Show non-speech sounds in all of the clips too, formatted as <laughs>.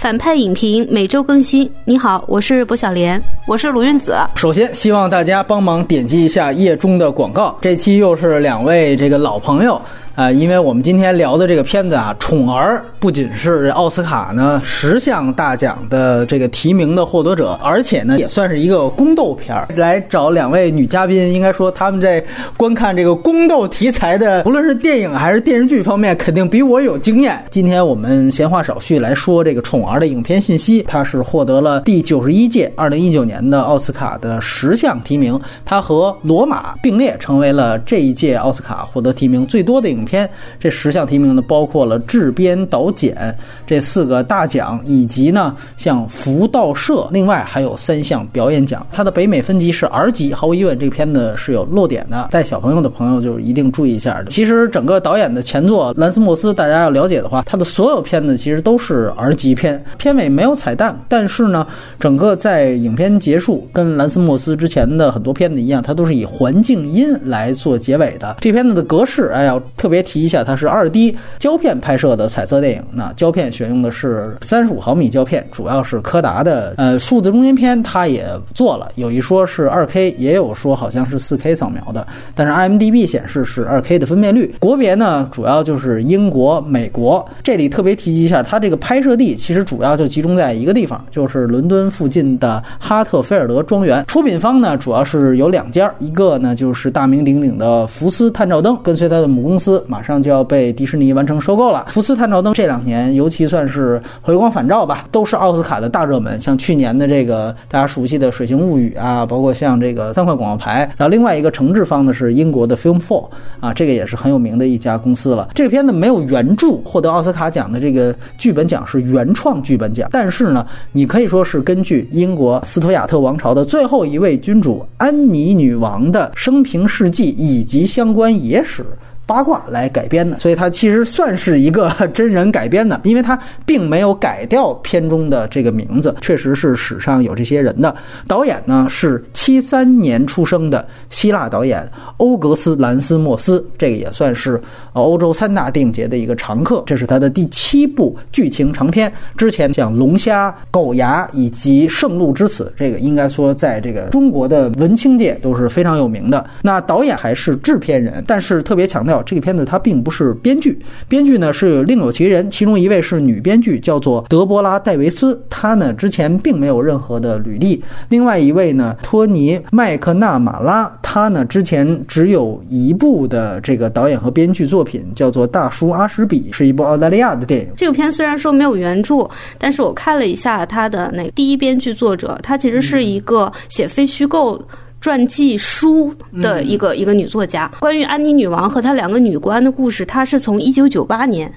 反派影评每周更新。你好，我是薄小莲，我是卢云子。首先，希望大家帮忙点击一下页中的广告。这期又是两位这个老朋友。啊，因为我们今天聊的这个片子啊，《宠儿》不仅是奥斯卡呢十项大奖的这个提名的获得者，而且呢也算是一个宫斗片儿。来找两位女嘉宾，应该说他们在观看这个宫斗题材的，无论是电影还是电视剧方面，肯定比我有经验。今天我们闲话少叙，来说这个《宠儿》的影片信息。它是获得了第九十一届二零一九年的奥斯卡的十项提名，它和《罗马》并列成为了这一届奥斯卡获得提名最多的影。片这十项提名呢，包括了制编导剪这四个大奖，以及呢像福道社，另外还有三项表演奖。它的北美分级是 R 级，毫无疑问，这个片子是有漏点的，带小朋友的朋友就一定注意一下。其实整个导演的前作兰斯莫斯，大家要了解的话，他的所有片子其实都是 R 级片。片尾没有彩蛋，但是呢，整个在影片结束，跟兰斯莫斯之前的很多片子一样，它都是以环境音来做结尾的。这片子的格式，哎呀，特别。提一下，它是二 D 胶片拍摄的彩色电影。那胶片选用的是三十五毫米胶片，主要是柯达的。呃，数字中间片它也做了，有一说是二 K，也有说好像是四 K 扫描的。但是 IMDB 显示是二 K 的分辨率。国别呢，主要就是英国、美国。这里特别提及一下，它这个拍摄地其实主要就集中在一个地方，就是伦敦附近的哈特菲尔德庄园。出品方呢，主要是有两家，一个呢就是大名鼎鼎的福斯探照灯，跟随它的母公司。马上就要被迪士尼完成收购了。福斯探照灯这两年尤其算是回光返照吧，都是奥斯卡的大热门。像去年的这个大家熟悉的《水形物语》啊，包括像这个三块广告牌。然后另外一个承制方呢是英国的 Film Four 啊，这个也是很有名的一家公司了。这个片子没有原著，获得奥斯卡奖的这个剧本奖是原创剧本奖，但是呢，你可以说是根据英国斯图亚特王朝的最后一位君主安妮女王的生平事迹以及相关野史。八卦来改编的，所以它其实算是一个 <laughs> 真人改编的，因为它并没有改掉片中的这个名字，确实是史上有这些人的。导演呢是七三年出生的希腊导演欧格斯兰斯莫斯，这个也算是欧洲三大电影节的一个常客。这是他的第七部剧情长片，之前像《龙虾》《狗牙》以及《圣路之死》，这个应该说在这个中国的文青界都是非常有名的。那导演还是制片人，但是特别强调。这个片子它并不是编剧，编剧呢是另有其人，其中一位是女编剧，叫做德波拉·戴维斯，她呢之前并没有任何的履历。另外一位呢，托尼·麦克纳马拉，他呢之前只有一部的这个导演和编剧作品，叫做《大叔阿什比》，是一部澳大利亚的电影。这个片虽然说没有原著，但是我看了一下他的那第一编剧作者，他其实是一个写非虚构。传记书的一个一个女作家，关于安妮女王和她两个女官的故事，她是从一九九八年。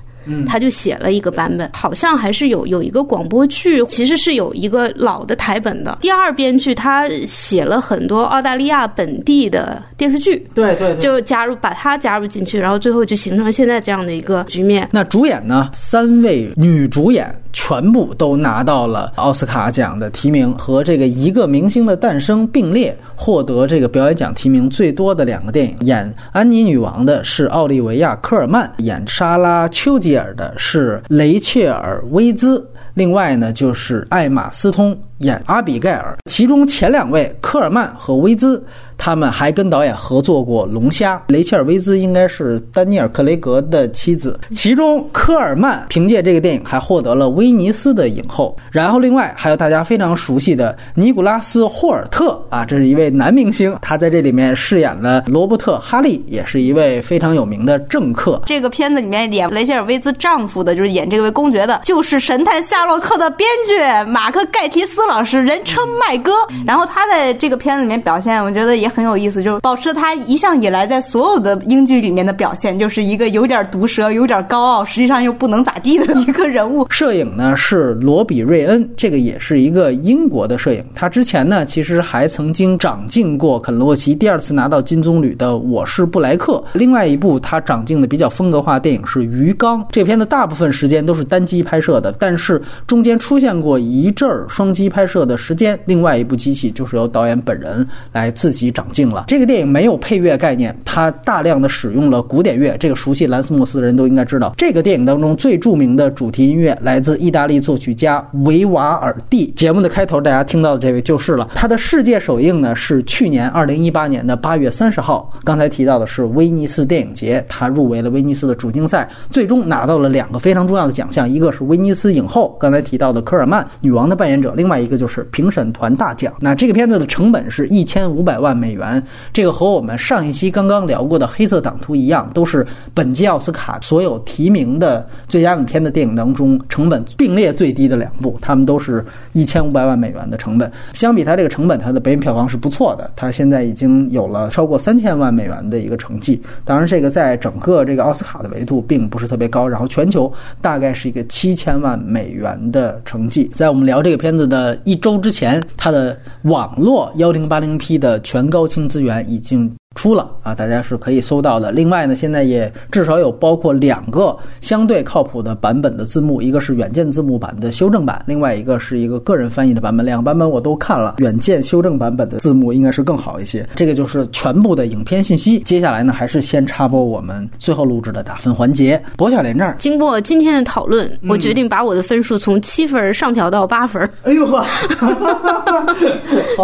他就写了一个版本，好像还是有有一个广播剧，其实是有一个老的台本的。第二编剧他写了很多澳大利亚本地的电视剧，对对，就加入把它加入进去，然后最后就形成了现在这样的一个局面。那主演呢？三位女主演全部都拿到了奥斯卡奖的提名，和这个一个明星的诞生并列，获得这个表演奖提名最多的两个电影。演安妮女王的是奥利维亚·科尔曼，演莎拉·丘吉。尔的是雷切尔·威兹，另外呢就是艾玛·斯通。演阿比盖尔，其中前两位科尔曼和威兹。他们还跟导演合作过《龙虾》，雷切尔·威兹应该是丹尼尔·克雷格的妻子。其中，科尔曼凭借这个电影还获得了威尼斯的影后。然后，另外还有大家非常熟悉的尼古拉斯·霍尔特啊，这是一位男明星，他在这里面饰演了罗伯特·哈利，也是一位非常有名的政客。这个片子里面演雷切尔·威兹丈夫的，就是演这位公爵的，就是《神探夏洛克》的编剧马克·盖提斯老师，人称麦哥。然后他在这个片子里面表现，我觉得也。很有意思，就是保持他一向以来在所有的英剧里面的表现，就是一个有点毒舌、有点高傲，实际上又不能咋地的一个人物。<laughs> 摄影呢是罗比瑞恩，这个也是一个英国的摄影。他之前呢其实还曾经掌镜过肯洛奇第二次拿到金棕榈的《我是布莱克》。另外一部他掌镜的比较风格化电影是《鱼缸》，这片子大部分时间都是单机拍摄的，但是中间出现过一阵儿双机拍拍摄的时间。另外一部机器就是由导演本人来自己。掌镜了。这个电影没有配乐概念，它大量的使用了古典乐。这个熟悉兰斯莫斯的人都应该知道，这个电影当中最著名的主题音乐来自意大利作曲家维瓦尔第。节目的开头大家听到的这位就是了。他的世界首映呢是去年二零一八年的八月三十号。刚才提到的是威尼斯电影节，他入围了威尼斯的主竞赛，最终拿到了两个非常重要的奖项，一个是威尼斯影后，刚才提到的科尔曼女王的扮演者，另外一个就是评审团大奖。那这个片子的成本是一千五百万美元，这个和我们上一期刚刚聊过的《黑色党徒》一样，都是本届奥斯卡所有提名的最佳影片的电影当中成本并列最低的两部，他们都是一千五百万美元的成本。相比它这个成本，它的北美票房是不错的，它现在已经有了超过三千万美元的一个成绩。当然，这个在整个这个奥斯卡的维度并不是特别高，然后全球大概是一个七千万美元的成绩。在我们聊这个片子的一周之前，它的网络幺零八零 P 的全高清资源已经。出了啊，大家是可以搜到的。另外呢，现在也至少有包括两个相对靠谱的版本的字幕，一个是远见字幕版的修正版，另外一个是一个个人翻译的版本。两个版本我都看了，远见修正版本的字幕应该是更好一些。这个就是全部的影片信息。接下来呢，还是先插播我们最后录制的打分环节。博小莲这儿，经过今天的讨论，我决定把我的分数从七分上调到八分。哎呦呵，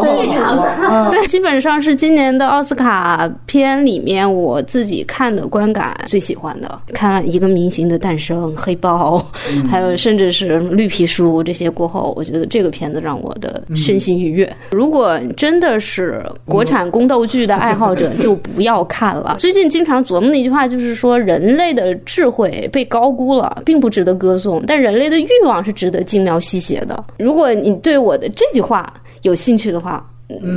非常对，基本上是今年的奥斯卡。片里面我自己看的观感最喜欢的，看一个明星的诞生、黑豹，还有甚至是绿皮书这些过后，我觉得这个片子让我的身心愉悦。如果真的是国产宫斗剧的爱好者，就不要看了。<laughs> 最近经常琢磨的一句话就是说，人类的智慧被高估了，并不值得歌颂，但人类的欲望是值得精描细写的。如果你对我的这句话有兴趣的话。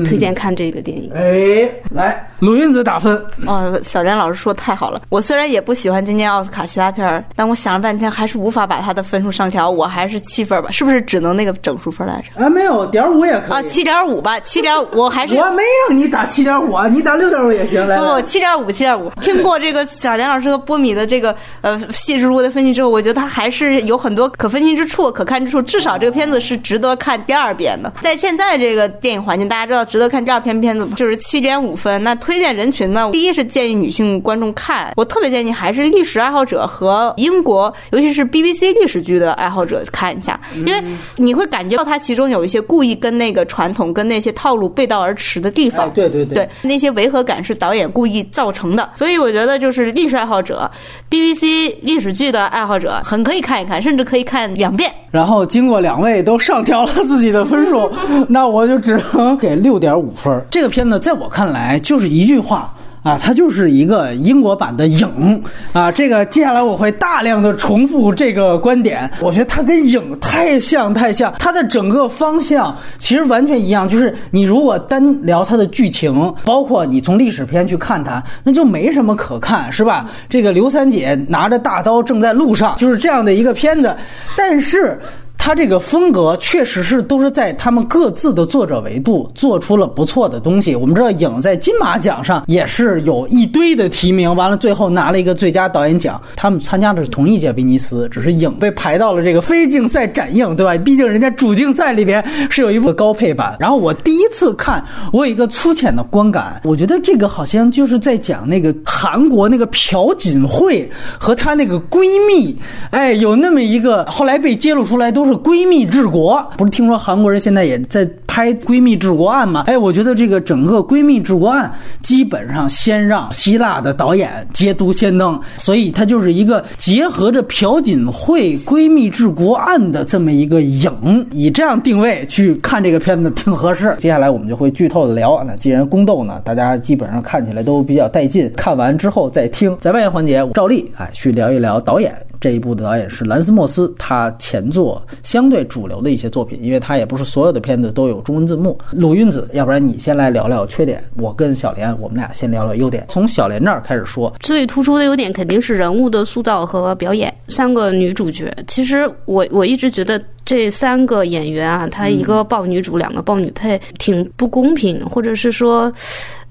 推荐看这个电影。哎，来，鲁云子打分。哦，小莲老师说太好了。我虽然也不喜欢今年奥斯卡其他片儿，但我想了半天，还是无法把他的分数上调。我还是七分吧，是不是只能那个整数分来着？啊，没有，点五也可以。啊，七点五吧，七点，我还是我没让你打七点五啊，你打六点五也行。来，不，七点五，七点五。听过这个小莲老师和波米的这个呃细致入微的分析之后，我觉得他还是有很多可分析之处、可看之处。至少这个片子是值得看第二遍的。在现在这个电影环境，大家知道值得看第二篇片子就是七点五分。那推荐人群呢？第一是建议女性观众看，我特别建议还是历史爱好者和英国，尤其是 BBC 历史剧的爱好者看一下，因为你会感觉到它其中有一些故意跟那个传统、跟那些套路背道而驰的地方。对对对，那些违和感是导演故意造成的。所以我觉得就是历史爱好者、BBC 历史剧的爱好者很可以看一看，甚至可以看两遍。然后经过两位都上调了自己的分数，<laughs> 那我就只能给六点五分。这个片子在我看来就是一句话啊，它就是一个英国版的影啊。这个接下来我会大量的重复这个观点，我觉得它跟影太像太像，它的整个方向其实完全一样。就是你如果单聊它的剧情，包括你从历史片去看它，那就没什么可看，是吧？这个刘三姐拿着大刀正在路上，就是这样的一个片子，但是。他这个风格确实是都是在他们各自的作者维度做出了不错的东西。我们知道影在金马奖上也是有一堆的提名，完了最后拿了一个最佳导演奖。他们参加的是同一届威尼斯，只是影被排到了这个非竞赛展映，对吧？毕竟人家主竞赛里边是有一部高配版。然后我第一次看，我有一个粗浅的观感，我觉得这个好像就是在讲那个韩国那个朴槿惠和她那个闺蜜，哎，有那么一个后来被揭露出来都是。是闺蜜治国，不是听说韩国人现在也在拍闺蜜治国案吗？哎，我觉得这个整个闺蜜治国案基本上先让希腊的导演接督先登，所以它就是一个结合着朴槿惠闺蜜治国案的这么一个影，以这样定位去看这个片子挺合适。接下来我们就会剧透的聊。那既然宫斗呢，大家基本上看起来都比较带劲，看完之后再听。在外延环节，照例哎去聊一聊导演。这一部的导演是兰斯莫斯，他前作相对主流的一些作品，因为他也不是所有的片子都有中文字幕。鲁韵子，要不然你先来聊聊缺点，我跟小莲，我们俩先聊聊优点。从小莲这儿开始说，最突出的优点肯定是人物的塑造和表演。三个女主角，其实我我一直觉得这三个演员啊，他一个抱女主，两个抱女配，挺不公平，或者是说。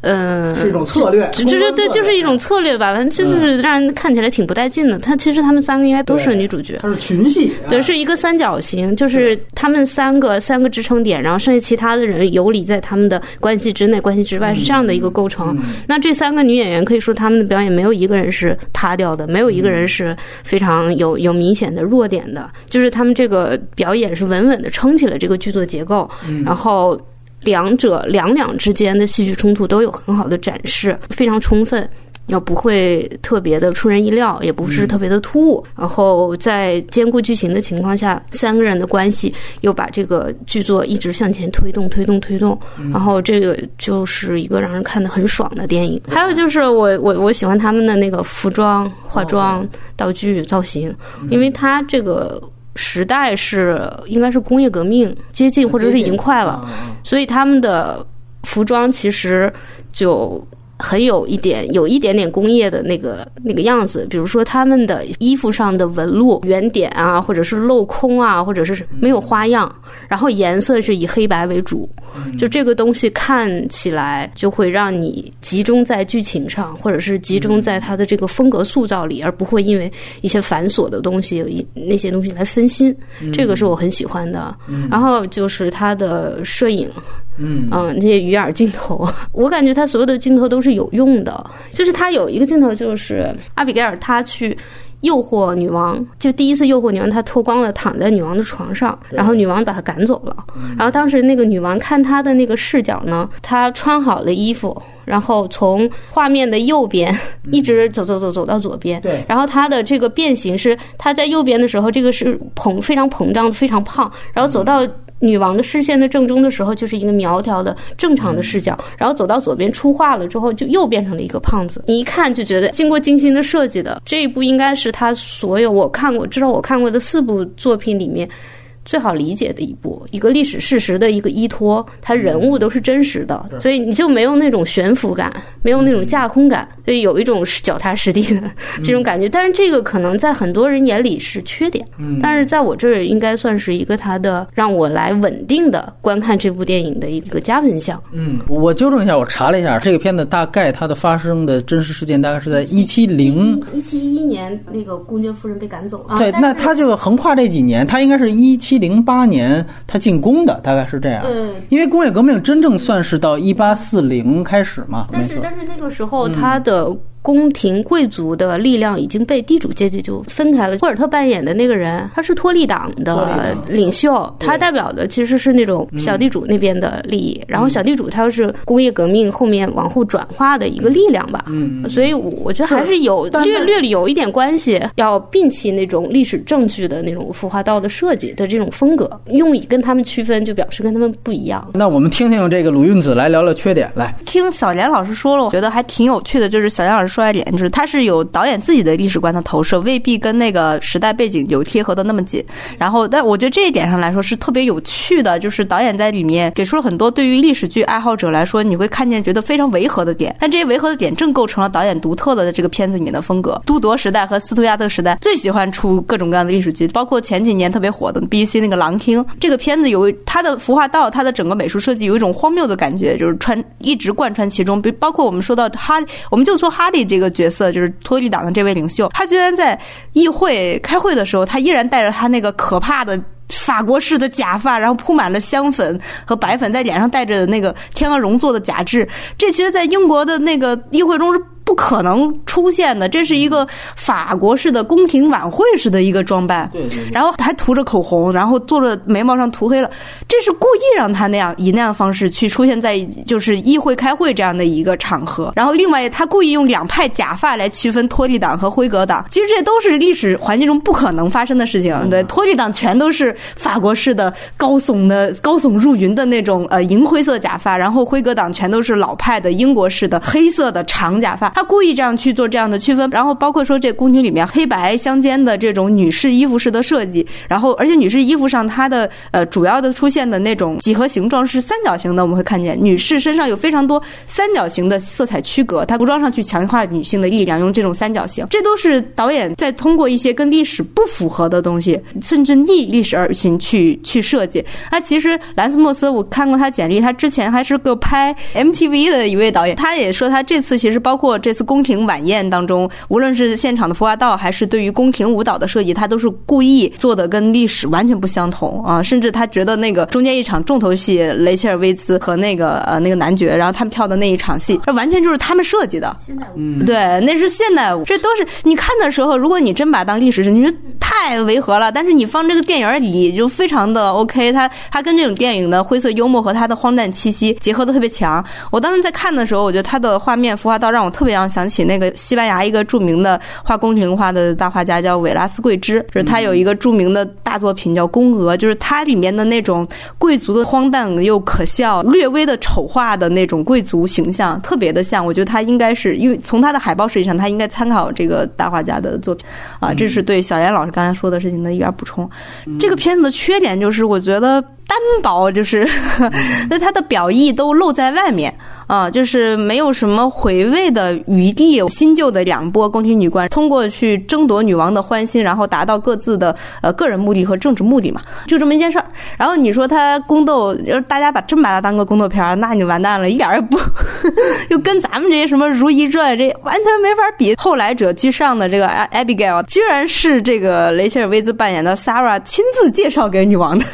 嗯，是一种策略，就就是对，就是一种策略吧，反正就是让人看起来挺不带劲的。他其实他们三个应该都是女主角，它是群戏，对，是一个三角形，就是他们三个三个支撑点，然后剩下其他的人游离在他们的关系之内、关系之外，是这样的一个构成。那这三个女演员可以说他们的表演没有一个人是塌掉的，没有一个人是非常有有明显的弱点的，就是他们这个表演是稳稳的撑起了这个剧作结构，然后。两者两两之间的戏剧冲突都有很好的展示，非常充分，又不会特别的出人意料，也不是特别的突兀。然后在兼顾剧情的情况下，三个人的关系又把这个剧作一直向前推动、推动、推动。然后这个就是一个让人看得很爽的电影。还有就是我我我喜欢他们的那个服装、化妆、道具、造型，因为他这个。时代是应该是工业革命接近，或者是已经快了，所以他们的服装其实就很有一点，有一点点工业的那个那个样子。比如说他们的衣服上的纹路、圆点啊，或者是镂空啊，或者是没有花样。然后颜色是以黑白为主，就这个东西看起来就会让你集中在剧情上，或者是集中在它的这个风格塑造里，而不会因为一些繁琐的东西、那些东西来分心。这个是我很喜欢的。然后就是它的摄影，嗯嗯，那些鱼眼镜头，<laughs> 我感觉他所有的镜头都是有用的。就是他有一个镜头，就是阿比盖尔他去。诱惑女王，就第一次诱惑女王，她脱光了躺在女王的床上，然后女王把他赶走了。然后当时那个女王看他的那个视角呢，他穿好了衣服，然后从画面的右边一直走走走走到左边。对。然后他的这个变形是，他在右边的时候，这个是膨非常膨胀非常胖，然后走到。女王的视线的正中的时候，就是一个苗条的正常的视角，然后走到左边出画了之后，就又变成了一个胖子。你一看就觉得经过精心的设计的这一部，应该是他所有我看过、至少我看过的四部作品里面。最好理解的一部，一个历史事实的一个依托，它人物都是真实的，所以你就没有那种悬浮感，没有那种架空感，所以有一种脚踏实地的 <laughs> 这种感觉。但是这个可能在很多人眼里是缺点，但是在我这儿应该算是一个它的让我来稳定的观看这部电影的一个加分项。嗯，我纠正一下，我查了一下，这个片子大概它的发生的真实事件大概是在一七零一七一一年，那个公爵夫人被赶走了。对，那他就横跨这几年，他应该是一七。零八年他进宫的大概是这样，嗯，因为工业革命真正算是到一八四零开始嘛，但是但是那个时候他的。宫廷贵族的力量已经被地主阶级就分开了。霍尔特扮演的那个人，他是托利党的领袖，他代表的其实是那种小地主那边的利益。然后小地主他又是工业革命后面往后转化的一个力量吧。嗯，所以我觉得还是有略略有一点关系。要摒弃那种历史证据的那种服化道的设计的这种风格，用以跟他们区分，就表示跟他们不一样。那我们听听这个鲁韵子来聊聊缺点。来听小莲老师说了，我觉得还挺有趣的，就是小莲老师。说一点，就是他是有导演自己的历史观的投射，未必跟那个时代背景有贴合的那么紧。然后，但我觉得这一点上来说是特别有趣的，就是导演在里面给出了很多对于历史剧爱好者来说你会看见觉得非常违和的点。但这些违和的点正构成了导演独特的这个片子里面的风格。都铎时代和斯图亚特时代最喜欢出各种各样的历史剧，包括前几年特别火的 BBC 那个《狼厅》。这个片子有它的服化道，它的整个美术设计有一种荒谬的感觉，就是穿一直贯穿其中。比包括我们说到哈，我们就说哈利。这个角色就是托利党的这位领袖，他居然在议会开会的时候，他依然带着他那个可怕的法国式的假发，然后铺满了香粉和白粉，在脸上戴着那个天鹅绒做的假肢。这其实，在英国的那个议会中是。不可能出现的，这是一个法国式的宫廷晚会式的一个装扮，对对，然后还涂着口红，然后做了眉毛上涂黑了，这是故意让他那样以那样方式去出现在就是议会开会这样的一个场合。然后另外他故意用两派假发来区分托利党和辉格党，其实这都是历史环境中不可能发生的事情。对，托利党全都是法国式的高耸的高耸入云的那种呃银灰色假发，然后辉格党全都是老派的英国式的黑色的长假发。他故意这样去做这样的区分，然后包括说这宫廷里面黑白相间的这种女士衣服式的设计，然后而且女士衣服上它的呃主要的出现的那种几何形状是三角形的，我们会看见女士身上有非常多三角形的色彩区隔，她服装上去强化女性的力量，用这种三角形，这都是导演在通过一些跟历史不符合的东西，甚至逆历史而行去去设计。他其实兰斯莫斯，我看过他简历，他之前还是个拍 MTV 的一位导演，他也说他这次其实包括这次宫廷晚宴当中，无论是现场的服化道，还是对于宫廷舞蹈的设计，他都是故意做的跟历史完全不相同啊，甚至他觉得那个中间一场重头戏，雷切尔·威兹和那个呃那个男爵，然后他们跳的那一场戏，这完全就是他们设计的。现代舞，嗯对，那是现代舞，这都是你看的时候，如果你真把它当历史是，你说太违和了。但是你放这个电影里就非常的 OK，它它跟这种电影的灰色幽默和它的荒诞气息结合的特别强。我当时在看的时候，我觉得它的画面浮化到让我特别让想起那个西班牙一个著名的画宫廷画的大画家叫韦拉斯贵之，就是他有一个著名的大作品叫《宫娥》，就是它里面的那种贵族的荒诞又可笑、略微的丑化的那种贵族形象，特别的像。我觉得他应该是因为从他的海报设计上，他应该参考这个大画家的作品啊。这是对小严老师刚才说的事情的一点补充。这个片子的缺点就是，我觉得单薄，就是 <laughs> 那它的表意都露在外面啊，就是没有什么回味的余地。新旧的两波宫廷女官通过去争夺女王的欢心，然后达到各自的呃个人目的和政治目的嘛，就这么一件事儿。然后你说他宫斗，要大家把真把它当个宫斗片儿，那你完蛋了，一点儿也不，<laughs> 就跟咱们这些什么《如懿传》这完全没法比。后来者居上的这个 Abigail，居然是这个雷切尔·威兹扮演的 Sarah 亲自介绍给女王的，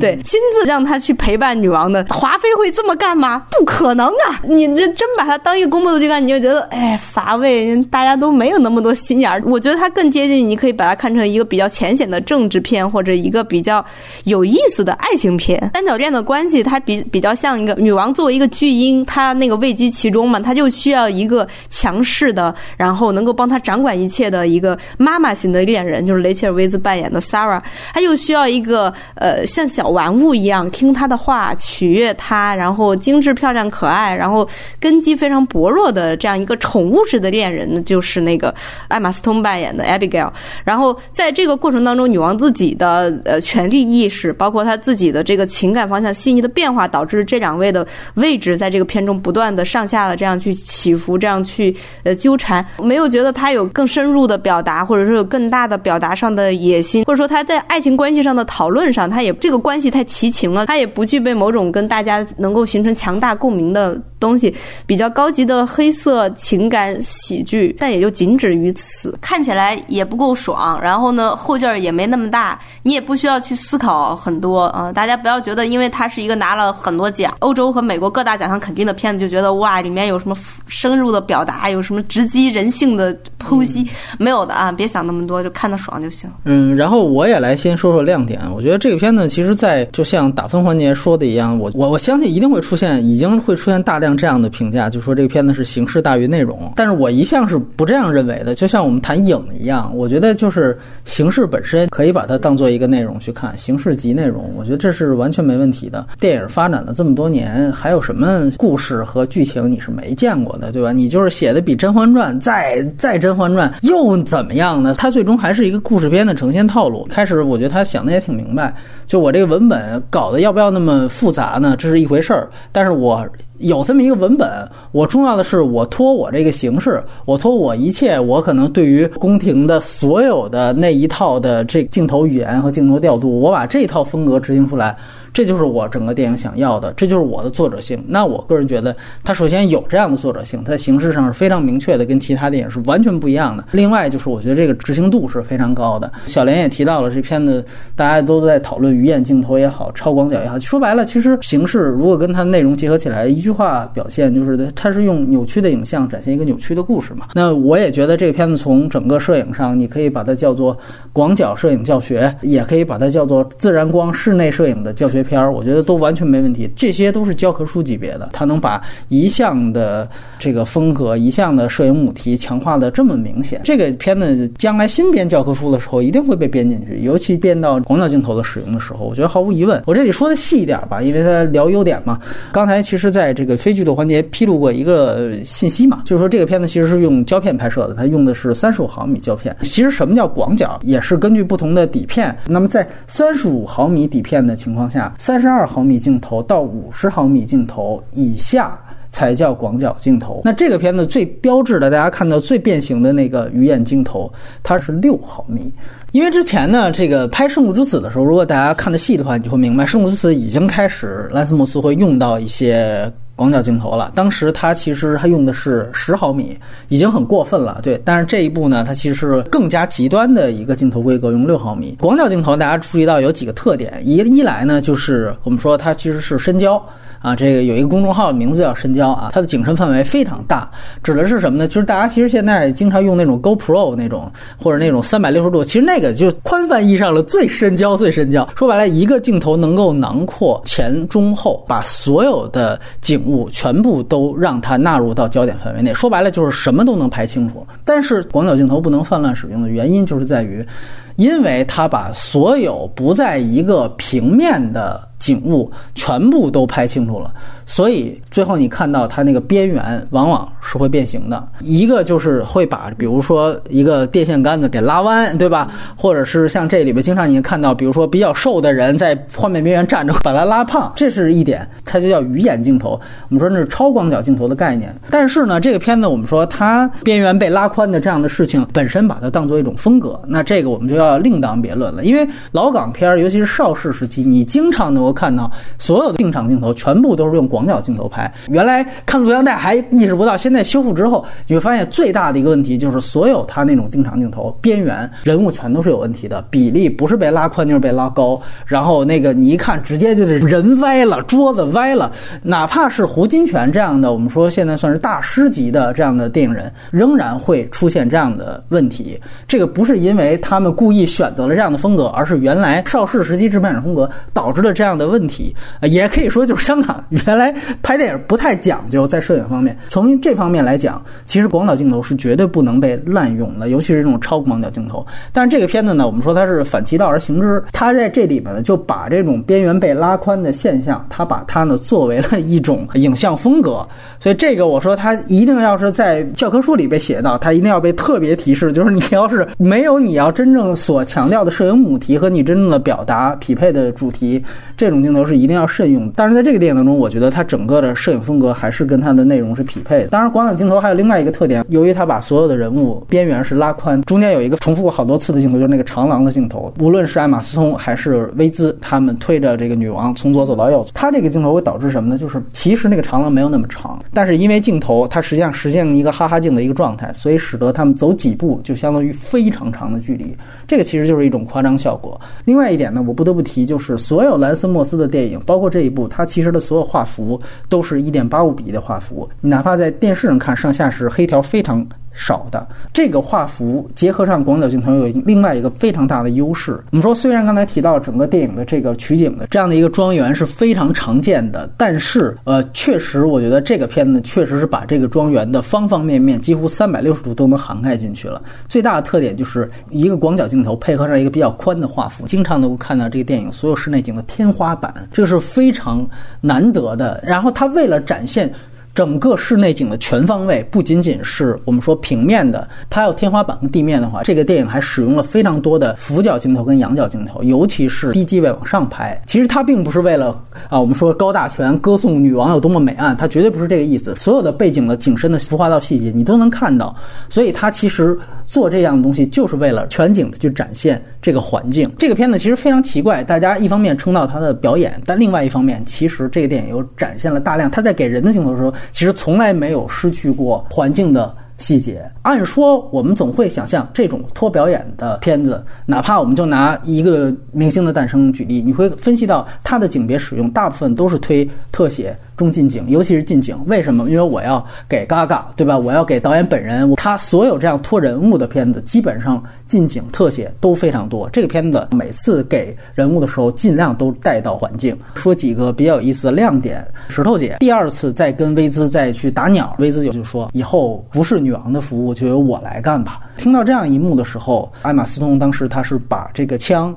对，亲亲自让他去陪伴女王的。华妃会这么干吗？不可能啊！你这真把它当一个宫斗剧干，你就觉得哎乏味，大家都没有那么多心眼儿。我觉得它更接近，你可以把它看成一个比较浅显的政治片，或者一个比较有意思的爱情片。三角恋的关系，它比比较像一个女王作为一个巨婴，她那个位居其中嘛，她就需要一个强势的，然后能够帮她掌管一切的一个妈妈型的恋人，就是雷切尔·威兹扮演的 Sarah。她又需要一个呃像小玩物不一样听他的话，取悦他，然后精致漂亮可爱，然后根基非常薄弱的这样一个宠物式的恋人，就是那个艾玛斯通扮演的 Abigail。然后在这个过程当中，女王自己的呃权力意识，包括她自己的这个情感方向细腻的变化，导致这两位的位置在这个片中不断的上下的这样去起伏，这样去呃纠缠。没有觉得他有更深入的表达，或者说有更大的表达上的野心，或者说他在爱情关系上的讨论上，他也这个关系太齐情了，它也不具备某种跟大家能够形成强大共鸣的东西，比较高级的黑色情感喜剧，但也就仅止于此。看起来也不够爽，然后呢后劲儿也没那么大，你也不需要去思考很多啊、大家不要觉得因为它是一个拿了很多奖，欧洲和美国各大奖项肯定的片子，就觉得哇里面有什么深入的表达，有什么直击人性的剖析，没有的啊，别想那么多，就看得爽就行。嗯，然后我也来先说说亮点。我觉得这个片子其实，在就像打分环节说的一样，我我我相信一定会出现，已经会出现大量这样的评价，就说这个片子是形式大于内容。但是我一向是不这样认为的，就像我们谈影一样，我觉得就是形式本身可以把它当做一个内容去看，形式即内容，我觉得这是完全没问题的。电影发展了这么多年，还有什么故事和剧情你是没见过的，对吧？你就是写的比《甄嬛传》再再《甄嬛传》又怎么样呢？它最终还是一个故事片的呈现套路。开始我觉得他想的也挺明白，就我这个文本搞得要不要那么复杂呢？这是一回事儿，但是我。有这么一个文本，我重要的是我托我这个形式，我托我一切，我可能对于宫廷的所有的那一套的这镜头语言和镜头调度，我把这套风格执行出来，这就是我整个电影想要的，这就是我的作者性。那我个人觉得，它首先有这样的作者性，它在形式上是非常明确的，跟其他电影是完全不一样的。另外就是我觉得这个执行度是非常高的。小莲也提到了这片子，大家都在讨论鱼眼镜头也好，超广角也好，说白了，其实形式如果跟它内容结合起来，一句话表现就是它是用扭曲的影像展现一个扭曲的故事嘛。那我也觉得这个片子从整个摄影上，你可以把它叫做广角摄影教学，也可以把它叫做自然光室内摄影的教学。学片儿，我觉得都完全没问题。这些都是教科书级别的，它能把一项的这个风格、一项的摄影母题强化的这么明显。这个片子将来新编教科书的时候，一定会被编进去，尤其编到广角镜头的使用的时候，我觉得毫无疑问。我这里说的细一点吧，因为它聊优点嘛。刚才其实在这个非剧透环节披露过一个信息嘛，就是说这个片子其实是用胶片拍摄的，它用的是三十五毫米胶片。其实什么叫广角，也是根据不同的底片。那么在三十五毫米底片的情况下，三十二毫米镜头到五十毫米镜头以下才叫广角镜头。那这个片子最标志的，大家看到最变形的那个鱼眼镜头，它是六毫米。因为之前呢，这个拍《圣母之子》的时候，如果大家看的细的话，你就会明白，《圣母之子》已经开始兰斯莫斯会用到一些广角镜头了。当时它其实他用的是十毫米，已经很过分了，对。但是这一步呢，它其实是更加极端的一个镜头规格，用六毫米广角镜头。大家注意到有几个特点，一一来呢，就是我们说它其实是深焦。啊，这个有一个公众号名字叫深焦啊，它的景深范围非常大，指的是什么呢？就是大家其实现在经常用那种 GoPro 那种或者那种三百六十度，其实那个就宽泛意义上的最深焦、最深焦。说白了，一个镜头能够囊括前中后，把所有的景物全部都让它纳入到焦点范围内。说白了就是什么都能拍清楚。但是广角镜头不能泛滥使用的原因就是在于，因为它把所有不在一个平面的。景物全部都拍清楚了，所以最后你看到它那个边缘往往是会变形的。一个就是会把，比如说一个电线杆子给拉弯，对吧？或者是像这里边经常你看到，比如说比较瘦的人在画面边缘站着，把它拉胖，这是一点，它就叫鱼眼镜头。我们说那是超广角镜头的概念。但是呢，这个片子我们说它边缘被拉宽的这样的事情本身把它当做一种风格，那这个我们就要另当别论了。因为老港片，尤其是邵氏时期，你经常能。我看到所有的定场镜头全部都是用广角镜头拍。原来看录像带还意识不到，现在修复之后，你会发现最大的一个问题就是所有他那种定场镜头边缘人物全都是有问题的，比例不是被拉宽就是被拉高。然后那个你一看，直接就是人歪了，桌子歪了。哪怕是胡金铨这样的，我们说现在算是大师级的这样的电影人，仍然会出现这样的问题。这个不是因为他们故意选择了这样的风格，而是原来邵氏时期制片厂风格导致了这样。的问题，也可以说就是香港原来拍电影不太讲究，在摄影方面，从这方面来讲，其实广角镜头是绝对不能被滥用的，尤其是这种超广角镜头。但是这个片子呢，我们说它是反其道而行之，它在这里边呢，就把这种边缘被拉宽的现象，它把它呢作为了一种影像风格。所以这个我说它一定要是在教科书里被写到，它一定要被特别提示，就是你要是没有你要真正所强调的摄影母题和你真正的表达匹配的主题。这这种镜头是一定要慎用的，但是在这个电影当中，我觉得它整个的摄影风格还是跟它的内容是匹配的。当然，广角镜头还有另外一个特点，由于它把所有的人物边缘是拉宽，中间有一个重复过好多次的镜头，就是那个长廊的镜头。无论是艾玛斯通还是威兹，他们推着这个女王从左走到右，它这个镜头会导致什么呢？就是其实那个长廊没有那么长，但是因为镜头它实际上实现一个哈哈镜的一个状态，所以使得他们走几步就相当于非常长的距离。这个其实就是一种夸张效果。另外一点呢，我不得不提，就是所有兰斯。莫斯的电影，包括这一部，它其实的所有画幅都是一点八五比一的画幅。你哪怕在电视上看，上下是黑条非常。少的这个画幅结合上广角镜头有另外一个非常大的优势。我们说，虽然刚才提到整个电影的这个取景的这样的一个庄园是非常常见的，但是呃，确实我觉得这个片子确实是把这个庄园的方方面面几乎三百六十度都能涵盖进去了。最大的特点就是一个广角镜头配合上一个比较宽的画幅，经常能够看到这个电影所有室内景的天花板，这个是非常难得的。然后他为了展现。整个室内景的全方位，不仅仅是我们说平面的，它有天花板和地面的话，这个电影还使用了非常多的俯角镜头跟仰角镜头，尤其是低机位往上拍。其实它并不是为了啊，我们说高大全歌颂女王有多么美岸，它绝对不是这个意思。所有的背景的景深的浮化到细节，你都能看到。所以它其实做这样的东西，就是为了全景的去展现这个环境。这个片子其实非常奇怪，大家一方面称道它的表演，但另外一方面，其实这个电影又展现了大量他在给人的镜头的时候。其实从来没有失去过环境的细节。按说，我们总会想象这种脱表演的片子，哪怕我们就拿一个明星的诞生举例，你会分析到它的景别使用大部分都是推特写。中近景，尤其是近景。为什么？因为我要给嘎嘎对吧？我要给导演本人，他所有这样拖人物的片子，基本上近景特写都非常多。这个片子每次给人物的时候，尽量都带到环境。说几个比较有意思的亮点：石头姐第二次再跟薇兹再去打鸟，薇兹就说以后不是女王的服务就由我来干吧。听到这样一幕的时候，艾玛斯通当时他是把这个枪。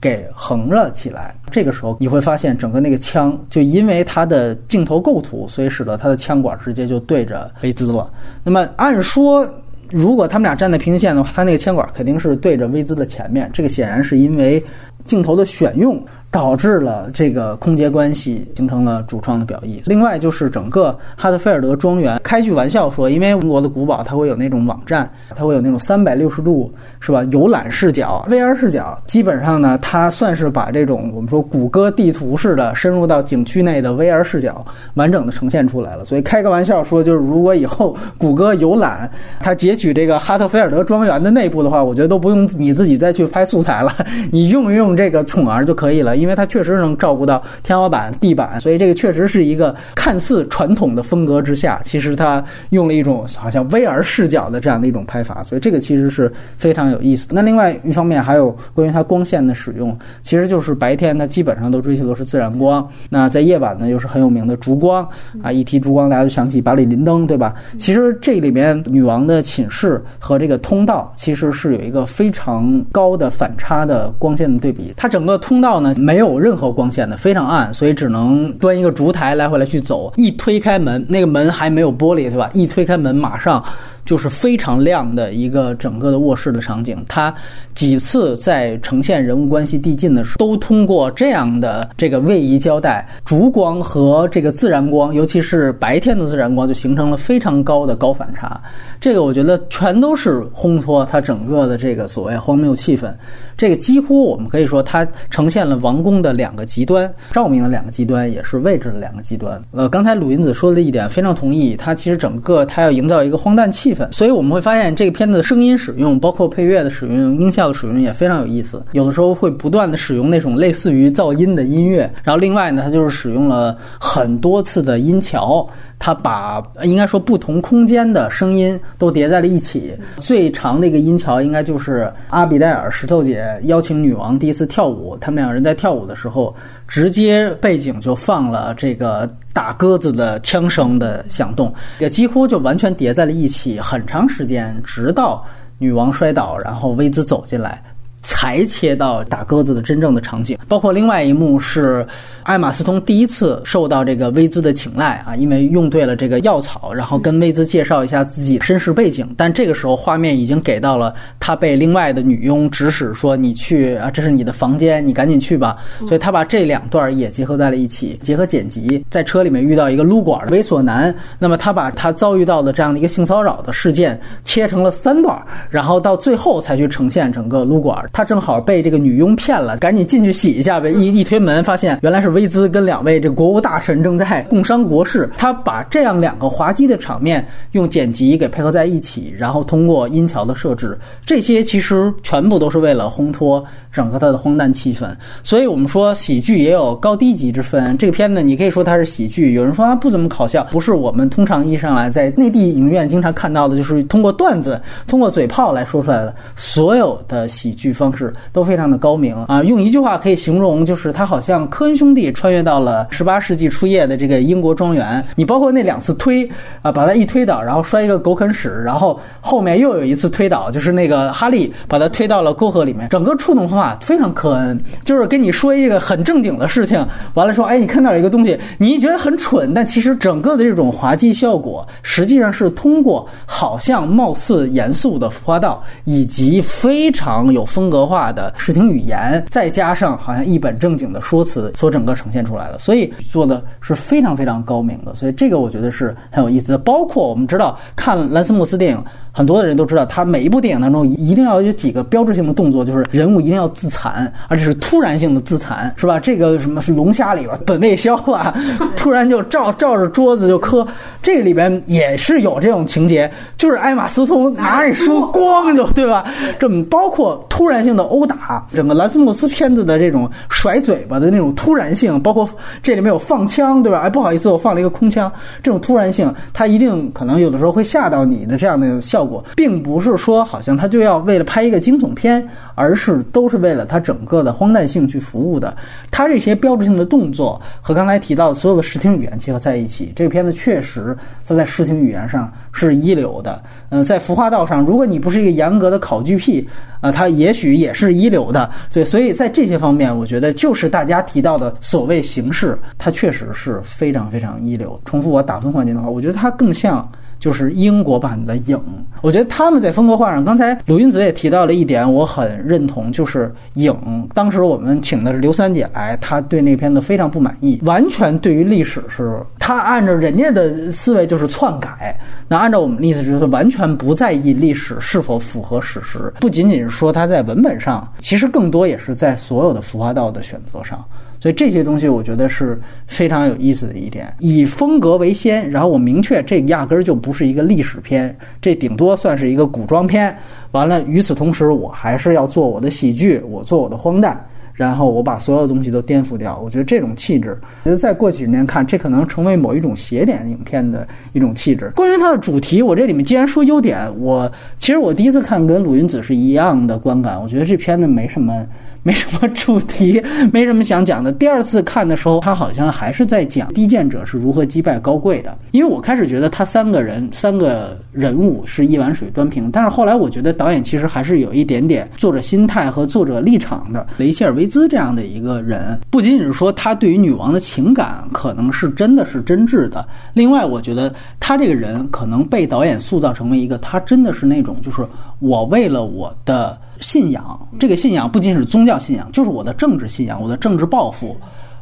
给横了起来，这个时候你会发现整个那个枪，就因为它的镜头构图，所以使得它的枪管直接就对着薇兹了。那么按说，如果他们俩站在平行线的话，他那个枪管肯定是对着薇兹的前面。这个显然是因为镜头的选用。导致了这个空间关系形成了主创的表意。另外就是整个哈德菲尔德庄园，开句玩笑说，因为中国的古堡它会有那种网站，它会有那种三百六十度是吧游览视角、VR 视角，基本上呢，它算是把这种我们说谷歌地图式的深入到景区内的 VR 视角完整的呈现出来了。所以开个玩笑说，就是如果以后谷歌游览它截取这个哈特菲尔德庄园的内部的话，我觉得都不用你自己再去拍素材了，<laughs> 你用一用这个宠儿就可以了。因为它确实能照顾到天花板、地板，所以这个确实是一个看似传统的风格之下，其实它用了一种好像 VR 视角的这样的一种拍法，所以这个其实是非常有意思的。那另外一方面还有关于它光线的使用，其实就是白天它基本上都追求的是自然光，那在夜晚呢又是很有名的烛光啊，一提烛光大家就想起巴里林登，对吧？其实这里面女王的寝室和这个通道其实是有一个非常高的反差的光线的对比，它整个通道呢没。没有任何光线的，非常暗，所以只能端一个烛台来回来去走。一推开门，那个门还没有玻璃，对吧？一推开门，马上。就是非常亮的一个整个的卧室的场景，它几次在呈现人物关系递进的时候，都通过这样的这个位移交代，烛光和这个自然光，尤其是白天的自然光，就形成了非常高的高反差。这个我觉得全都是烘托它整个的这个所谓荒谬气氛。这个几乎我们可以说，它呈现了王宫的两个极端，照明的两个极端，也是位置的两个极端。呃，刚才鲁云子说的一点非常同意，它其实整个它要营造一个荒诞气。所以我们会发现，这个片子的声音使用，包括配乐的使用、音效的使用也非常有意思。有的时候会不断的使用那种类似于噪音的音乐，然后另外呢，它就是使用了很多次的音桥，它把应该说不同空间的声音都叠在了一起。最长的一个音桥应该就是阿比戴尔石头姐邀请女王第一次跳舞，他们两人在跳舞的时候。直接背景就放了这个打鸽子的枪声的响动，也几乎就完全叠在了一起，很长时间，直到女王摔倒，然后薇兹走进来。才切到打鸽子的真正的场景，包括另外一幕是艾玛斯通第一次受到这个薇兹的青睐啊，因为用对了这个药草，然后跟薇兹介绍一下自己身世背景。但这个时候画面已经给到了他被另外的女佣指使说你去啊，这是你的房间，你赶紧去吧。所以他把这两段也结合在了一起，结合剪辑，在车里面遇到一个撸管的猥琐男，那么他把他遭遇到的这样的一个性骚扰的事件切成了三段，然后到最后才去呈现整个撸管。他正好被这个女佣骗了，赶紧进去洗一下呗。一一推门，发现原来是威兹跟两位这国务大臣正在共商国事。他把这样两个滑稽的场面用剪辑给配合在一起，然后通过音桥的设置，这些其实全部都是为了烘托整个它的荒诞气氛。所以我们说喜剧也有高低级之分。这个片子你可以说它是喜剧，有人说它不怎么搞笑，不是我们通常意义上来在内地影院经常看到的，就是通过段子、通过嘴炮来说出来的所有的喜剧方。方式都非常的高明啊！用一句话可以形容，就是他好像科恩兄弟穿越到了十八世纪初叶的这个英国庄园。你包括那两次推啊，把他一推倒，然后摔一个狗啃屎，然后后面又有一次推倒，就是那个哈利把他推到了沟河里面。整个触动方法非常科恩，就是跟你说一个很正经的事情，完了说，哎，你看到一个东西，你一觉得很蠢，但其实整个的这种滑稽效果，实际上是通过好像貌似严肃的花道，以及非常有风格。格化的视听语言，再加上好像一本正经的说辞，所整个呈现出来的，所以做的是非常非常高明的。所以这个我觉得是很有意思的。包括我们知道看兰斯穆斯电影。很多的人都知道，他每一部电影当中一定要有几个标志性的动作，就是人物一定要自残，而且是突然性的自残，是吧？这个什么是龙虾里边本卫肖啊，<laughs> 突然就照照着桌子就磕，这里边也是有这种情节，就是艾玛斯通拿着书咣就对吧？这么包括突然。性的殴打，整个兰斯莫斯片子的这种甩嘴巴的那种突然性，包括这里面有放枪，对吧？哎，不好意思，我放了一个空枪，这种突然性，它一定可能有的时候会吓到你的这样的效果，并不是说好像他就要为了拍一个惊悚片。而是都是为了它整个的荒诞性去服务的。它这些标志性的动作和刚才提到的所有的视听语言结合在一起，这个片子确实它在视听语言上是一流的。嗯，在服化道上，如果你不是一个严格的考据癖，啊，它也许也是一流的。所以，所以在这些方面，我觉得就是大家提到的所谓形式，它确实是非常非常一流。重复我打分环节的话，我觉得它更像。就是英国版的影，我觉得他们在风格化上，刚才刘云子也提到了一点，我很认同，就是影。当时我们请的是刘三姐来，她对那片子非常不满意，完全对于历史是，她按照人家的思维就是篡改，那按照我们的意思就是完全不在意历史是否符合史实，不仅仅是说他在文本上，其实更多也是在所有的服化道的选择上。所以这些东西我觉得是非常有意思的一点，以风格为先，然后我明确这压根儿就不是一个历史片，这顶多算是一个古装片。完了，与此同时，我还是要做我的喜剧，我做我的荒诞，然后我把所有东西都颠覆掉。我觉得这种气质，觉得再过几十年看，这可能成为某一种邪典影片的一种气质。关于它的主题，我这里面既然说优点，我其实我第一次看跟鲁云子是一样的观感，我觉得这片子没什么。没什么主题，没什么想讲的。第二次看的时候，他好像还是在讲低贱者是如何击败高贵的。因为我开始觉得他三个人三个人物是一碗水端平，但是后来我觉得导演其实还是有一点点作者心态和作者立场的。雷切尔·维兹这样的一个人，不仅仅是说他对于女王的情感可能是真的是真挚的，另外我觉得他这个人可能被导演塑造成为一个他真的是那种就是我为了我的。信仰，这个信仰不仅是宗教信仰，就是我的政治信仰，我的政治抱负，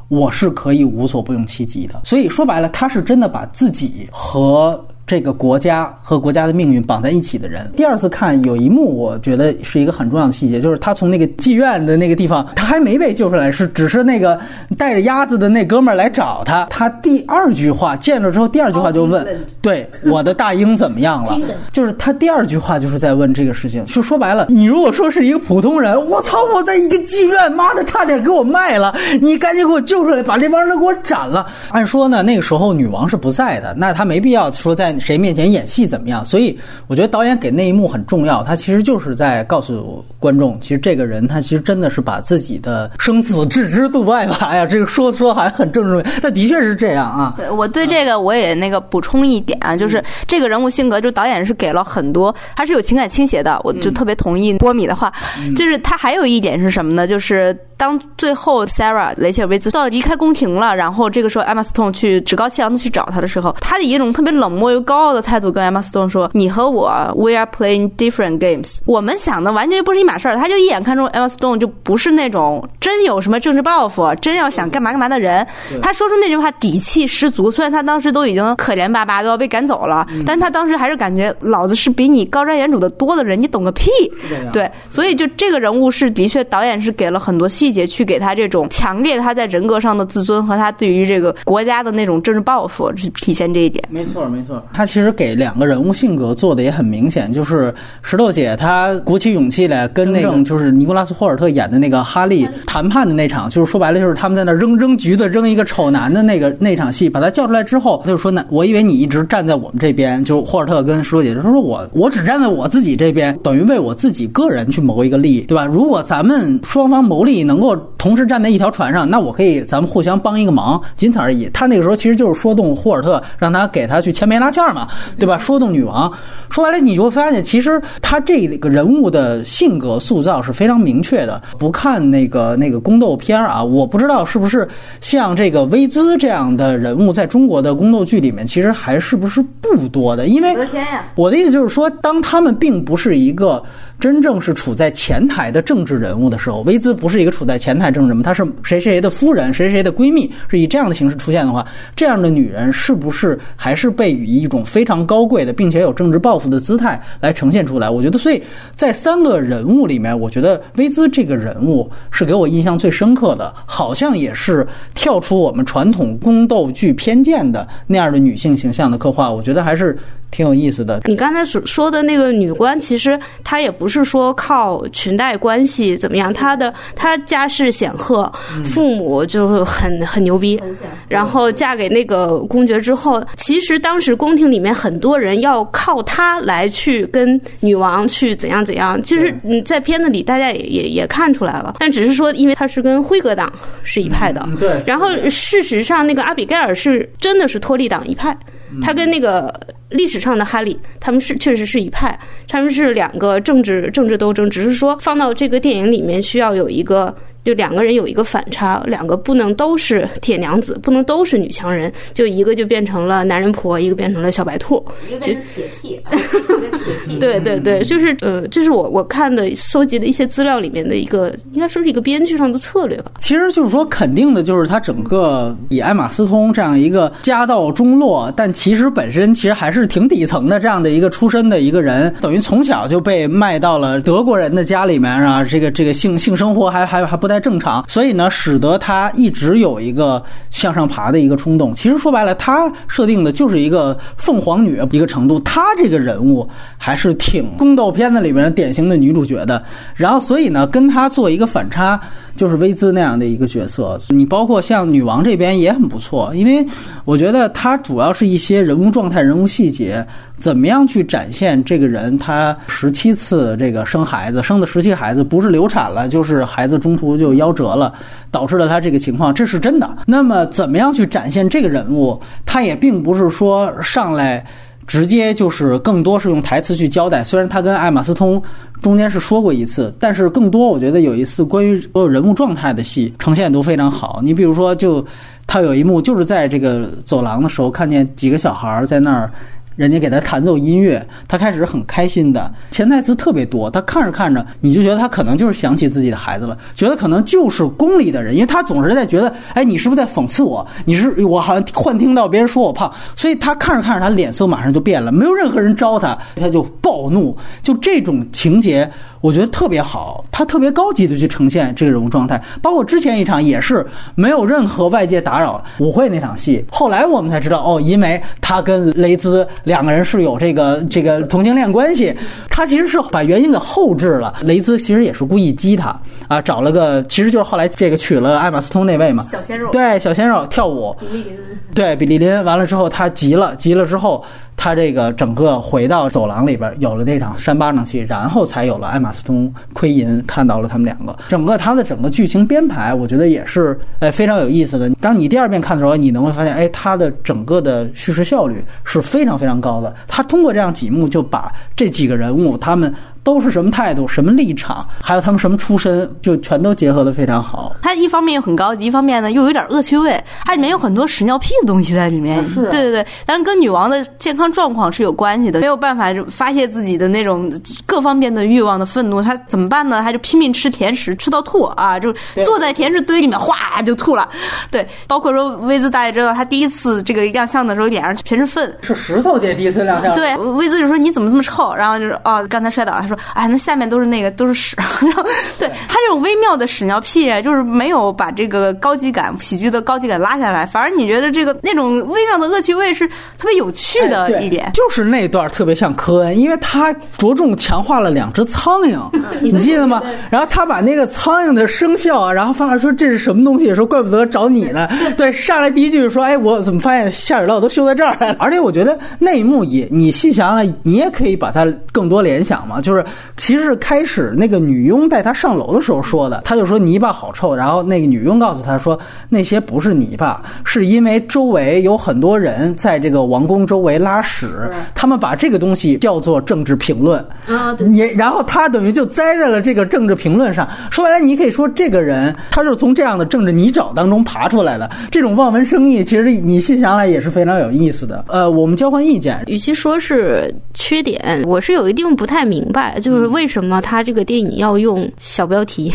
我是可以无所不用其极的。所以说白了，他是真的把自己和。这个国家和国家的命运绑在一起的人，第二次看有一幕，我觉得是一个很重要的细节，就是他从那个妓院的那个地方，他还没被救出来，是只是那个带着鸭子的那哥们儿来找他。他第二句话见了之后，第二句话就问：“ <laughs> 对我的大英怎么样了？”就是他第二句话就是在问这个事情。就说白了，你如果说是一个普通人，我操，我在一个妓院，妈的，差点给我卖了，你赶紧给我救出来，把这帮人给我斩了。按说呢，那个时候女王是不在的，那他没必要说在。谁面前演戏怎么样？所以我觉得导演给那一幕很重要，他其实就是在告诉观众，其实这个人他其实真的是把自己的生死置之度外吧。<laughs> 哎呀，这个说说还很正式，但的确是这样啊。对我对这个我也那个补充一点啊，就是这个人物性格，就导演是给了很多，他是有情感倾斜的，我就特别同意波米的话，就是他还有一点是什么呢？就是当最后 Sarah 雷切尔维兹到离开宫廷了，然后这个时候 Emma Stone 去趾高气扬的去找他的时候，他以一种特别冷漠又。高傲的态度跟 Emma Stone 说：“你和我，we are playing different games。我们想的完全不是一码事儿。”他就一眼看中 Emma Stone 就不是那种真有什么政治抱负、真要想干嘛干嘛的人。他说出那句话底气十足。虽然他当时都已经可怜巴巴都要被赶走了，但他当时还是感觉老子是比你高瞻远瞩的多的人，你懂个屁！对，所以就这个人物是的确导演是给了很多细节去给他这种强烈他在人格上的自尊和他对于这个国家的那种政治抱负去体现这一点。没错，没错。他其实给两个人物性格做的也很明显，就是石头姐她鼓起勇气来跟那个就是尼古拉斯霍尔特演的那个哈利谈判的那场，就是说白了就是他们在那扔扔橘子扔一个丑男的那个那场戏，把他叫出来之后，他就说那我以为你一直站在我们这边，就霍尔特跟石头姐就说我我只站在我自己这边，等于为我自己个人去谋一个利益，对吧？如果咱们双方谋利能够同时站在一条船上，那我可以咱们互相帮一个忙，仅此而已。他那个时候其实就是说动霍尔特，让他给他去签梅拉券嘛。对吧？说动女王，说完了你就会发现，其实他这个人物的性格塑造是非常明确的。不看那个那个宫斗片啊，我不知道是不是像这个薇姿这样的人物，在中国的宫斗剧里面，其实还是不是不多的。因为我的意思就是说，当他们并不是一个。真正是处在前台的政治人物的时候，薇兹不是一个处在前台政治人物，她是谁谁的夫人，谁谁谁的闺蜜，是以这样的形式出现的话，这样的女人是不是还是被以一种非常高贵的，并且有政治抱负的姿态来呈现出来？我觉得，所以在三个人物里面，我觉得薇兹这个人物是给我印象最深刻的，好像也是跳出我们传统宫斗剧偏见的那样的女性形象的刻画，我觉得还是。挺有意思的。你刚才所说的那个女官，其实她也不是说靠裙带关系怎么样，她的她家世显赫，父母就是很很牛逼，然后嫁给那个公爵之后，其实当时宫廷里面很多人要靠她来去跟女王去怎样怎样，就是嗯，在片子里大家也也也看出来了，但只是说因为她是跟辉格党是一派的，对。然后事实上那个阿比盖尔是真的是托利党一派。他跟那个历史上的哈利，他们是确实是一派，他们是两个政治政治斗争，只是说放到这个电影里面需要有一个，就两个人有一个反差，两个不能都是铁娘子，不能都是女强人，就一个就变成了男人婆，一个变成了小白兔，一个变成铁 T，一个铁 T，对对对，就是呃，这是我我看的搜集的一些资料里面的一个，应该说是一个编剧上的策略吧。其实就是说，肯定的就是他整个以艾玛斯通这样一个家道中落，但其实本身其实还是挺底层的这样的一个出身的一个人，等于从小就被卖到了德国人的家里面啊，这个这个性性生活还还还不在正常，所以呢，使得他一直有一个向上爬的一个冲动。其实说白了，他设定的就是一个凤凰女一个程度，他这个人物还是挺宫斗片子里面典型的女主角的。然后，所以呢，跟他做一个反差。就是薇兹那样的一个角色，你包括像女王这边也很不错，因为我觉得她主要是一些人物状态、人物细节，怎么样去展现这个人他十七次这个生孩子，生的十七孩子不是流产了，就是孩子中途就夭折了，导致了他这个情况，这是真的。那么怎么样去展现这个人物？他也并不是说上来。直接就是更多是用台词去交代，虽然他跟艾玛斯通中间是说过一次，但是更多我觉得有一次关于人物状态的戏呈现都非常好。你比如说，就他有一幕就是在这个走廊的时候，看见几个小孩在那儿。人家给他弹奏音乐，他开始很开心的，潜台词特别多。他看着看着，你就觉得他可能就是想起自己的孩子了，觉得可能就是宫里的人，因为他总是在觉得，哎，你是不是在讽刺我？你是我好像幻听到别人说我胖，所以他看着看着，他脸色马上就变了。没有任何人招他，他就暴怒。就这种情节。我觉得特别好，他特别高级的去呈现这种状态，包括之前一场也是没有任何外界打扰舞会那场戏，后来我们才知道哦，因为他跟雷兹两个人是有这个这个同性恋关系，他其实是把原因给后置了。雷兹其实也是故意激他啊，找了个其实就是后来这个娶了艾玛斯通那位嘛，小鲜肉，对小鲜肉跳舞，比利林，对比利林，完了之后他急了，急了之后。他这个整个回到走廊里边，有了那场扇巴掌戏，然后才有了艾玛斯通亏银，看到了他们两个。整个他的整个剧情编排，我觉得也是哎非常有意思的。当你第二遍看的时候，你能会发现，哎，他的整个的叙事效率是非常非常高的。他通过这样几幕，就把这几个人物他们。都是什么态度、什么立场，还有他们什么出身，就全都结合的非常好。它一方面又很高级，一方面呢又有点恶趣味，它里面有很多屎尿屁的东西在里面。是，对对对，但是跟女王的健康状况是有关系的，没有办法发泄自己的那种各方面的欲望的愤怒，他怎么办呢？他就拼命吃甜食，吃到吐啊，就坐在甜食堆里面哗就吐了。<laughs> 对，包括说威兹大家知道，他第一次这个亮相的时候脸上全是粪，是石头姐第一次亮相。对，威兹就说你怎么这么臭？然后就是哦，刚才摔倒，他说哎，那下面都是那个都是屎。<laughs> 然后对他这种微妙的屎尿屁，就是没有把这个高级感、喜剧的高级感拉下来，反而你觉得这个那种微妙的恶趣味是特别有趣的一点。就是那段特别像科恩，因为他着重强化了两只苍蝇，你记得吗？然后他把那个苍蝇的声效，然后放来说这是什么东西？说怪不得找你呢。对，上来第一句说，哎，我怎么发现下水道都修在这儿了？<laughs> 而且我觉得那一幕也，你细想想，你也可以把它更多联想嘛。就是其实是开始那个女佣带他上楼的时候说的，他就说泥巴好臭。然后那个女佣告诉他说，那些不是泥巴，是因为周围有很多人在这个王宫周围拉屎，他们把这个东西叫做政治评论。啊，也然后他等于就栽在了这个政治评论上。说白了，你可以说这个人他是从这样的政治泥沼当中爬出来的。这种望文生义，其实你细想来也是非常有意思的。呃，我们交换意见，与其说是缺点，我是有一定不太明白，就是为什么他这个电影要用小标题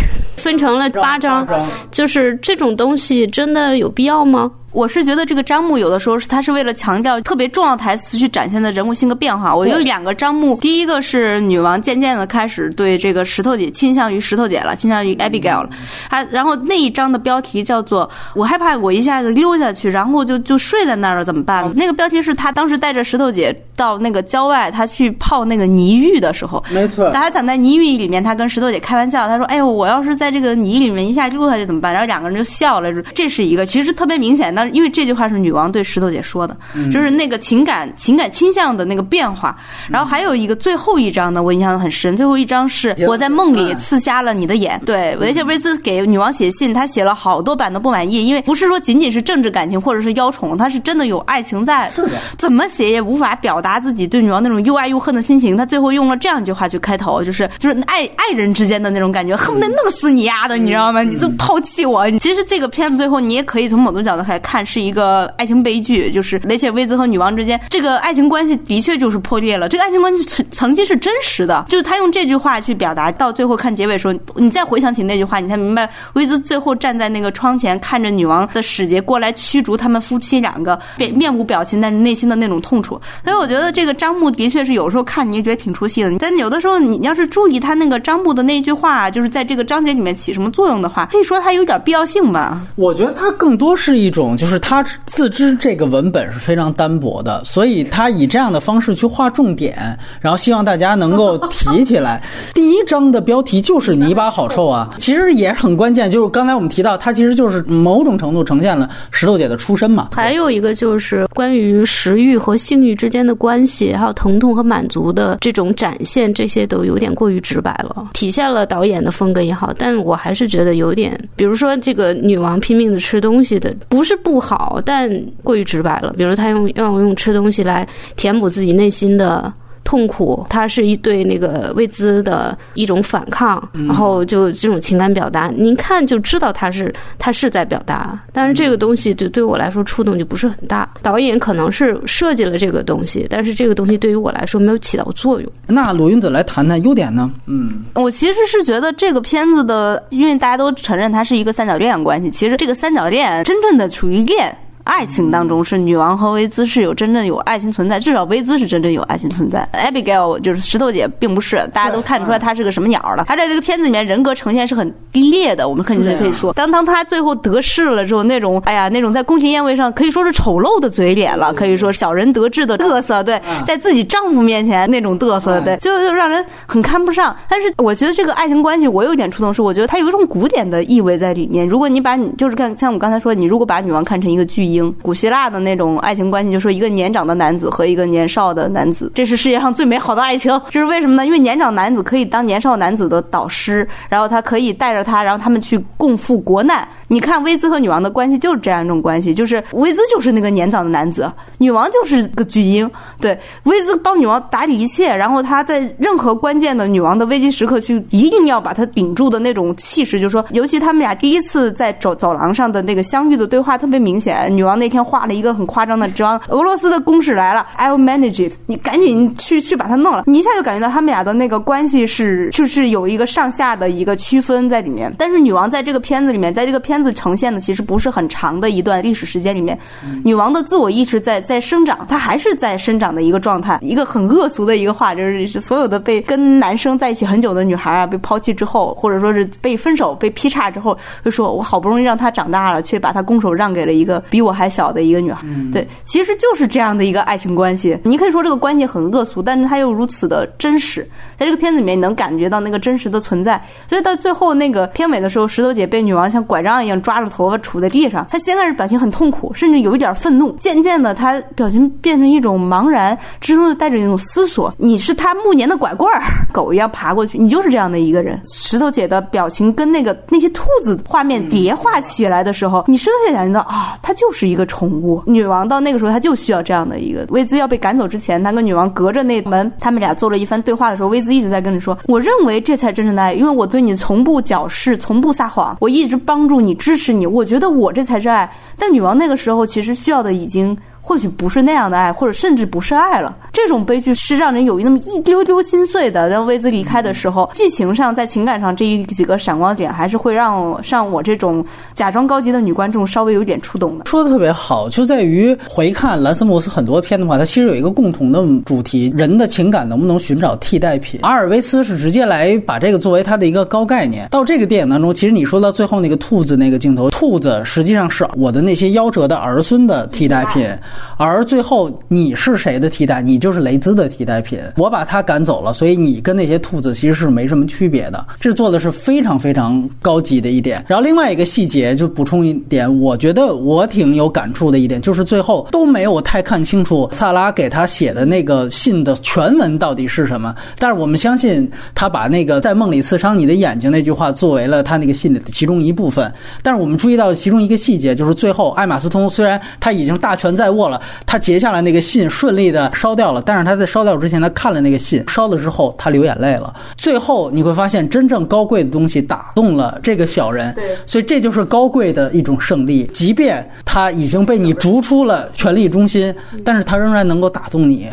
分成了八章，就是这种东西真的有必要吗？我是觉得这个章目有的时候是他是为了强调特别重要台词去展现的人物性格变化。我有两个章目，第一个是女王渐渐的开始对这个石头姐倾向于石头姐了，倾向于 Abigail 了。还然后那一章的标题叫做“我害怕我一下子溜下去，然后就就睡在那儿了，怎么办？”那个标题是他当时带着石头姐到那个郊外，他去泡那个泥浴的时候，没错。他躺在泥浴里面，他跟石头姐开玩笑，他说：“哎呦，我要是在这个泥里面一下落下去怎么办？”然后两个人就笑了。这是一个其实特别明显，但因为这句话是女王对石头姐说的，就是那个情感情感倾向的那个变化。然后还有一个最后一章呢，我印象很深。最后一章是我在梦里刺瞎了你的眼。对，维切维兹给女王写信，他写了好多版都不满意，因为不是说仅仅是政治感情或者是妖宠，他是真的有爱情在。怎么写也无法表达自己对女王那种又爱又恨的心情。他最后用了这样一句话去开头，就是就是爱爱人之间的那种感觉，恨不得弄死你丫的，你知道吗？你就抛弃我。其实这个片子最后你也可以从某种角度来看，是一个爱情悲剧，就是雷切威兹和女王之间这个爱情关系的确就是破裂了。这个爱情关系曾曾经是真实的，就是他用这句话去表达。到最后看结尾的时候，你再回想起那句话，你才明白威兹最后站在那个窗前，看着女王的使节过来驱逐他们夫妻两个，面面无表情，但是内心的那种痛楚。所以我觉得这个张牧的确是有时候看你也觉得挺出戏的，但有的时候你要是注意他那个张牧的那句话，就是在这个章节里面起什么作用的话，可以说它有点必要性吧。我觉得它更多是一种，就是他自知这个文本是非常单薄的，所以他以这样的方式去划重点，然后希望大家能够提起来。<laughs> 第一章的标题就是“泥巴好臭”啊，其实也很关键。就是刚才我们提到，它其实就是某种程度呈现了石头姐的出身嘛。还有一个就是关于食欲和性欲之间的关系，还有疼痛和满足的这种展现，这些都有点过于直白了，体现了导演的风格也好。但我还是觉得有点，比如说这个女王拼命的吃东西的，不是不好，但过于直白了。比如她用要用吃东西来填补自己内心的。痛苦，它是一对那个未知的一种反抗，然后就这种情感表达，您看就知道他是他是在表达，但是这个东西对对我来说触动就不是很大。导演可能是设计了这个东西，但是这个东西对于我来说没有起到作用。那鲁云子来谈谈优点呢？嗯，我其实是觉得这个片子的，因为大家都承认它是一个三角恋关系，其实这个三角恋真正的处于恋。爱情当中是女王和薇兹是有真正有爱情存在，至少薇兹是真正有爱情存在。Abigail 就是石头姐，并不是，大家都看得出来她是个什么鸟了。她在这个片子里面人格呈现是很低劣的，我们肯定可以说。当当她最后得势了之后，那种哎呀，那种在宫廷宴会上可以说是丑陋的嘴脸了，可以说小人得志的嘚瑟，对，在自己丈夫面前那种嘚瑟，对，就就让人很看不上。但是我觉得这个爱情关系，我有一点触动，是我觉得它有一种古典的意味在里面。如果你把你就是看像我刚才说，你如果把女王看成一个巨婴，古希腊的。那种爱情关系，就说一个年长的男子和一个年少的男子，这是世界上最美好的爱情。这是为什么呢？因为年长男子可以当年少男子的导师，然后他可以带着他，然后他们去共赴国难。你看威兹和女王的关系就是这样一种关系，就是威兹就是那个年长的男子，女王就是个巨婴。对，威兹帮女王打理一切，然后他在任何关键的女王的危机时刻去一定要把她顶住的那种气势，就是说，尤其他们俩第一次在走走廊上的那个相遇的对话特别明显。女王那天画了一个很夸张的妆，俄罗斯的攻势来了，I'll manage it，你赶紧去去把它弄了。你一下就感觉到他们俩的那个关系是就是有一个上下的一个区分在里面。但是女王在这个片子里面，在这个片片子呈现的其实不是很长的一段历史时间里面，女王的自我意识在在生长，她还是在生长的一个状态。一个很恶俗的一个话，就是所有的被跟男生在一起很久的女孩啊，被抛弃之后，或者说是被分手、被劈叉之后，就说我好不容易让她长大了，却把她拱手让给了一个比我还小的一个女孩。对，其实就是这样的一个爱情关系。你可以说这个关系很恶俗，但是它又如此的真实。在这个片子里面，你能感觉到那个真实的存在。所以到最后那个片尾的时候，石头姐被女王像拐杖一样抓着头发杵在地上。他先开始表情很痛苦，甚至有一点愤怒。渐渐的，他表情变成一种茫然之中又带着一种思索。你是他暮年的拐棍儿，狗一样爬过去。你就是这样的一个人。石头姐的表情跟那个那些兔子画面叠画起来的时候，你深刻感觉到啊，她就是一个宠物。女王到那个时候，她就需要这样的一个。威兹要被赶走之前，她跟女王隔着那门，他们俩做了一番对话的时候，威兹。一直在跟你说，我认为这才真正的爱，因为我对你从不矫饰，从不撒谎，我一直帮助你，支持你，我觉得我这才是爱。但女王那个时候其实需要的已经。或许不是那样的爱，或者甚至不是爱了。这种悲剧是让人有那么一丢丢心碎的。当薇兹离开的时候，剧情上在情感上这一几个闪光点，还是会让像我这种假装高级的女观众稍微有点触动的。说的特别好，就在于回看兰斯莫斯很多片的话，它其实有一个共同的主题：人的情感能不能寻找替代品？阿尔维斯是直接来把这个作为他的一个高概念。到这个电影当中，其实你说到最后那个兔子那个镜头，兔子实际上是我的那些夭折的儿孙的替代品，而最后你是谁的替代？你就是雷兹的替代品。我把他赶走了，所以你跟那些兔子其实是没什么区别的。这做的是非常非常高级的一点。然后另外一个细节就补充一点，我觉得我挺有感触的一点，就是最后都没有太看清楚萨拉给他写的那个信的全文到底是什么。但是我们相信他把那个在梦里刺伤你的眼睛那句话作为了他那个信的其中一部分。但是我们注意到其中一个细节，就是最后艾玛斯通虽然他已经大权在握了，他截下来那个信顺利的烧掉了，但是他在烧掉之前，他看了那个信，烧了之后他流眼泪了。最后你会发现，真正高贵的东西打动了这个小人，对所以这就是高贵的一种胜利。即便他已经被你逐出了权力中心，但是他仍然能够打动你。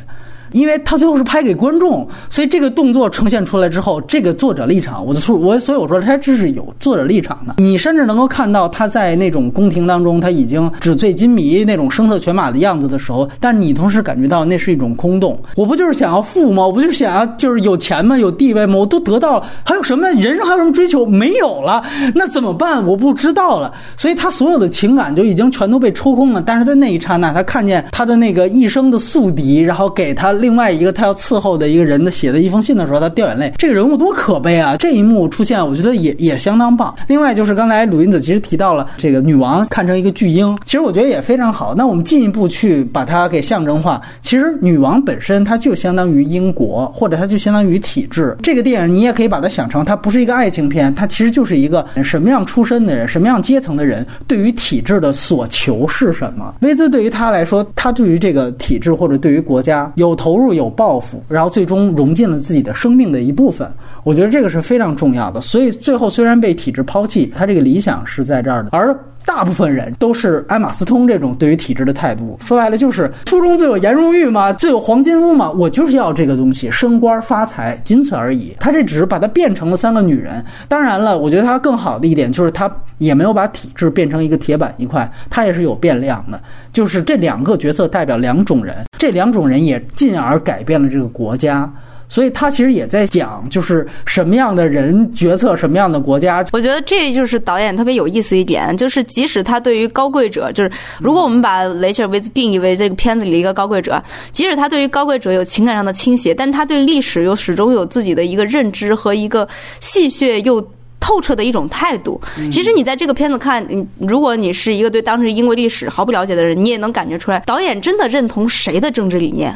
因为他最后是拍给观众，所以这个动作呈现出来之后，这个作者立场，我就说，我所以我说他这是有作者立场的。你甚至能够看到他在那种宫廷当中，他已经纸醉金迷那种声色犬马的样子的时候，但你同时感觉到那是一种空洞。我不就是想要富吗？我不就是想要就是有钱吗？有地位吗？我都得到了，还有什么人生还有什么追求？没有了，那怎么办？我不知道了。所以他所有的情感就已经全都被抽空了。但是在那一刹那，他看见他的那个一生的宿敌，然后给他另外一个他要伺候的一个人的写的一封信的时候，他掉眼泪。这个人物多可悲啊！这一幕出现，我觉得也也相当棒。另外就是刚才鲁云子其实提到了这个女王看成一个巨婴，其实我觉得也非常好。那我们进一步去把它给象征化，其实女王本身它就相当于英国，或者它就相当于体制。这个电影你也可以把它想成，它不是一个爱情片，它其实就是一个什么样出身的人，什么样阶层的人对于体制的所求是什么。威兹对于他来说，他对于这个体制或者对于国家有投投入有抱负，然后最终融进了自己的生命的一部分。我觉得这个是非常重要的。所以最后虽然被体制抛弃，他这个理想是在这儿的，而。大部分人都是埃马斯通这种对于体制的态度，说白了就是书中自有颜如玉嘛，自有黄金屋嘛，我就是要这个东西，升官发财，仅此而已。他这只是把它变成了三个女人。当然了，我觉得他更好的一点就是他也没有把体制变成一个铁板一块，他也是有变量的。就是这两个角色代表两种人，这两种人也进而改变了这个国家。所以他其实也在讲，就是什么样的人决策什么样的国家。我觉得这就是导演特别有意思一点，就是即使他对于高贵者，就是如果我们把雷切尔维兹定义为这个片子里的一个高贵者，即使他对于高贵者有情感上的倾斜，但他对历史又始终有自己的一个认知和一个戏谑又。透彻的一种态度。其实你在这个片子看，嗯，如果你是一个对当时英国历史毫不了解的人，你也能感觉出来，导演真的认同谁的政治理念？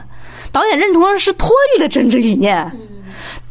导演认同是托育的政治理念。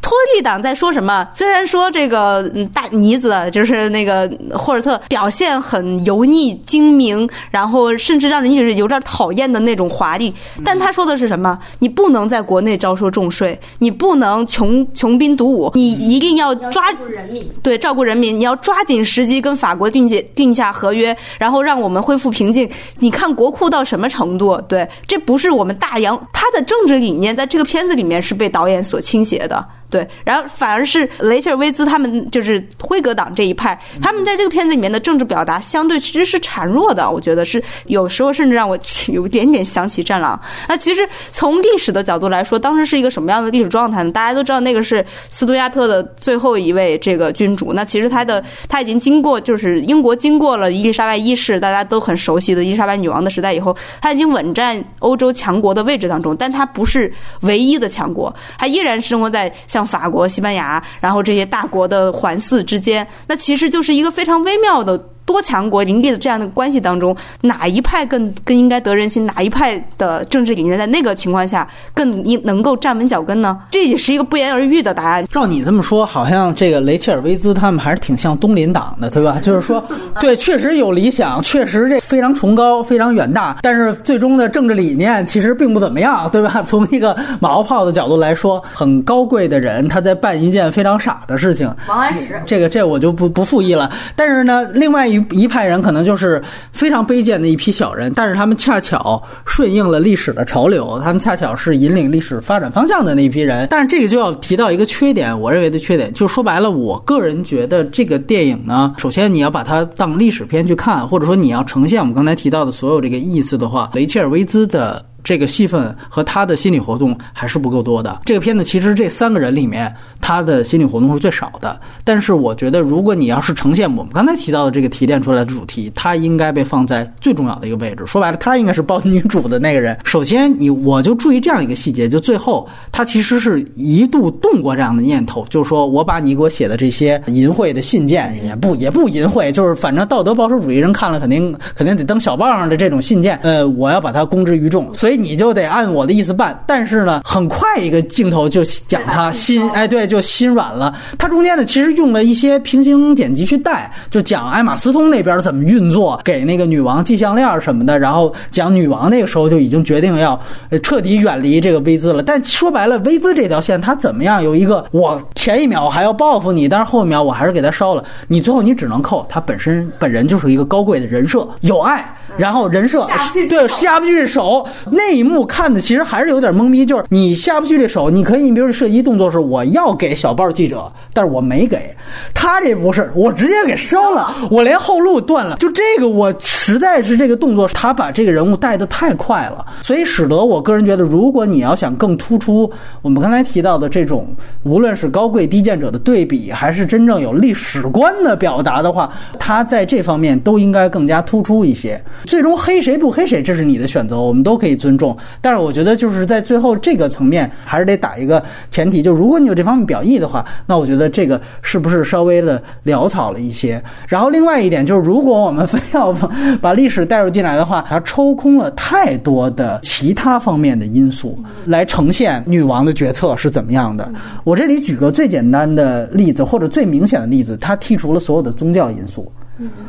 托利党在说什么？虽然说这个嗯大妮子就是那个霍尔特表现很油腻精明，然后甚至让人就是有点讨厌的那种华丽，但他说的是什么？你不能在国内招收重税，你不能穷穷兵黩武，你一定要抓照顾人民。对照顾人民，你要抓紧时机跟法国定下定下合约，然后让我们恢复平静。你看国库到什么程度？对，这不是我们大洋他的政治理念，在这个片子里面是被导演所倾斜的。 아! 对，然后反而是雷切尔·威兹他们就是辉格党这一派，他们在这个片子里面的政治表达相对其实是孱弱的，我觉得是有时候甚至让我 <laughs> 有一点点想起《战狼》。那其实从历史的角度来说，当时是一个什么样的历史状态呢？大家都知道那个是斯图亚特的最后一位这个君主，那其实他的他已经经过就是英国经过了伊丽莎白一世大家都很熟悉的伊丽莎白女王的时代以后，他已经稳占欧洲强国的位置当中，但他不是唯一的强国，他依然生活在像像法国、西班牙，然后这些大国的环伺之间，那其实就是一个非常微妙的多强国林立的这样的关系当中，哪一派更更应该得人心？哪一派的政治理念在那个情况下更应能够站稳脚跟呢？这也是一个不言而喻的答案。照你这么说，好像这个雷切尔·威兹他们还是挺像东林党的，对吧？<laughs> 就是说，对，确实有理想，确实这非常崇高、非常远大，但是最终的政治理念其实并不怎么样，对吧？<laughs> 从一个马后炮的角度来说，很高贵的人他在办一件非常傻的事情。王安石，这个这我就不不复议了。但是呢，另外一一派人可能就是非常卑贱的一批小人，但是他们恰巧顺应了历史的潮流，他们恰巧是引领历史发展方向的那一批人。但是这个就要提到一个缺点，我认为的缺点，就说白了，我个人觉得这个电影呢，首先你要把它当历史片去看，或者说你要呈现我们刚才提到的所有这个意思的话，雷切尔·维兹的。这个戏份和他的心理活动还是不够多的。这个片子其实这三个人里面，他的心理活动是最少的。但是我觉得，如果你要是呈现我们刚才提到的这个提炼出来的主题，他应该被放在最重要的一个位置。说白了，他应该是抱女主的那个人。首先，你我就注意这样一个细节，就最后他其实是一度动过这样的念头，就是说我把你给我写的这些淫秽的信件，也不也不淫秽，就是反正道德保守主义人看了肯定肯定得登小报上的这种信件，呃，我要把它公之于众。所以你就得按我的意思办。但是呢，很快一个镜头就讲他心，哎，对，就心软了。他中间呢，其实用了一些平行剪辑去带，就讲艾玛斯通那边怎么运作，给那个女王系项链什么的。然后讲女王那个时候就已经决定要彻底远离这个威兹了。但说白了，威兹这条线他怎么样？有一个我前一秒还要报复你，但是后一秒我还是给他烧了。你最后你只能扣他本身本人就是一个高贵的人设，有爱，然后人设对下不去手。那一幕。看的其实还是有点懵逼，就是你下不去这手，你可以，你比如射击动作是我要给小报记者，但是我没给。他，这不是我直接给烧了，我连后路断了，就这个我实在是这个动作，他把这个人物带的太快了，所以使得我个人觉得，如果你要想更突出我们刚才提到的这种，无论是高贵低贱者的对比，还是真正有历史观的表达的话，他在这方面都应该更加突出一些。最终黑谁不黑谁，这是你的选择，我们都可以尊重。但是我觉得就是在最后这个层面，还是得打一个前提，就如果你有这方面表意的话，那我觉得这个是不是稍微的潦草了一些？然后另外一点就是，如果我们非要把历史带入进来的话，它抽空了太多的其他方面的因素来呈现女王的决策是怎么样的。我这里举个最简单的例子，或者最明显的例子，它剔除了所有的宗教因素。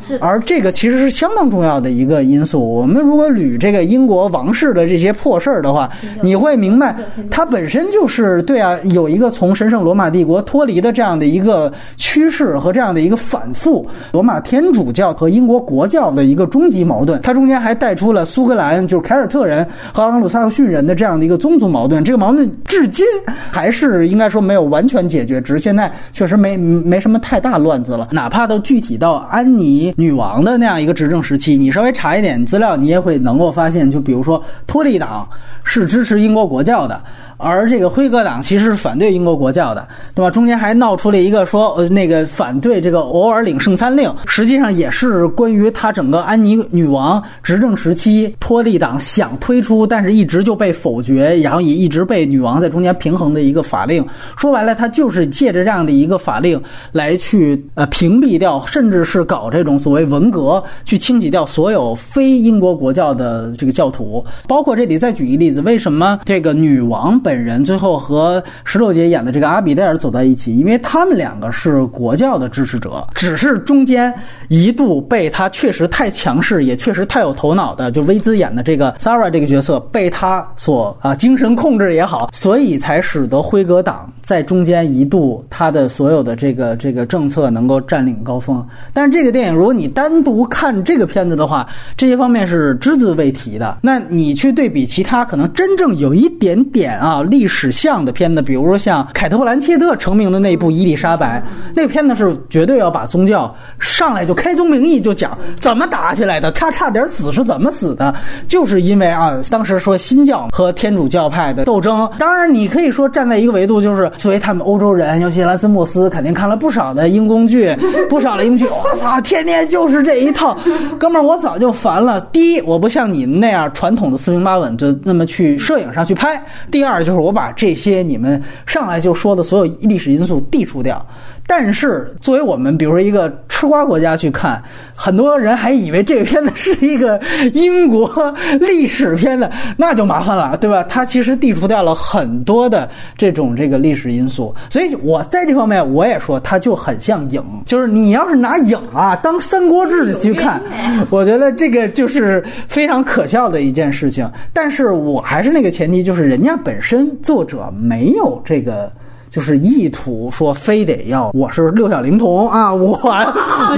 是，而这个其实是相当重要的一个因素。我们如果捋这个英国王室的这些破事儿的话，你会明白，它本身就是对啊，有一个从神圣罗马帝国脱离的这样的一个趋势和这样的一个反复。罗马天主教和英国国教的一个终极矛盾，它中间还带出了苏格兰就是凯尔特人和盎鲁萨克逊人的这样的一个宗族矛盾。这个矛盾至今还是应该说没有完全解决，只是现在确实没没什么太大乱子了。哪怕到具体到安。你女王的那样一个执政时期，你稍微查一点资料，你也会能够发现，就比如说托利党是支持英国国教的。而这个辉格党其实是反对英国国教的，对吧？中间还闹出了一个说，呃，那个反对这个偶尔领圣餐令，实际上也是关于他整个安妮女王执政时期，托利党想推出，但是一直就被否决，然后也一直被女王在中间平衡的一个法令。说白了，他就是借着这样的一个法令来去呃屏蔽掉，甚至是搞这种所谓文革，去清洗掉所有非英国国教的这个教徒。包括这里再举一个例子，为什么这个女王本本人最后和石头姐演的这个阿比戴尔走在一起，因为他们两个是国教的支持者，只是中间一度被他确实太强势，也确实太有头脑的，就威兹演的这个 s a r a 这个角色被他所啊精神控制也好，所以才使得辉格党在中间一度他的所有的这个这个政策能够占领高峰。但是这个电影，如果你单独看这个片子的话，这些方面是只字未提的。那你去对比其他可能真正有一点点啊。历史像的片子，比如说像凯特·布兰切特成名的那部《伊丽莎白》，那个片子是绝对要把宗教上来就开宗明义就讲怎么打起来的，他差点死是怎么死的，就是因为啊，当时说新教和天主教派的斗争。当然，你可以说站在一个维度，就是作为他们欧洲人，尤其兰斯莫斯，肯定看了不少的英宫剧，不少的英剧。<laughs> 我操，天天就是这一套，哥们儿，我早就烦了。第一，我不像你们那样传统的四平八稳，就那么去摄影上去拍；第二，就是就是我把这些你们上来就说的所有历史因素剔除掉。但是，作为我们比如说一个吃瓜国家去看，很多人还以为这个片子是一个英国历史片的，那就麻烦了，对吧？它其实剔除掉了很多的这种这个历史因素，所以我在这方面我也说，它就很像影，就是你要是拿影啊当《三国志》去看，<laughs> 我觉得这个就是非常可笑的一件事情。但是我还是那个前提，就是人家本身作者没有这个。就是意图说非得要我是六小龄童啊，<laughs> 我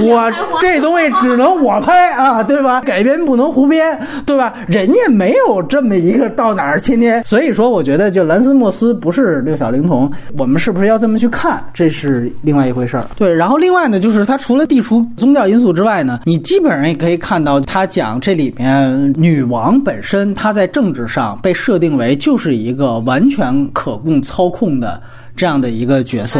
我这东西只能我拍啊，对吧？改编不能胡编，对吧？人家没有这么一个到哪儿天天，所以说我觉得就兰斯莫斯不是六小龄童，我们是不是要这么去看？这是另外一回事儿。对，然后另外呢，就是他除了地除宗教因素之外呢，你基本上也可以看到他讲这里面女王本身她在政治上被设定为就是一个完全可供操控的。这样的一个角色，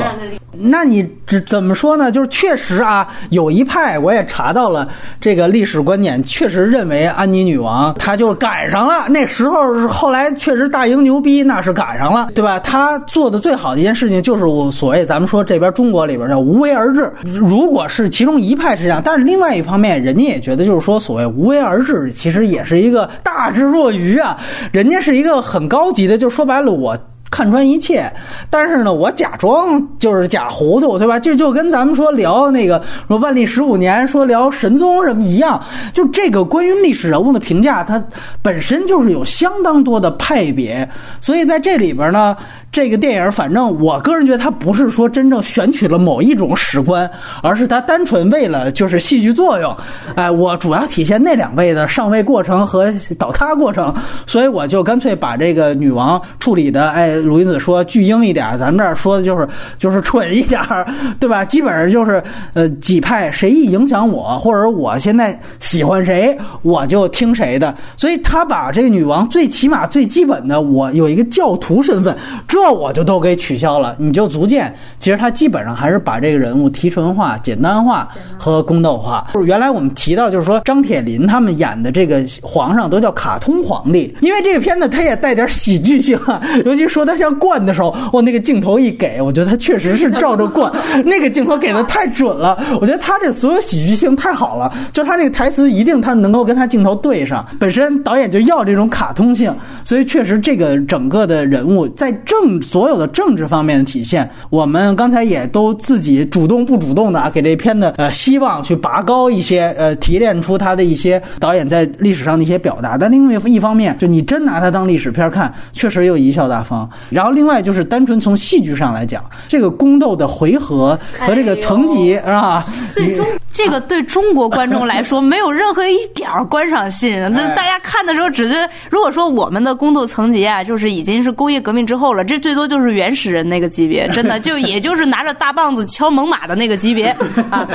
那你怎怎么说呢？就是确实啊，有一派我也查到了这个历史观点，确实认为安妮女王她就是赶上了那时候，是后来确实大英牛逼，那是赶上了，对吧？她做的最好的一件事情就是我所谓咱们说这边中国里边叫无为而治。如果是其中一派是这样，但是另外一方面，人家也觉得就是说所谓无为而治，其实也是一个大智若愚啊，人家是一个很高级的，就说白了我。看穿一切，但是呢，我假装就是假糊涂，对吧？就就跟咱们说聊那个说万历十五年，说聊神宗什么一样，就这个关于历史人物的评价，它本身就是有相当多的派别，所以在这里边呢。这个电影，反正我个人觉得，它不是说真正选取了某一种史观，而是它单纯为了就是戏剧作用。哎，我主要体现那两位的上位过程和倒塌过程，所以我就干脆把这个女王处理的，哎，鲁云子说巨婴一点，咱们这儿说的就是就是蠢一点，对吧？基本上就是呃几派谁一影响我，或者我现在喜欢谁，我就听谁的。所以他把这个女王最起码最基本的，我有一个教徒身份，这。这我就都给取消了，你就足见，其实他基本上还是把这个人物提纯化、简单化和宫斗化。就是原来我们提到，就是说张铁林他们演的这个皇上都叫卡通皇帝，因为这个片子他也带点喜剧性啊。<laughs> 尤其说他像灌的时候，我那个镜头一给，我觉得他确实是照着灌，<laughs> 那个镜头给的太准了。我觉得他这所有喜剧性太好了，就是他那个台词一定他能够跟他镜头对上。本身导演就要这种卡通性，所以确实这个整个的人物在正。所有的政治方面的体现，我们刚才也都自己主动不主动的啊，给这片的呃希望去拔高一些，呃提炼出他的一些导演在历史上的一些表达。但另外一方面，就你真拿它当历史片看，确实又贻笑大方。然后另外就是单纯从戏剧上来讲，这个宫斗的回合和这个层级是吧？最终这个对中国观众来说没有任何一点观赏性。那 <laughs> 大家看的时候只觉得，如果说我们的宫斗层级啊，就是已经是工业革命之后了，这。最多就是原始人那个级别，<laughs> 真的就也就是拿着大棒子敲猛犸的那个级别啊！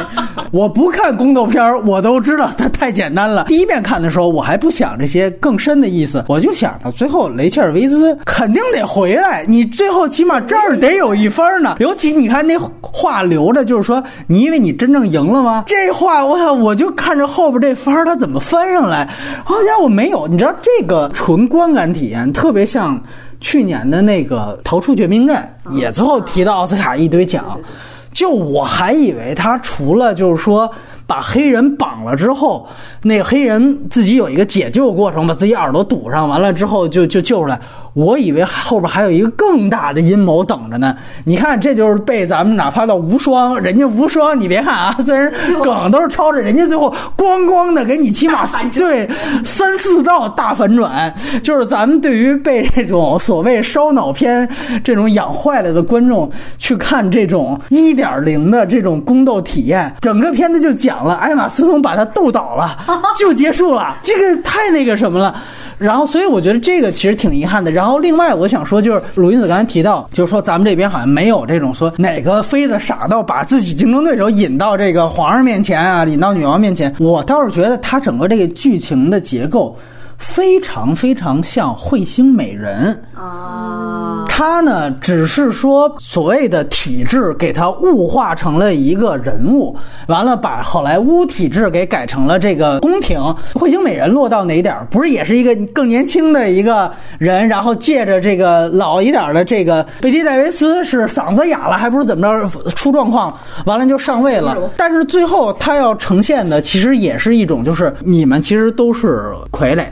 <laughs> 我不看宫斗片我都知道它太简单了。第一遍看的时候，我还不想这些更深的意思，我就想着最后雷切尔维兹肯定得回来，你最后起码这儿得有一分呢。尤其你看那话留着，就是说你以为你真正赢了吗？这话我操，我就看着后边这分他怎么翻上来。好家伙，没有，你知道这个纯观感体验特别像。去年的那个《逃出绝命镇》也最后提到奥斯卡一堆奖，就我还以为他除了就是说把黑人绑了之后，那个黑人自己有一个解救过程，把自己耳朵堵上，完了之后就就救出来。我以为后边还有一个更大的阴谋等着呢。你看，这就是被咱们哪怕到无双，人家无双，你别看啊，虽然梗都是抄着，人家最后咣咣的给你起码对三四道大反转。就是咱们对于被这种所谓烧脑片这种养坏了的观众去看这种一点零的这种宫斗体验，整个片子就讲了艾玛斯通把他斗倒了，就结束了，<laughs> 这个太那个什么了。然后，所以我觉得这个其实挺遗憾的。然后，另外我想说，就是鲁云子刚才提到，就是说咱们这边好像没有这种说哪个妃子傻到把自己竞争对手引到这个皇上面前啊，引到女王面前。我倒是觉得他整个这个剧情的结构非常非常像彗星美人啊。他呢，只是说所谓的体制给他物化成了一个人物，完了把好莱坞体制给改成了这个宫廷。彗星美人落到哪点儿？不是也是一个更年轻的一个人，然后借着这个老一点的这个贝蒂戴维斯是嗓子哑了，还不是怎么着出状况，完了就上位了。但是最后他要呈现的其实也是一种，就是你们其实都是傀儡，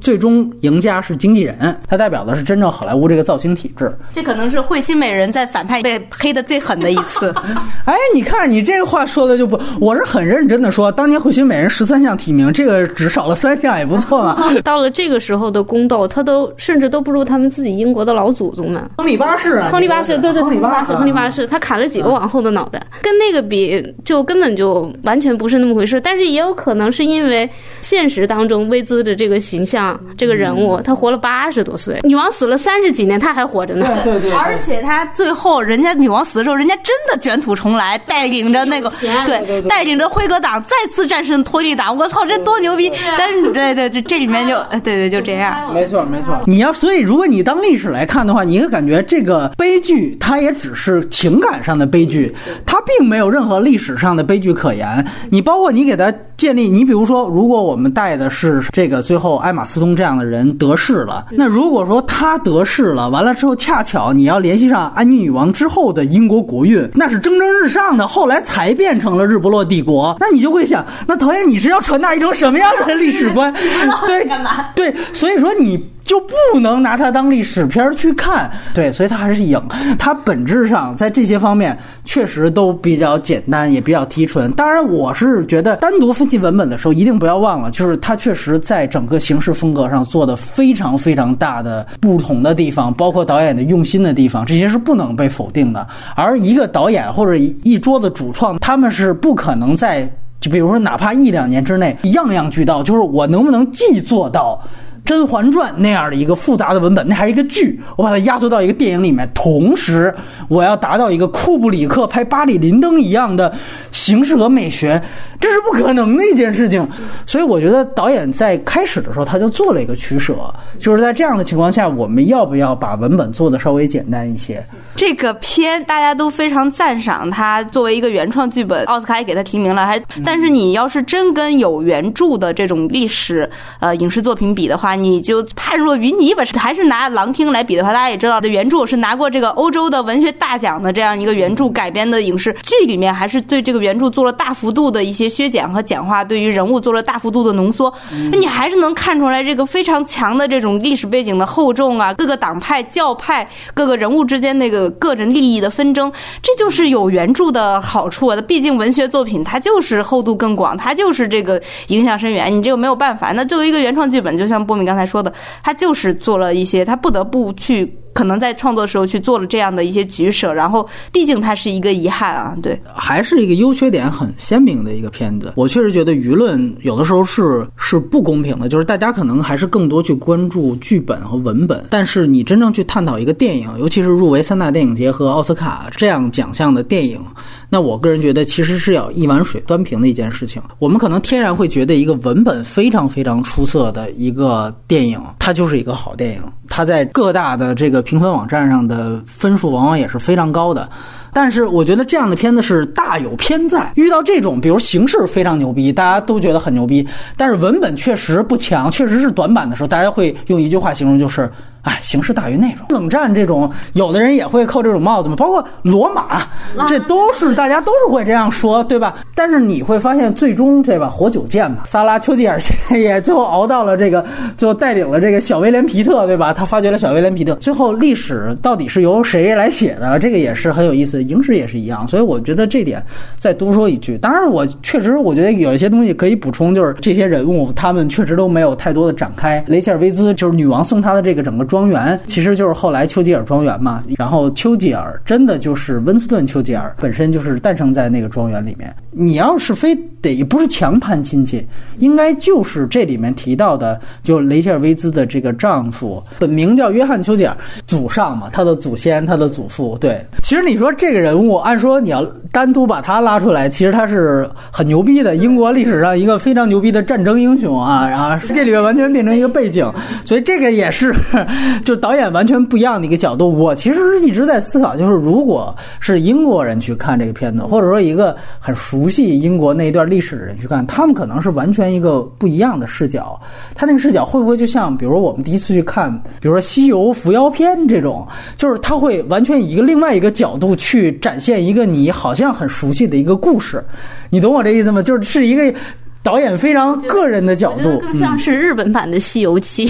最终赢家是经纪人，他代表的是真正好莱坞这个造星体制。这可能是惠心美人在反派被黑的最狠的一次。<laughs> 哎，你看你这个话说的就不，我是很认真的说，当年惠心美人十三项提名，这个只少了三项也不错嘛。<laughs> 到了这个时候的宫斗，他都甚至都不如他们自己英国的老祖宗们。亨利八世啊，亨利八世，对对，亨利八世，亨利八世，他砍了几个王后的脑袋，跟那个比，就根本就完全不是那么回事。但是也有可能是因为现实当中薇兹的这个形象，这个人物，他活了八十多岁，女王死了三十几年，他还活着呢。对对对，而且他最后，人家女王死的时候，人家真的卷土重来，带领着那个对，带领着辉格党再次战胜托利党。我操，这多牛逼！但是对对，这这里面就 <laughs> 对对就这样。没错没错，你要所以如果你当历史来看的话，你会感觉这个悲剧它也只是情感上的悲剧，它并没有任何历史上的悲剧可言。你包括你给他建立，你比如说，如果我们带的是这个最后艾玛斯通这样的人得势了，那如果说他得势了，完了之后恰巧你要联系上安妮女王之后的英国国运，那是蒸蒸日上的，后来才变成了日不落帝国，那你就会想，那导演你是要传达一种什么样的历史观？<laughs> 对，干嘛？对，所以说你。就不能拿它当历史片儿去看，对，所以它还是影。它本质上在这些方面确实都比较简单，也比较提纯。当然，我是觉得单独分析文本的时候，一定不要忘了，就是它确实在整个形式风格上做的非常非常大的不同的地方，包括导演的用心的地方，这些是不能被否定的。而一个导演或者一桌子主创，他们是不可能在就比如说哪怕一两年之内样样俱到，就是我能不能既做到。《甄嬛传》那样的一个复杂的文本，那还是一个剧，我把它压缩到一个电影里面，同时我要达到一个库布里克拍《巴里林登》一样的形式和美学，这是不可能的一件事情。<laughs> 所以我觉得导演在开始的时候他就做了一个取舍，就是在这样的情况下，我们要不要把文本做的稍微简单一些？这个片大家都非常赞赏他作为一个原创剧本，奥斯卡也给他提名了。还但是你要是真跟有原著的这种历史呃影视作品比的话，你就判若云泥吧。还是拿《狼厅》来比的话，大家也知道，的原著是拿过这个欧洲的文学大奖的这样一个原著改编的影视剧里面，还是对这个原著做了大幅度的一些削减和简化，对于人物做了大幅度的浓缩。你还是能看出来这个非常强的这种历史背景的厚重啊，各个党派、教派、各个人物之间那个。个人利益的纷争，这就是有原著的好处啊！毕竟文学作品它就是厚度更广，它就是这个影响深远。你这个没有办法。那作为一个原创剧本，就像波米刚才说的，他就是做了一些，他不得不去。可能在创作的时候去做了这样的一些取舍，然后毕竟它是一个遗憾啊，对，还是一个优缺点很鲜明的一个片子。我确实觉得舆论有的时候是是不公平的，就是大家可能还是更多去关注剧本和文本，但是你真正去探讨一个电影，尤其是入围三大电影节和奥斯卡这样奖项的电影。那我个人觉得，其实是要一碗水端平的一件事情。我们可能天然会觉得，一个文本非常非常出色的一个电影，它就是一个好电影。它在各大的这个评分网站上的分数往往也是非常高的。但是，我觉得这样的片子是大有偏在。遇到这种，比如形式非常牛逼，大家都觉得很牛逼，但是文本确实不强，确实是短板的时候，大家会用一句话形容，就是。哎，形式大于内容。冷战这种，有的人也会扣这种帽子嘛，包括罗马，这都是大家都是会这样说，对吧？但是你会发现，最终对吧？活久见嘛，萨拉丘吉尔 <laughs> 也最后熬到了这个，最后带领了这个小威廉皮特，对吧？他发掘了小威廉皮特。最后历史到底是由谁来写的？这个也是很有意思。影史也是一样，所以我觉得这点再多说一句。当然，我确实我觉得有一些东西可以补充，就是这些人物他们确实都没有太多的展开。雷切尔维兹就是女王送他的这个整个。庄园其实就是后来丘吉尔庄园嘛，然后丘吉尔真的就是温斯顿丘吉尔本身就是诞生在那个庄园里面。你要是非得不是强攀亲戚，应该就是这里面提到的，就雷切尔维兹的这个丈夫，本名叫约翰丘吉尔，祖上嘛，他的祖先，他的祖父。对，其实你说这个人物，按说你要单独把他拉出来，其实他是很牛逼的，英国历史上一个非常牛逼的战争英雄啊，然后这里面完全变成一个背景，所以这个也是。就导演完全不一样的一个角度，我其实一直在思考，就是如果是英国人去看这个片子，或者说一个很熟悉英国那一段历史的人去看，他们可能是完全一个不一样的视角。他那个视角会不会就像，比如说我们第一次去看，比如说《西游伏妖篇》这种，就是他会完全以一个另外一个角度去展现一个你好像很熟悉的一个故事，你懂我这意思吗？就是是一个。导演非常个人的角度，更像是日本版的《西游记》。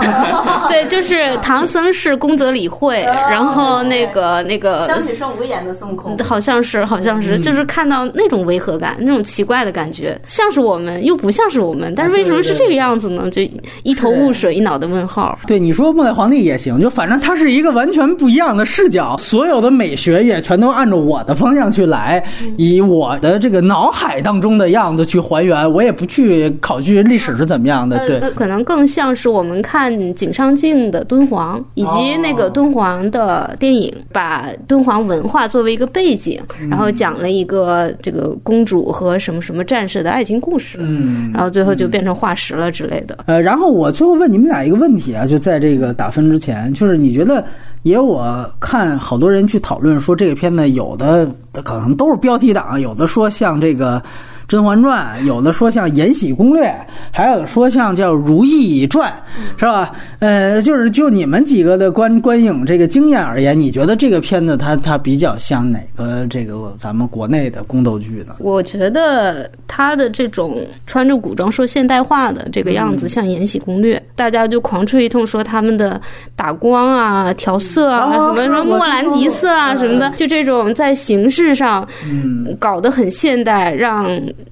<laughs> 对，就是唐僧是宫泽理惠，然后那个那个想起圣武演的孙悟空，好像是好像是，就是看到那种违和感，那种奇怪的感觉，像是我们又不像是我们，但是为什么是这个样子呢？就一头雾水，一脑袋问号。对，你说末代皇帝也行，就反正它是一个完全不一样的视角，所有的美学也全都按照我的方向去来，以我的这个脑海当中的样子去还原，我也不去考据历史是怎么样的。对，可能更像是我们看井上镜的敦煌，以及那个敦煌的电影，把敦煌文化作为一个背景，然后讲了一个这个公主和什么什么战士的爱情故事，嗯，然后最后就变成化石了之类的。呃，然后我最后问你们俩一个问题啊，就在这个打分之前，就是你觉得，也我看好多人去讨论说这个片子有的可能都是标题党，有的说像这个。《甄嬛传》有的说像《延禧攻略》，还有说像叫《如懿传》，是吧？呃，就是就你们几个的观观影这个经验而言，你觉得这个片子它它比较像哪个这个咱们国内的宫斗剧呢？我觉得它的这种穿着古装说现代化的这个样子像《延禧攻略》，大家就狂吹一通说他们的打光啊、调色啊、什么什么莫兰迪色啊什么的，就这种在形式上嗯搞得很现代，让。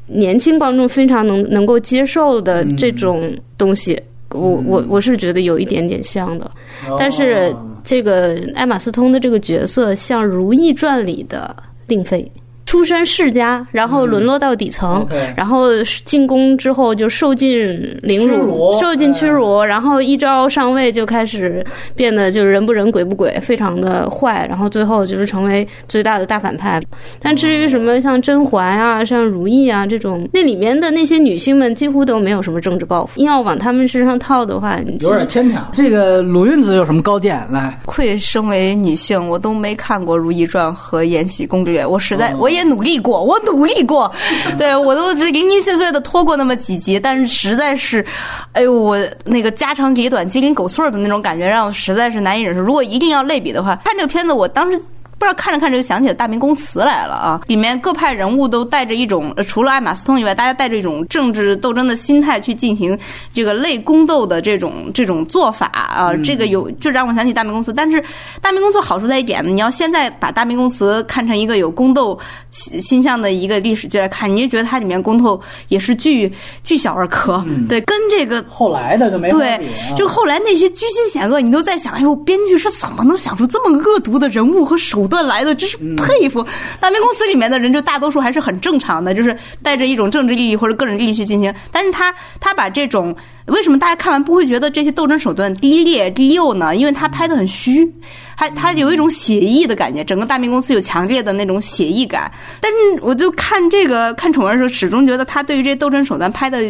年轻观众非常能能够接受的这种东西，我我我是觉得有一点点像的，但是这个艾玛斯通的这个角色像《如懿传》里的令妃。出身世家，然后沦落到底层，然后进宫之后就受尽凌辱，受尽屈辱，然后一朝上位就开始变得就是人不人鬼不鬼，非常的坏，然后最后就是成为最大的大反派。但至于什么像甄嬛啊、像如懿啊这种，那里面的那些女性们几乎都没有什么政治抱负，硬要往她们身上套的话，有点牵强。这个鲁韵子有什么高见？来，愧身为女性，我都没看过《如懿传》和《延禧攻略》，我实在我。也努力过，我努力过，<laughs> 对我都是零零碎碎的拖过那么几集，但是实在是，哎呦，我那个家长里短、鸡零狗碎的那种感觉，让我实在是难以忍受。如果一定要类比的话，看这个片子，我当时。不知道看着看着就想起了《大明宫词》来了啊！里面各派人物都带着一种，除了艾玛斯通以外，大家带着一种政治斗争的心态去进行这个类宫斗的这种这种做法啊！这个有就让我想起《大明宫词》，但是《大明宫词》好处在一点，你要现在把《大明宫词》看成一个有宫斗倾向的一个历史剧来看，你就觉得它里面宫斗也是巨巨小而可，对，跟这个后来的就没对，就后来那些居心险恶，你都在想，哎呦，编剧是怎么能想出这么恶毒的人物和手？段来的，真是佩服。大明公司里面的人，就大多数还是很正常的，就是带着一种政治利益或者个人利益去进行。但是他他把这种为什么大家看完不会觉得这些斗争手段低劣低幼呢？因为他拍的很虚。他他有一种写意的感觉，整个大明公司有强烈的那种写意感。但是我就看这个看宠儿的时候，始终觉得他对于这些斗争手段拍的，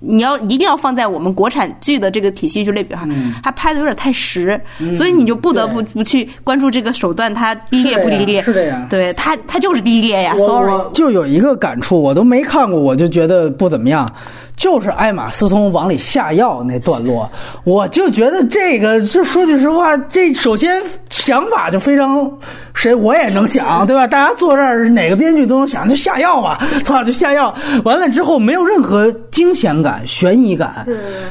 你要一定要放在我们国产剧的这个体系去类比哈，他拍的有点太实，所以你就不得不不去关注这个手段它低劣不低劣。是这样，对他他就是低劣呀。Sorry，就有一个感触，我都没看过，我就觉得不怎么样。就是艾玛斯通往里下药那段落，我就觉得这个，就说句实话，这首先想法就非常，谁我也能想，对吧？大家坐这儿哪个编剧都能想，就下药吧，操，就下药。完了之后没有任何惊险感、悬疑感，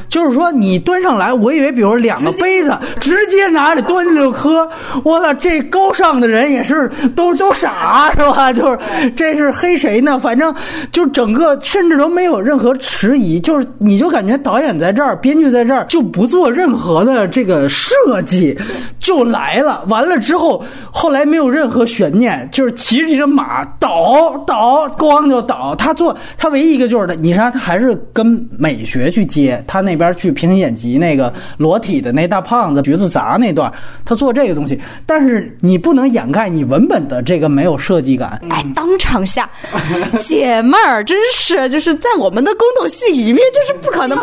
就是说你端上来，我以为比如两个杯子直接拿着端进去就喝，我操，这高尚的人也是都都傻是吧？就是这是黑谁呢？反正就整个甚至都没有任何迟。就是，你就感觉导演在这儿，编剧在这儿，就不做任何的这个设计，就来了。完了之后，后来没有任何悬念，就是骑着这个马倒倒，咣就倒。他做他唯一一个就是的，你看他还是跟美学去接，他那边去平行剪辑那个裸体的那大胖子橘子砸那段，他做这个东西。但是你不能掩盖你文本的这个没有设计感。哎，当场下，<laughs> 姐妹儿真是就是在我们的宫斗戏。里面这是不可能，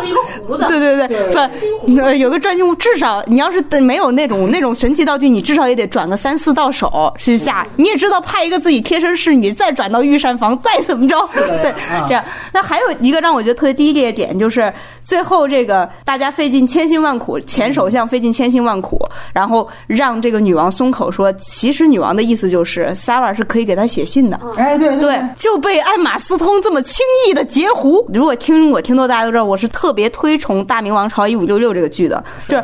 对对对，是吧？有个转心物，至少你要是没有那种那种神奇道具，你至至少也得转个三四道手之下。你也知道，派一个自己贴身侍女，再转到御膳房，再怎么着，对，<laughs> 这样。那还有一个让我觉得特别低劣的点，就是最后这个大家费尽千辛万苦，前首相费尽千辛万苦，然后让这个女王松口说，其实女王的意思就是萨瓦是可以给他写信的。哎，对对，就被爱马斯通这么轻易的截胡。如果听我听多，大家都知道我是特别推崇《大明王朝一五六六》这个剧的，就是。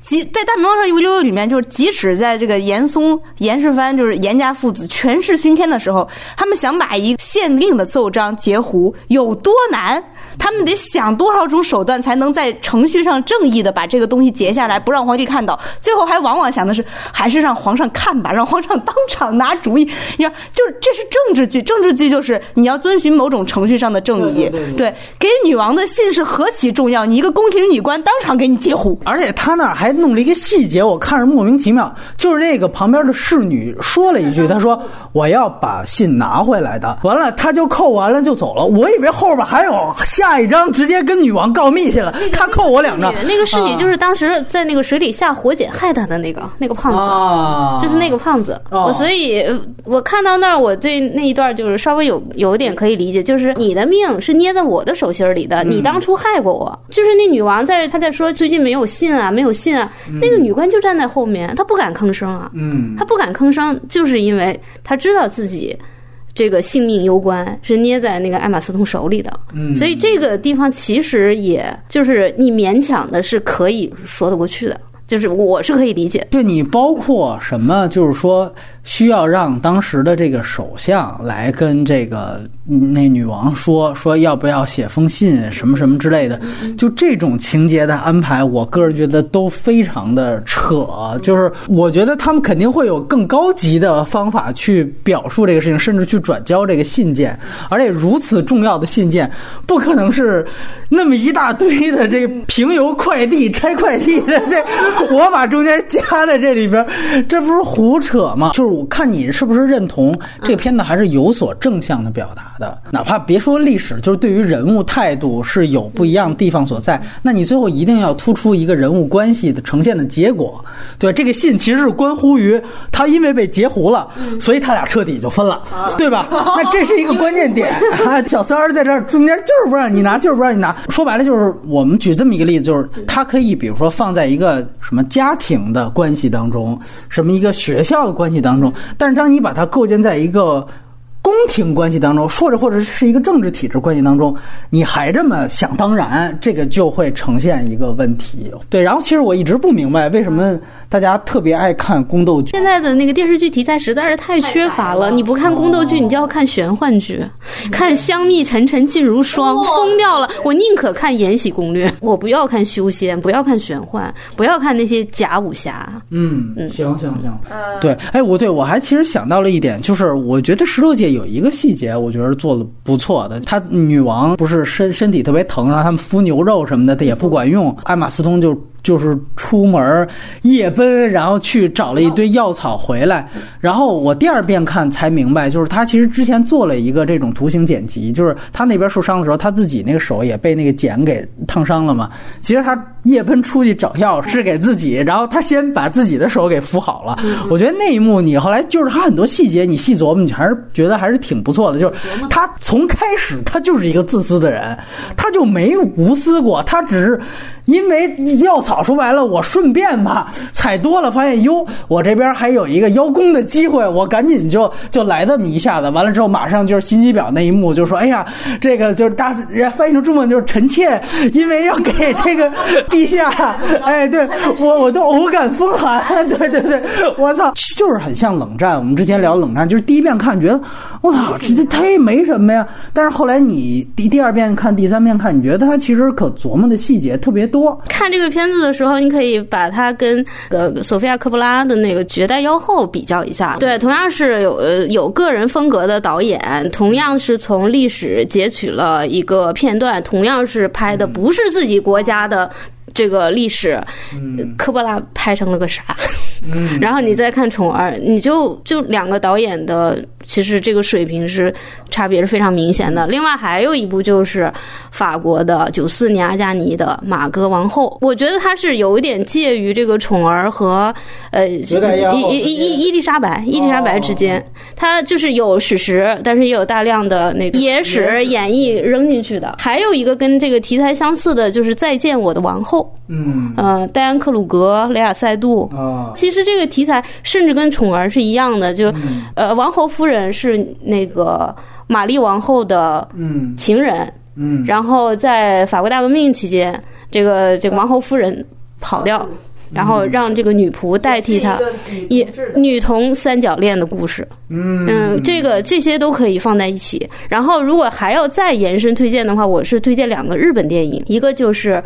即在《大明王朝一五六六》里面，就是即使在这个严嵩、严世蕃就是严家父子权势熏天的时候，他们想把一个县令的奏章截胡有多难？他们得想多少种手段才能在程序上正义的把这个东西截下来，不让皇帝看到。最后还往往想的是，还是让皇上看吧，让皇上当场拿主意。<laughs> 你看，就是这是政治剧，政治剧就是你要遵循某种程序上的正义。对，给女王的信是何其重要！你一个宫廷女官当场给你截胡，而且他那儿还弄了一个细节，我看着莫名其妙，就是那个旁边的侍女说了一句，她说我要把信拿回来的。完了，他就扣完了就走了。我以为后边还有。下一张直接跟女王告密去了，他扣我两张。那个侍女就是当时在那个水里下火姐害他的那个那个胖子，就是那个胖子。我所以，我看到那儿，我对那一段就是稍微有有点可以理解，就是你的命是捏在我的手心里的，你当初害过我。就是那女王在她在说最近没有信啊，没有信啊，那个女官就站在后面，她不敢吭声啊，嗯，她不敢吭声，就是因为她知道自己。这个性命攸关，是捏在那个艾玛斯通手里的，所以这个地方其实也就是你勉强的是可以说得过去的，就是我是可以理解。就你包括什么，就是说。需要让当时的这个首相来跟这个那女王说说要不要写封信什么什么之类的，就这种情节的安排，我个人觉得都非常的扯。就是我觉得他们肯定会有更高级的方法去表述这个事情，甚至去转交这个信件。而且如此重要的信件，不可能是那么一大堆的这平邮快递拆快递的这，<laughs> 我把中间夹在这里边，这不是胡扯吗？就是。我看你是不是认同这个片子还是有所正向的表达的，哪怕别说历史，就是对于人物态度是有不一样的地方所在。那你最后一定要突出一个人物关系的呈现的结果。对，这个信其实是关乎于他因为被截胡了，所以他俩彻底就分了，对吧？<laughs> 那这是一个关键点。小三儿在这儿中间就是不让你拿，就是不让你拿。说白了就是我们举这么一个例子，就是他可以比如说放在一个什么家庭的关系当中，什么一个学校的关系当中。但是，当你把它构建在一个。宫廷关系当中，说着或者是一个政治体制关系当中，你还这么想当然，这个就会呈现一个问题。对，然后其实我一直不明白为什么大家特别爱看宫斗剧。现在的那个电视剧题材实在是太缺乏了，你不看宫斗剧，你就要看玄幻剧，看香蜜沉沉烬如霜，疯掉了。我宁可看《延禧攻略》，我不要看修仙，不要看玄幻，不要看那些假武侠。嗯嗯，行行行，对，哎，我对我还其实想到了一点，就是我觉得石头姐。有一个细节，我觉得做的不错的。她女王不是身身体特别疼，让他们敷牛肉什么的，她也不管用。艾玛斯通就。就是出门夜奔，然后去找了一堆药草回来。然后我第二遍看才明白，就是他其实之前做了一个这种图形剪辑，就是他那边受伤的时候，他自己那个手也被那个剪给烫伤了嘛。其实他夜奔出去找药是给自己，然后他先把自己的手给敷好了。我觉得那一幕你后来就是他很多细节，你细琢磨，你还是觉得还是挺不错的。就是他从开始他就是一个自私的人，他就没无私过，他只是。因为药草说白了，我顺便吧采多了，发现哟，我这边还有一个邀功的机会，我赶紧就就来这么一下子。完了之后，马上就是心机婊那一幕，就说：“哎呀，这个就是大翻译成中文就是臣妾，因为要给这个 <laughs> 陛下，哎，对我我都偶感风寒。对对对，我操，就是很像冷战。我们之前聊冷战，就是第一遍看觉得我操，这这他也没什么呀。但是后来你第第二遍看、第三遍看，你觉得他其实可琢磨的细节特别多。看这个片子的时候，你可以把它跟呃索菲亚·科布拉的那个《绝代妖后》比较一下。对，同样是有呃有个人风格的导演，同样是从历史截取了一个片段，同样是拍的不是自己国家的这个历史，科波拉拍成了个啥？<laughs> 然后你再看《宠儿》，你就就两个导演的。其实这个水平是差别是非常明显的。另外还有一部就是法国的九四年阿加尼的《马哥王后》，我觉得它是有一点介于这个宠儿和呃伊伊伊伊丽莎白伊丽莎白之间，它就是有史实，但是也有大量的那个野史演绎扔进去的。还有一个跟这个题材相似的，就是《再见我的王后》。嗯，呃，戴安·克鲁格、雷亚·塞杜。啊，其实这个题材甚至跟宠儿是一样的，就呃，王侯夫人是那个玛丽王后的嗯情人，嗯，然后在法国大革命期间，这个这个王侯夫人跑掉，然后让这个女仆代替她，也女童三角恋的故事。嗯嗯，这个这些都可以放在一起。然后，如果还要再延伸推荐的话，我是推荐两个日本电影，一个就是《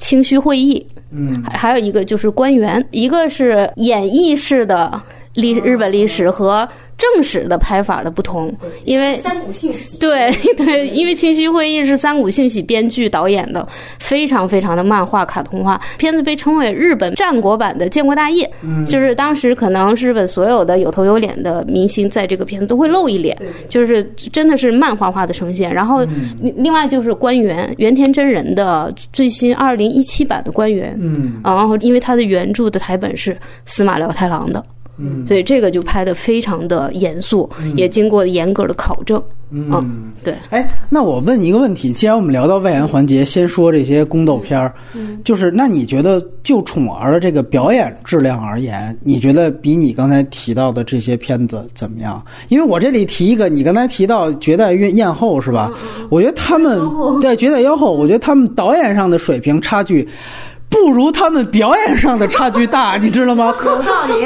清虚会议》，嗯。还还有一个就是《官员》，一个是演绎式的历日本历史和正史的拍法的不同，因为三股信息，对 <laughs> 对，因为《清晰会议》是三谷幸喜编剧导演的，非常非常的漫画卡通化。片子被称为日本战国版的《建国大业》，就是当时可能是日本所有的有头有脸的明星在这个片子都会露一脸，就是真的是漫画化的呈现。然后另另外就是官员原田真人的最新二零一七版的官员，嗯然后因为他的原著的台本是司马辽太郎的。嗯所以这个就拍的非常的严肃，也经过严格的考证。嗯，对，哎，那我问一个问题，既然我们聊到外延环节，先说这些宫斗片儿，就是那你觉得就宠儿的这个表演质量而言，你觉得比你刚才提到的这些片子怎么样？因为我这里提一个，你刚才提到《绝代艳艳后》是吧？我觉得他们在《绝代妖后》，我觉得他们导演上的水平差距。不如他们表演上的差距大，<laughs> 你知道吗？科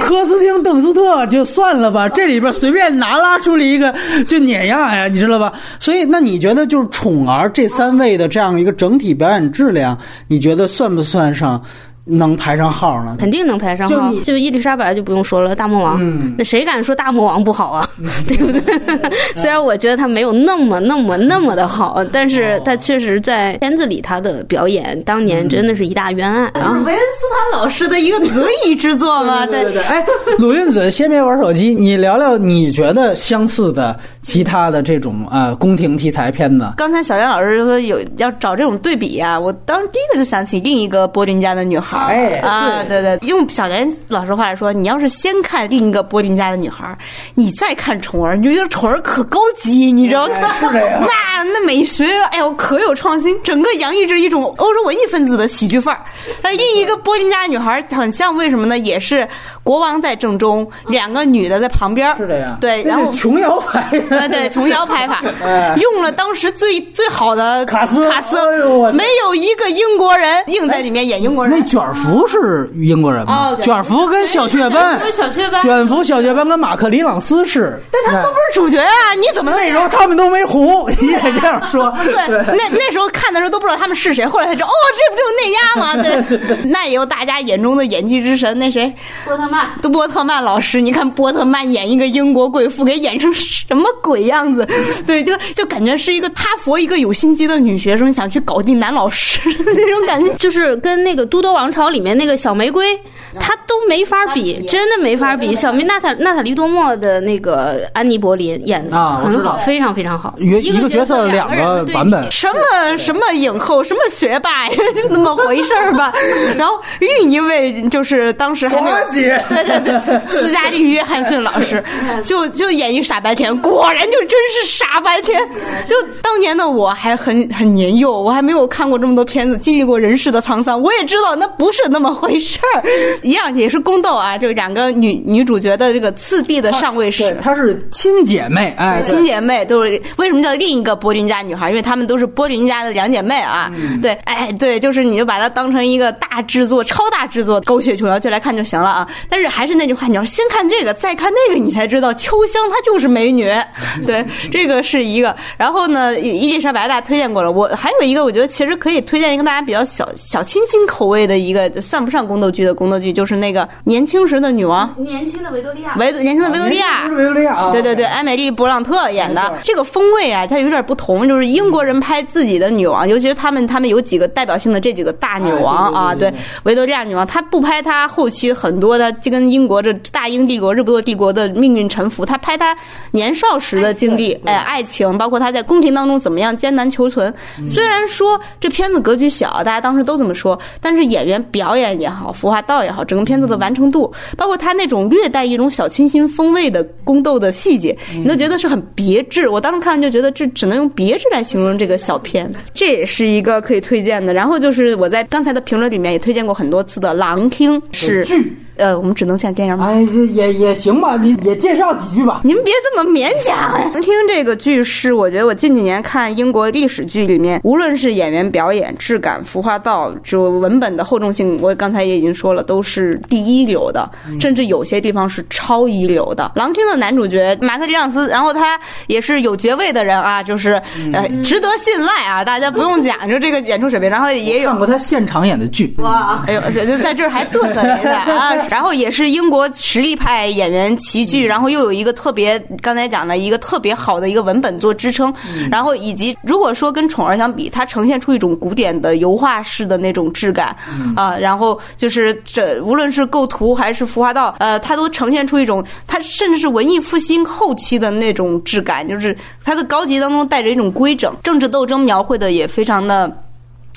科斯汀·邓斯特就算了吧，这里边随便拿拉出了一个就碾压呀，你知道吧？所以，那你觉得就是宠儿这三位的这样一个整体表演质量，你觉得算不算上能排上号呢？肯定能排上号就。就伊丽莎白就不用说了，大魔王，嗯那谁敢说大魔王不好啊？<laughs> 对不对？<laughs> 虽然我觉得他没有那么、那么、那么的好，但是他确实在片子里他的表演当年真的是一大冤案。然后维恩斯坦老师的一个得意之作嘛，对对对，哎，<laughs> 鲁韵子，先别玩手机，你聊聊你觉得相似的其他的这种呃宫廷题材片子。刚才小梁老师说有要找这种对比啊，我当时第一个就想起另一个柏林家的女孩儿。哎啊，对对，用小袁老师话来说，你要是先看另一个柏林家的女孩儿，你再看宠儿，你就觉得宠儿可高级，你知道吗？是这样 <laughs> 那那美学，哎呦，可有创新，整个洋溢着一种欧洲文艺分子的喜剧范儿。那另一个柏林家的女孩儿很像，为什么呢？也是国王在正中，两个女的在旁边儿。是这样，对，然后琼瑶拍的，啊，对，琼瑶拍法 <laughs> 哎，用了当时最最好的卡斯卡斯哎，没有一个英国人硬在里面演英国人那。卷福是英国人吗？哦卷福跟小雀斑，小雀斑卷福、小雀斑跟马克·里朗斯是，但他们都不是主角啊！你怎么能那时候他们都没红，你 <laughs> 也这样说。对，那那时候看的时候都不知道他们是谁，后来才知道，哦，这不就是内压吗？<laughs> 对，那也有大家眼中的演技之神，那谁，波特曼，都波特曼老师。你看波特曼演一个英国贵妇，给演成什么鬼样子？<laughs> 对，就就感觉是一个哈佛一个有心机的女学生想去搞定男老师那种感觉。就是跟那个《都铎王朝》里面那个小玫瑰，她都没法比，真的没法比。小梅娜塔娜塔莉多莫的那个安妮柏林演的很好，非常非常好。一个一个角色两两个版本，什么什么影后，什么学霸呀，<laughs> 就那么回事儿吧。然后另一位就是当时还没有对对对，斯嘉丽·约翰逊老师就就演一傻白甜，果然就真是傻白甜。就当年的我还很很年幼，我还没有看过这么多片子，经历过人世的沧桑，我也知道那不是那么回事儿。一样也是宫斗啊，这两个女女主角的这个次第的上位史对，。她是亲姐妹，哎，亲姐妹都是为什么叫另一个柏林家女孩？因为她们都是柏林家的两姐妹啊。对，哎，对，就是你就把它当成一个大制作、超大制作狗血琼瑶剧来看就行了啊。但是还是那句话，你要先看这个，再看那个，你才知道秋香她就是美女。<laughs> 对，这个是一个。然后呢，伊丽莎白大家推荐过了，我还有一个，我觉得其实可以推荐一个大家比较小小清新口味的一个算不上宫斗剧的宫斗剧，就是那个年轻时的女王，年轻的维多利亚，维年轻的维多利亚，维多利亚，对对对，艾美丽·勃朗特演的。这个风味啊，它有点不同。就是英国人拍自己的女王，尤其是他们他们有几个代表性的这几个大女王啊，对维多利亚女王，她不拍她后期很多的就跟英国这大英帝国、日不落帝国的命运沉浮，她拍她年少时的经历，哎，爱情，包括她在宫廷当中怎么样艰难求存。虽然说这片子格局小，大家当时都这么说，但是演员表演也好，服化道也好，整个片子的完成度，包括他那种略带一种小清新风味的宫斗的细节，你都觉得是很别致。我当时看完就觉得这只能用别致来形容这个小片，这也是一个可以推荐的。然后就是我在刚才的评论里面也推荐过很多次的《狼厅》，是剧，呃，我们只能像电影版。哎，这也也行吧，你也介绍几句吧。您别这么勉强呀！《听这个剧是我觉得我近几年看英国历史剧里面，无论是演员表演、质感、服化道，就文本的厚重性，我刚才也已经说了，都是第一流的，甚至有些地方是超一流的。《狼厅》的男主角马特·里昂斯，然后他也是有爵位的人啊，就是呃值得信赖啊，大家不用讲究这个演出水平，然后也有看过他现场演的剧，哇，哎呦，这这在这儿还嘚瑟一下啊！<laughs> 然后也是英国实力派演员齐聚，然后又有一个特别刚才讲的一个特别好的一个文本做支撑，然后以及如果说跟宠儿相比，它呈现出一种古典的油画式的那种质感啊，然后就是这无论是构图还是服化道，呃，它都呈现出一种它甚至是文艺复兴后期的那种质感，就是它的高级当中带着一种规整，政治斗争描绘的也非常的。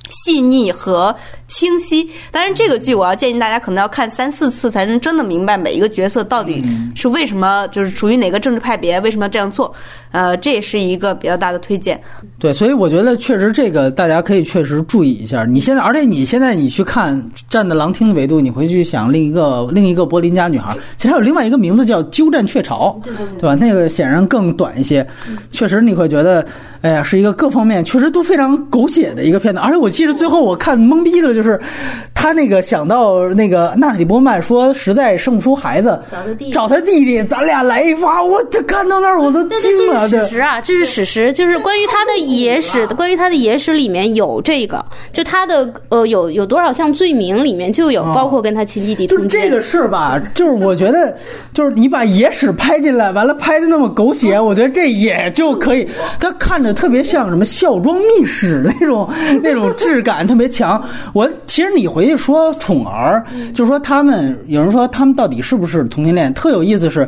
细腻和清晰。当然，这个剧我要建议大家可能要看三四次才能真的明白每一个角色到底是为什么，就是属于哪个政治派别，为什么要这样做。呃，这也是一个比较大的推荐。对，所以我觉得确实这个大家可以确实注意一下。你现在，而且你现在你去看站在狼厅的维度，你回去想另一个另一个柏林家女孩，其实还有另外一个名字叫鸠占鹊巢，对对对，对吧？那个显然更短一些，确实你会觉得，哎呀，是一个各方面确实都非常狗血的一个片子。而且我记得最后我看懵逼的就是，他那个想到那个娜塔莉波曼说，实在生不出孩子，找他弟弟找他弟弟，咱俩来一发，我这看到那儿我都惊了，史。实啊，这是史实，就是关于他的野史，关于他的野史里面有这个，就他的呃有有多少项罪名里面就有包括跟他亲弟弟通奸。就是这个事儿吧，就是我觉得，就是你把野史拍进来，完了拍的那么狗血，我觉得这也就可以。他看着特别像什么孝庄秘史那种那种质感特别强。我其实你回去说宠儿，就是说他们有人说他们到底是不是同性恋，特有意思是。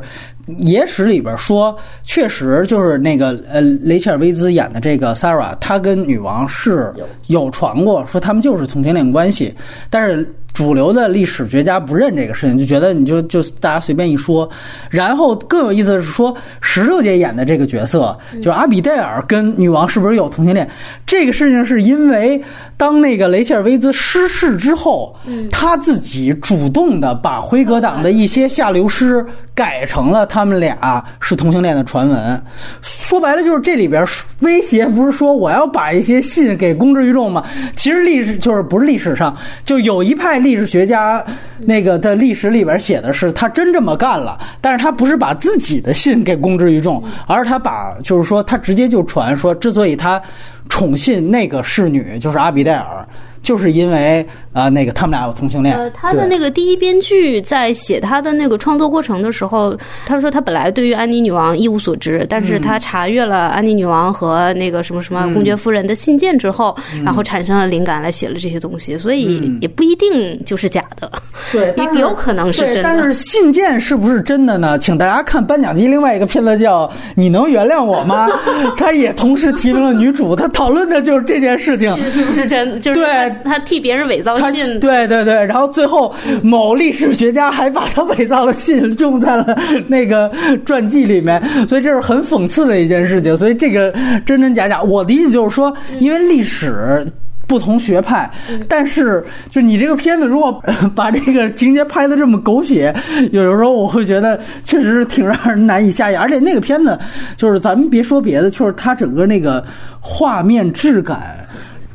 野史里边说，确实就是那个呃，雷切尔·威兹演的这个 Sarah，她跟女王是有传过，说他们就是同性恋关系，但是主流的历史学家不认这个事情，就觉得你就就大家随便一说。然后更有意思的是说，石榴姐演的这个角色，就是阿比戴尔跟女王是不是有同性恋？这个事情是因为当那个雷切尔·威兹失势之后，他自己主动的把辉格党的一些下流诗改成了他们俩是同性恋的传闻。说白了就是这里边威胁不是说我要把一些信给公之于众吗？其实历史就是不是历史上就有一派历史学家那个的历史里边写的是他真这么干了，但是他不是把自己的信给公之于众，而是他把就是说他直接就传说，之所以他宠信那个侍女就是阿比戴尔。就是因为啊、呃那个他们俩有同性恋。呃，他的那个第一编剧在写他的那个创作过程的时候，他说他本来对于安妮女王一无所知，但是他查阅了安妮女王和那个什么什么公爵夫人的信件之后，然后产生了灵感来写了这些东西，所以也不一定就是假的。对，<laughs> 也有可能是真的但是信件是不是真的呢？请大家看颁奖季另外一个片子叫《你能原谅我吗》，<laughs> 他也同时提名了女主，他讨论的就是这件事情。是不是真？就是对他他替别人伪造他信，对对对，然后最后某历史学家还把他伪造的信用在了那个传记里面，所以这是很讽刺的一件事情。所以这个真真假假，我的意思就是说，因为历史。不同学派，但是就你这个片子，如果呃把这个情节拍的这么狗血，有的时候我会觉得确实是挺让人难以下咽。而且那个片子，就是咱们别说别的，就是它整个那个画面质感。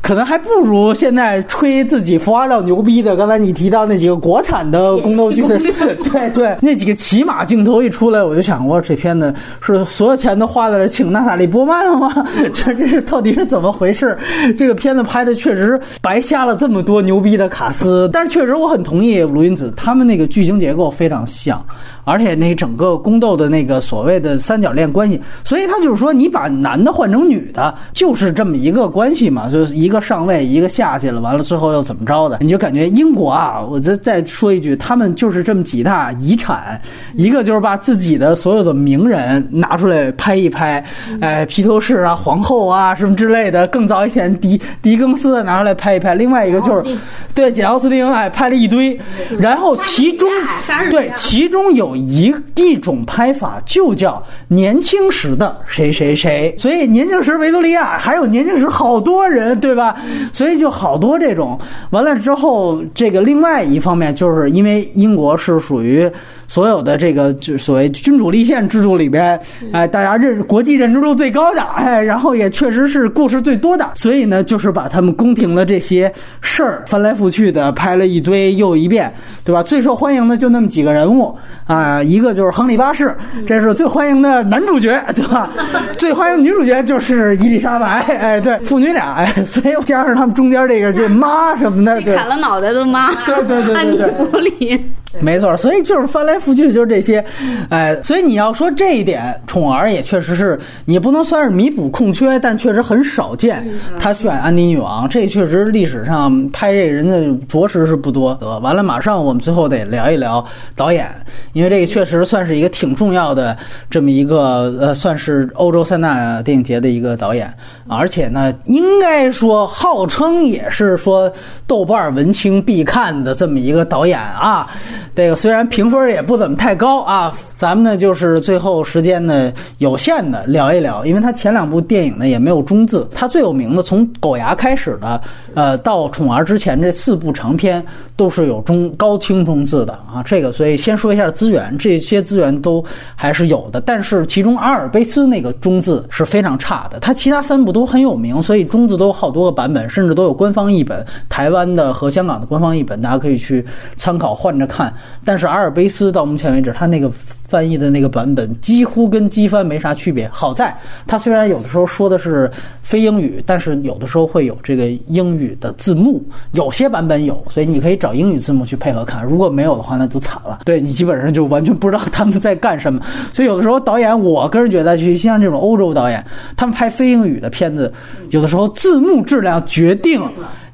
可能还不如现在吹自己佛华道牛逼的。刚才你提到那几个国产的宫斗剧的，<laughs> 对对，那几个骑马镜头一出来，我就想，我这片子是所有钱都花在了请娜塔莉波曼了吗？<laughs> 这这是到底是怎么回事？这个片子拍的确实白瞎了这么多牛逼的卡斯，但是确实我很同意卢云子他们那个剧情结构非常像。而且那整个宫斗的那个所谓的三角恋关系，所以他就是说，你把男的换成女的，就是这么一个关系嘛，就是一个上位，一个下去了，完了最后又怎么着的？你就感觉英国啊，我再再说一句，他们就是这么几大遗产，一个就是把自己的所有的名人拿出来拍一拍，哎，披头士啊、皇后啊什么之类的，更早以前狄狄更斯拿出来拍一拍，另外一个就是对简奥斯汀，哎，拍了一堆，然后其中对其中有。一一种拍法就叫年轻时的谁谁谁，所以年轻时维多利亚还有年轻时好多人，对吧？所以就好多这种。完了之后，这个另外一方面就是因为英国是属于。所有的这个就所谓君主立宪制度里边，哎，大家认国际认知度最高的，哎，然后也确实是故事最多的，所以呢，就是把他们宫廷的这些事儿翻来覆去的拍了一堆又一遍，对吧？最受欢迎的就那么几个人物啊，一个就是亨利八世，这是最欢迎的男主角，对吧？<laughs> 最欢迎女主角就是伊丽莎白，哎，对，父女俩，哎，所以加上他们中间这个这妈什么的，对，砍了脑袋的妈，对对对对对，弗里。<laughs> 没错，所以就是翻来覆去就是这些，哎，所以你要说这一点，宠儿也确实是你不能算是弥补空缺，但确实很少见。他选安妮女王，这确实历史上拍这人的着实是不多。得完了，马上我们最后得聊一聊导演，因为这个确实算是一个挺重要的这么一个呃，算是欧洲三大电影节的一个导演，而且呢，应该说号称也是说豆瓣文青必看的这么一个导演啊。这个虽然评分也不怎么太高啊，咱们呢就是最后时间呢有限的聊一聊，因为它前两部电影呢也没有中字，它最有名的从狗牙开始的，呃，到宠儿之前这四部长片都是有中高清中字的啊。这个所以先说一下资源，这些资源都还是有的，但是其中阿尔卑斯那个中字是非常差的，它其他三部都很有名，所以中字都有好多个版本，甚至都有官方译本，台湾的和香港的官方译本，大家可以去参考换着看。但是阿尔卑斯到目前为止，他那个翻译的那个版本几乎跟机翻没啥区别。好在他虽然有的时候说的是非英语，但是有的时候会有这个英语的字幕，有些版本有，所以你可以找英语字幕去配合看。如果没有的话，那就惨了。对你基本上就完全不知道他们在干什么。所以有的时候导演，我个人觉得，就像这种欧洲导演，他们拍非英语的片子，有的时候字幕质量决定。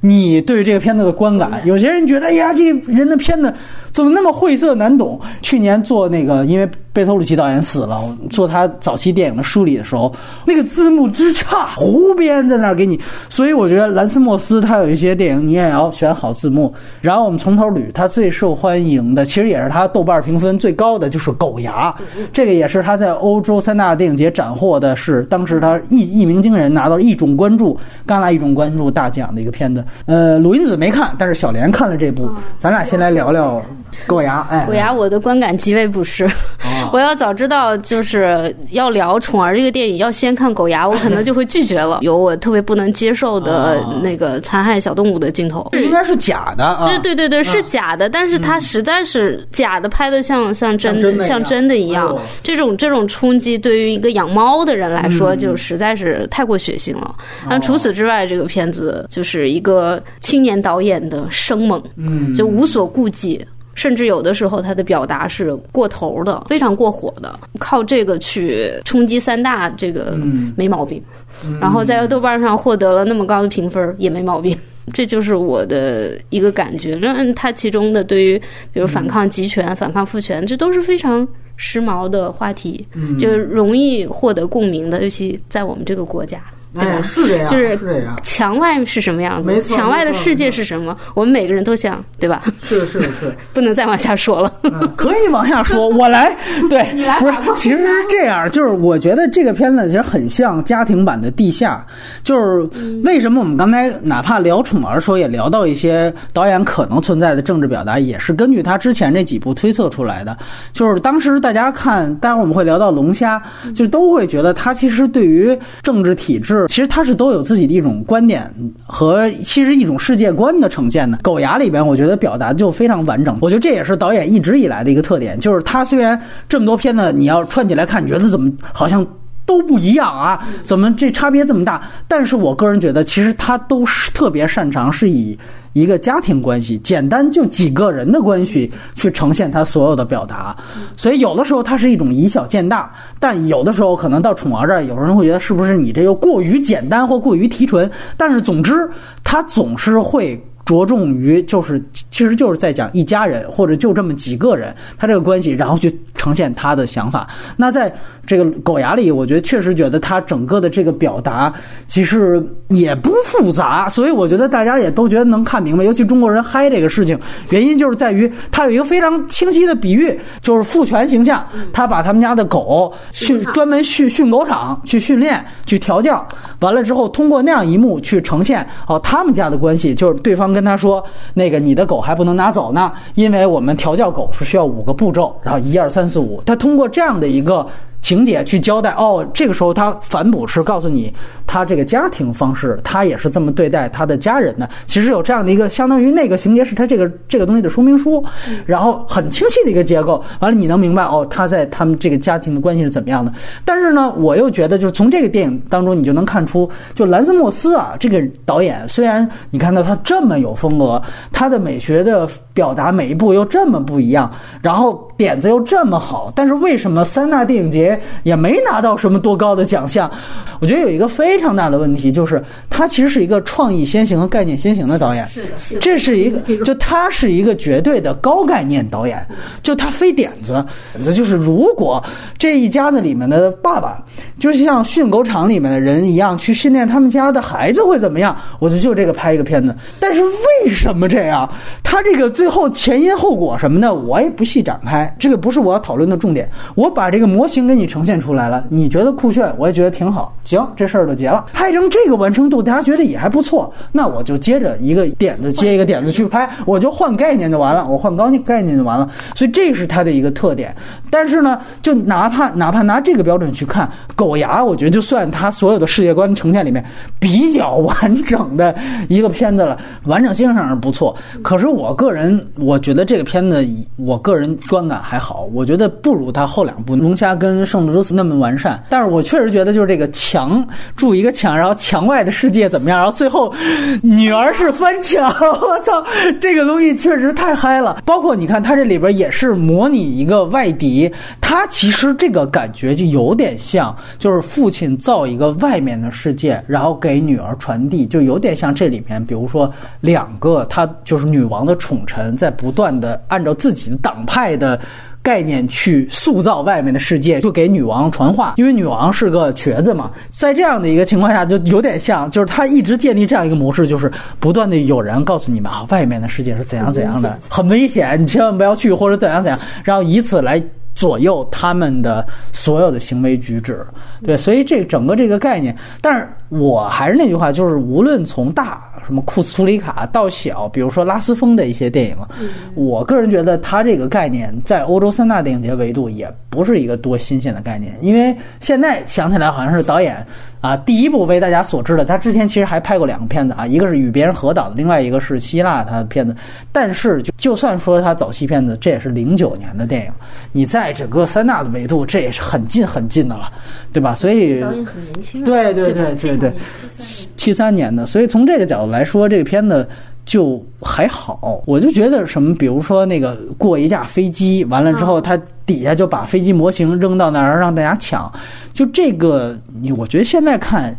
你对这个片子的观感，有些人觉得，哎呀，这人的片子怎么那么晦涩难懂？去年做那个，因为。贝托鲁奇导演死了，做他早期电影的梳理的时候，那个字幕之差，胡编在那儿给你。所以我觉得兰斯莫斯他有一些电影，你也要选好字幕。然后我们从头捋，他最受欢迎的，其实也是他豆瓣评分最高的，就是《狗牙》。这个也是他在欧洲三大电影节斩获的，是当时他一一鸣惊人，拿到一种关注戛纳一种关注大奖的一个片子。呃，鲁云子没看，但是小莲看了这部，咱俩先来聊聊。<laughs> 狗牙，哎，狗牙，我的观感极为不适。<laughs> 我要早知道就是要聊《宠儿》这个电影，要先看狗牙，我可能就会拒绝了。有我特别不能接受的那个残害小动物的镜头，这应该是假的啊。对对对，是假的，但是它实在是假的，拍的像像真的，像真的一样。这种这种冲击对于一个养猫的人来说，就实在是太过血腥了。那除此之外，这个片子就是一个青年导演的生猛，嗯，就无所顾忌。甚至有的时候，他的表达是过头的，非常过火的，靠这个去冲击三大，这个没毛病。然后在豆瓣上获得了那么高的评分，也没毛病。<laughs> 这就是我的一个感觉。那他其中的对于，比如反抗集权、反抗父权，这都是非常时髦的话题，就容易获得共鸣的，尤其在我们这个国家。对吧？是这样，就是这样。墙外是什么样子？墙外的世界是什么？我们每个人都想，对吧？是是是，<laughs> 不能再往下说了。<laughs> 可以往下说，<laughs> 我来。对，你来。不是，其实是这样，就是我觉得这个片子其实很像家庭版的《地下》。就是为什么我们刚才哪怕聊宠儿时候也聊到一些导演可能存在的政治表达，也是根据他之前这几部推测出来的。就是当时大家看，待会儿我们会聊到龙虾，就都会觉得他其实对于政治体制。其实他是都有自己的一种观点和其实一种世界观的呈现的。《狗牙》里边，我觉得表达就非常完整。我觉得这也是导演一直以来的一个特点，就是他虽然这么多片子你要串起来看，你觉得怎么好像。都不一样啊，怎么这差别这么大？但是我个人觉得，其实他都是特别擅长是以一个家庭关系，简单就几个人的关系去呈现他所有的表达。所以有的时候它是一种以小见大，但有的时候可能到宠儿这儿，有人会觉得是不是你这又过于简单或过于提纯？但是总之，他总是会。着重于就是，其实就是在讲一家人，或者就这么几个人，他这个关系，然后去呈现他的想法。那在这个狗牙里，我觉得确实觉得他整个的这个表达其实也不复杂，所以我觉得大家也都觉得能看明白。尤其中国人嗨这个事情，原因就是在于他有一个非常清晰的比喻，就是父权形象。他把他们家的狗训专门训训狗场去训练去调教，完了之后通过那样一幕去呈现哦他们家的关系，就是对方跟。跟他说，那个你的狗还不能拿走呢，因为我们调教狗是需要五个步骤，然后一二三四五，他通过这样的一个。情节去交代哦，这个时候他反哺是告诉你，他这个家庭方式，他也是这么对待他的家人的。其实有这样的一个，相当于那个情节是他这个这个东西的说明书，然后很清晰的一个结构。完了，你能明白哦，他在他们这个家庭的关系是怎么样的。但是呢，我又觉得，就是从这个电影当中，你就能看出，就兰斯莫斯啊，这个导演虽然你看到他这么有风格，他的美学的表达每一步又这么不一样，然后点子又这么好，但是为什么三大电影节？也没拿到什么多高的奖项，我觉得有一个非常大的问题，就是他其实是一个创意先行和概念先行的导演。是的，这是一个，就他是一个绝对的高概念导演，就他非点子，就是如果这一家子里面的爸爸，就像训狗场里面的人一样去训练他们家的孩子会怎么样？我就就这个拍一个片子。但是为什么这样？他这个最后前因后果什么的，我也不细展开，这个不是我要讨论的重点。我把这个模型给你。呈现出来了，你觉得酷炫，我也觉得挺好。行，这事儿就结了。拍成这个完成度，大家觉得也还不错，那我就接着一个点子接一个点子去拍，我就换概念就完了，我换高概念就完了。所以这是它的一个特点。但是呢，就哪怕哪怕拿这个标准去看《狗牙》，我觉得就算它所有的世界观呈现里面比较完整的一个片子了，完整性上是不错。可是我个人我觉得这个片子，我个人观感还好，我觉得不如他后两部《龙虾》跟《圣》。如此那么完善，但是我确实觉得就是这个墙筑一个墙，然后墙外的世界怎么样？然后最后女儿是翻墙，我操，这个东西确实太嗨了。包括你看，它这里边也是模拟一个外敌，它其实这个感觉就有点像，就是父亲造一个外面的世界，然后给女儿传递，就有点像这里面，比如说两个，他就是女王的宠臣，在不断的按照自己的党派的。概念去塑造外面的世界，就给女王传话，因为女王是个瘸子嘛，在这样的一个情况下，就有点像，就是他一直建立这样一个模式，就是不断的有人告诉你们啊，外面的世界是怎样怎样的，很危险，你千万不要去，或者怎样怎样，然后以此来。左右他们的所有的行为举止，对，所以这整个这个概念，但是我还是那句话，就是无论从大什么库斯图里卡到小，比如说拉斯风的一些电影，我个人觉得他这个概念在欧洲三大电影节维度也不是一个多新鲜的概念，因为现在想起来好像是导演。啊，第一部为大家所知的，他之前其实还拍过两个片子啊，一个是与别人合导的，另外一个是希腊他的片子。但是就就算说他早期片子，这也是零九年的电影，你在整个三大的维度，这也是很近很近的了，对吧？所以导演很年轻，对对对对对，七三年的，所以从这个角度来说，这个片子。就还好，我就觉得什么，比如说那个过一架飞机，完了之后，他底下就把飞机模型扔到那儿让大家抢，就这个，我觉得现在看。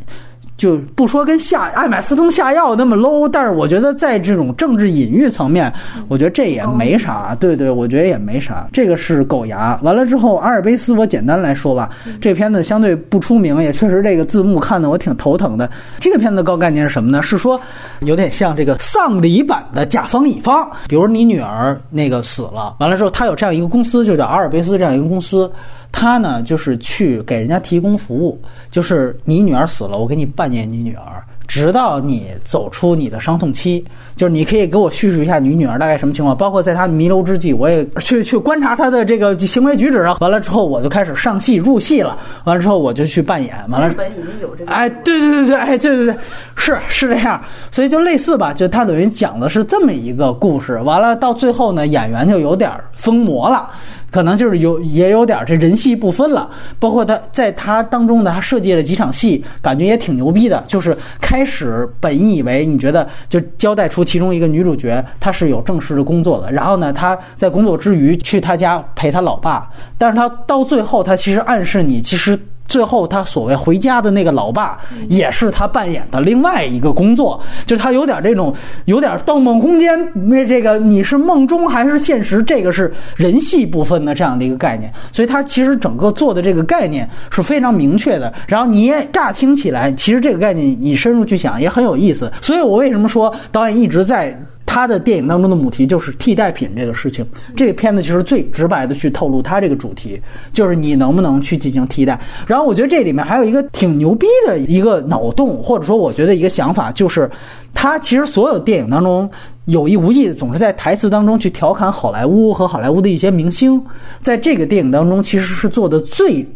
就不说跟下艾玛斯通下药那么 low，但是我觉得在这种政治隐喻层面，我觉得这也没啥。对对，我觉得也没啥。这个是狗牙。完了之后，阿尔卑斯，我简单来说吧，这片子相对不出名，也确实这个字幕看的我挺头疼的。这个片子高概念是什么呢？是说有点像这个丧礼版的甲方乙方。比如你女儿那个死了，完了之后，他有这样一个公司，就叫阿尔卑斯这样一个公司。他呢，就是去给人家提供服务，就是你女儿死了，我给你扮演你女儿。直到你走出你的伤痛期。就是你可以给我叙述一下你女儿大概什么情况，包括在她弥留之际，我也 <laughs> 去去观察她的这个行为举止啊。完了之后，我就开始上戏入戏了。完了之后，我就去扮演。完了，日本已经有这个，哎，对对对对，哎，对对对，是是这样。所以就类似吧，就他等于讲的是这么一个故事。完了到最后呢，演员就有点疯魔了。可能就是有也有点这人戏不分了，包括他在他当中呢，他设计了几场戏，感觉也挺牛逼的。就是开始本以为你觉得就交代出其中一个女主角她是有正式的工作的，然后呢，她在工作之余去他家陪他老爸，但是他到最后他其实暗示你其实。最后，他所谓回家的那个老爸，也是他扮演的另外一个工作，就是他有点这种，有点《盗梦空间》那这个你是梦中还是现实，这个是人戏不分的这样的一个概念，所以他其实整个做的这个概念是非常明确的。然后你也乍听起来，其实这个概念你深入去想也很有意思。所以我为什么说导演一直在。他的电影当中的母题就是替代品这个事情，这个片子其实最直白的去透露他这个主题，就是你能不能去进行替代。然后我觉得这里面还有一个挺牛逼的一个脑洞，或者说我觉得一个想法，就是他其实所有电影当中有意无意的总是在台词当中去调侃好莱坞和好莱坞的一些明星，在这个电影当中其实是做的最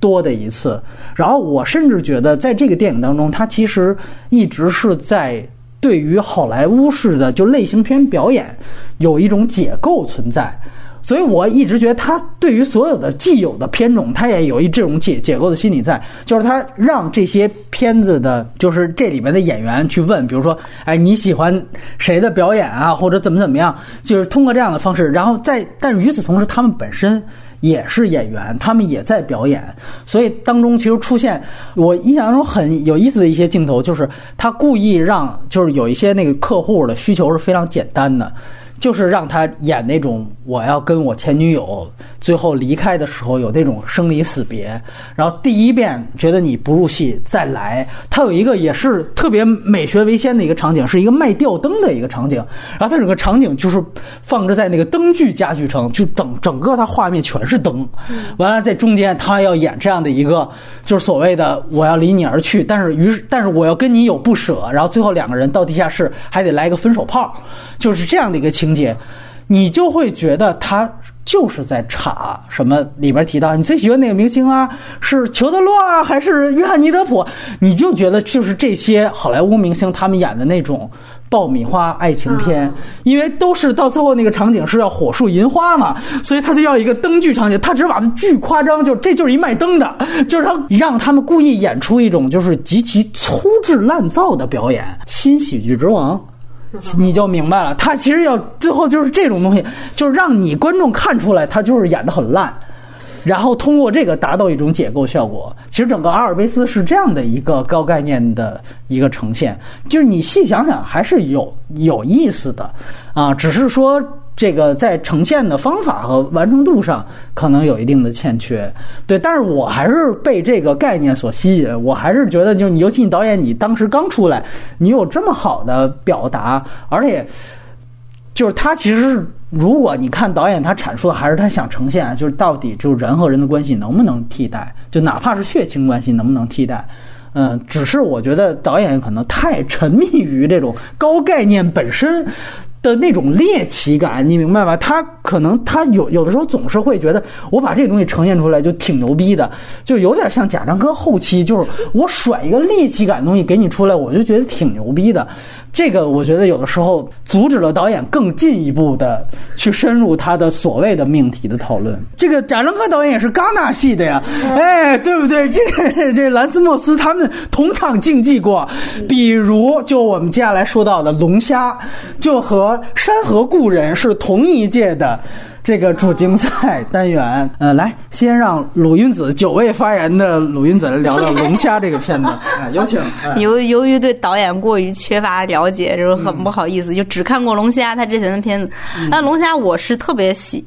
多的一次。然后我甚至觉得在这个电影当中，他其实一直是在。对于好莱坞式的就类型片表演，有一种解构存在，所以我一直觉得他对于所有的既有的片种，他也有一这种解解构的心理在，就是他让这些片子的，就是这里面的演员去问，比如说，哎，你喜欢谁的表演啊，或者怎么怎么样，就是通过这样的方式，然后在，但是与此同时，他们本身。也是演员，他们也在表演，所以当中其实出现我印象中很有意思的一些镜头，就是他故意让，就是有一些那个客户的需求是非常简单的。就是让他演那种我要跟我前女友最后离开的时候有那种生离死别，然后第一遍觉得你不入戏再来。他有一个也是特别美学为先的一个场景，是一个卖吊灯的一个场景。然后他整个场景就是放置在那个灯具家具城，就整整个他画面全是灯。完了在中间他要演这样的一个，就是所谓的我要离你而去，但是于是但是我要跟你有不舍。然后最后两个人到地下室还得来一个分手炮，就是这样的一个情。节，你就会觉得他就是在查什么里边提到你最喜欢哪个明星啊？是裘德洛啊，还是约翰尼德普？你就觉得就是这些好莱坞明星他们演的那种爆米花爱情片，因为都是到最后那个场景是要火树银花嘛，所以他就要一个灯具场景，他只是把它巨夸张，就这就是一卖灯的，就是他让他们故意演出一种就是极其粗制滥造的表演，新喜剧之王。<laughs> 你就明白了，他其实要最后就是这种东西，就是让你观众看出来他就是演的很烂，然后通过这个达到一种解构效果。其实整个阿尔卑斯是这样的一个高概念的一个呈现，就是你细想想还是有有意思的啊，只是说。这个在呈现的方法和完成度上可能有一定的欠缺，对，但是我还是被这个概念所吸引，我还是觉得，就你，尤其你导演，你当时刚出来，你有这么好的表达，而且就是他其实，如果你看导演他阐述的还是他想呈现，就是到底就是人和人的关系能不能替代，就哪怕是血亲关系能不能替代，嗯，只是我觉得导演可能太沉迷于这种高概念本身。的那种猎奇感，你明白吧？他可能他有有的时候总是会觉得，我把这个东西呈现出来就挺牛逼的，就有点像贾樟柯后期，就是我甩一个猎奇感的东西给你出来，我就觉得挺牛逼的。这个我觉得有的时候阻止了导演更进一步的去深入他的所谓的命题的讨论。这个贾樟柯导演也是戛纳系的呀，哎，对不对？这个 <laughs> 这兰斯莫斯他们同场竞技过，比如就我们接下来说到的《龙虾》，就和《山河故人》是同一届的。这个主竞赛单元，呃，来先让鲁云子久未发言的鲁云子来聊聊《龙虾》这个片子，啊，有请。<laughs> 由由于对导演过于缺乏了解，就是很不好意思，就只看过《龙虾》他之前的片子。那《龙虾》我是特别喜，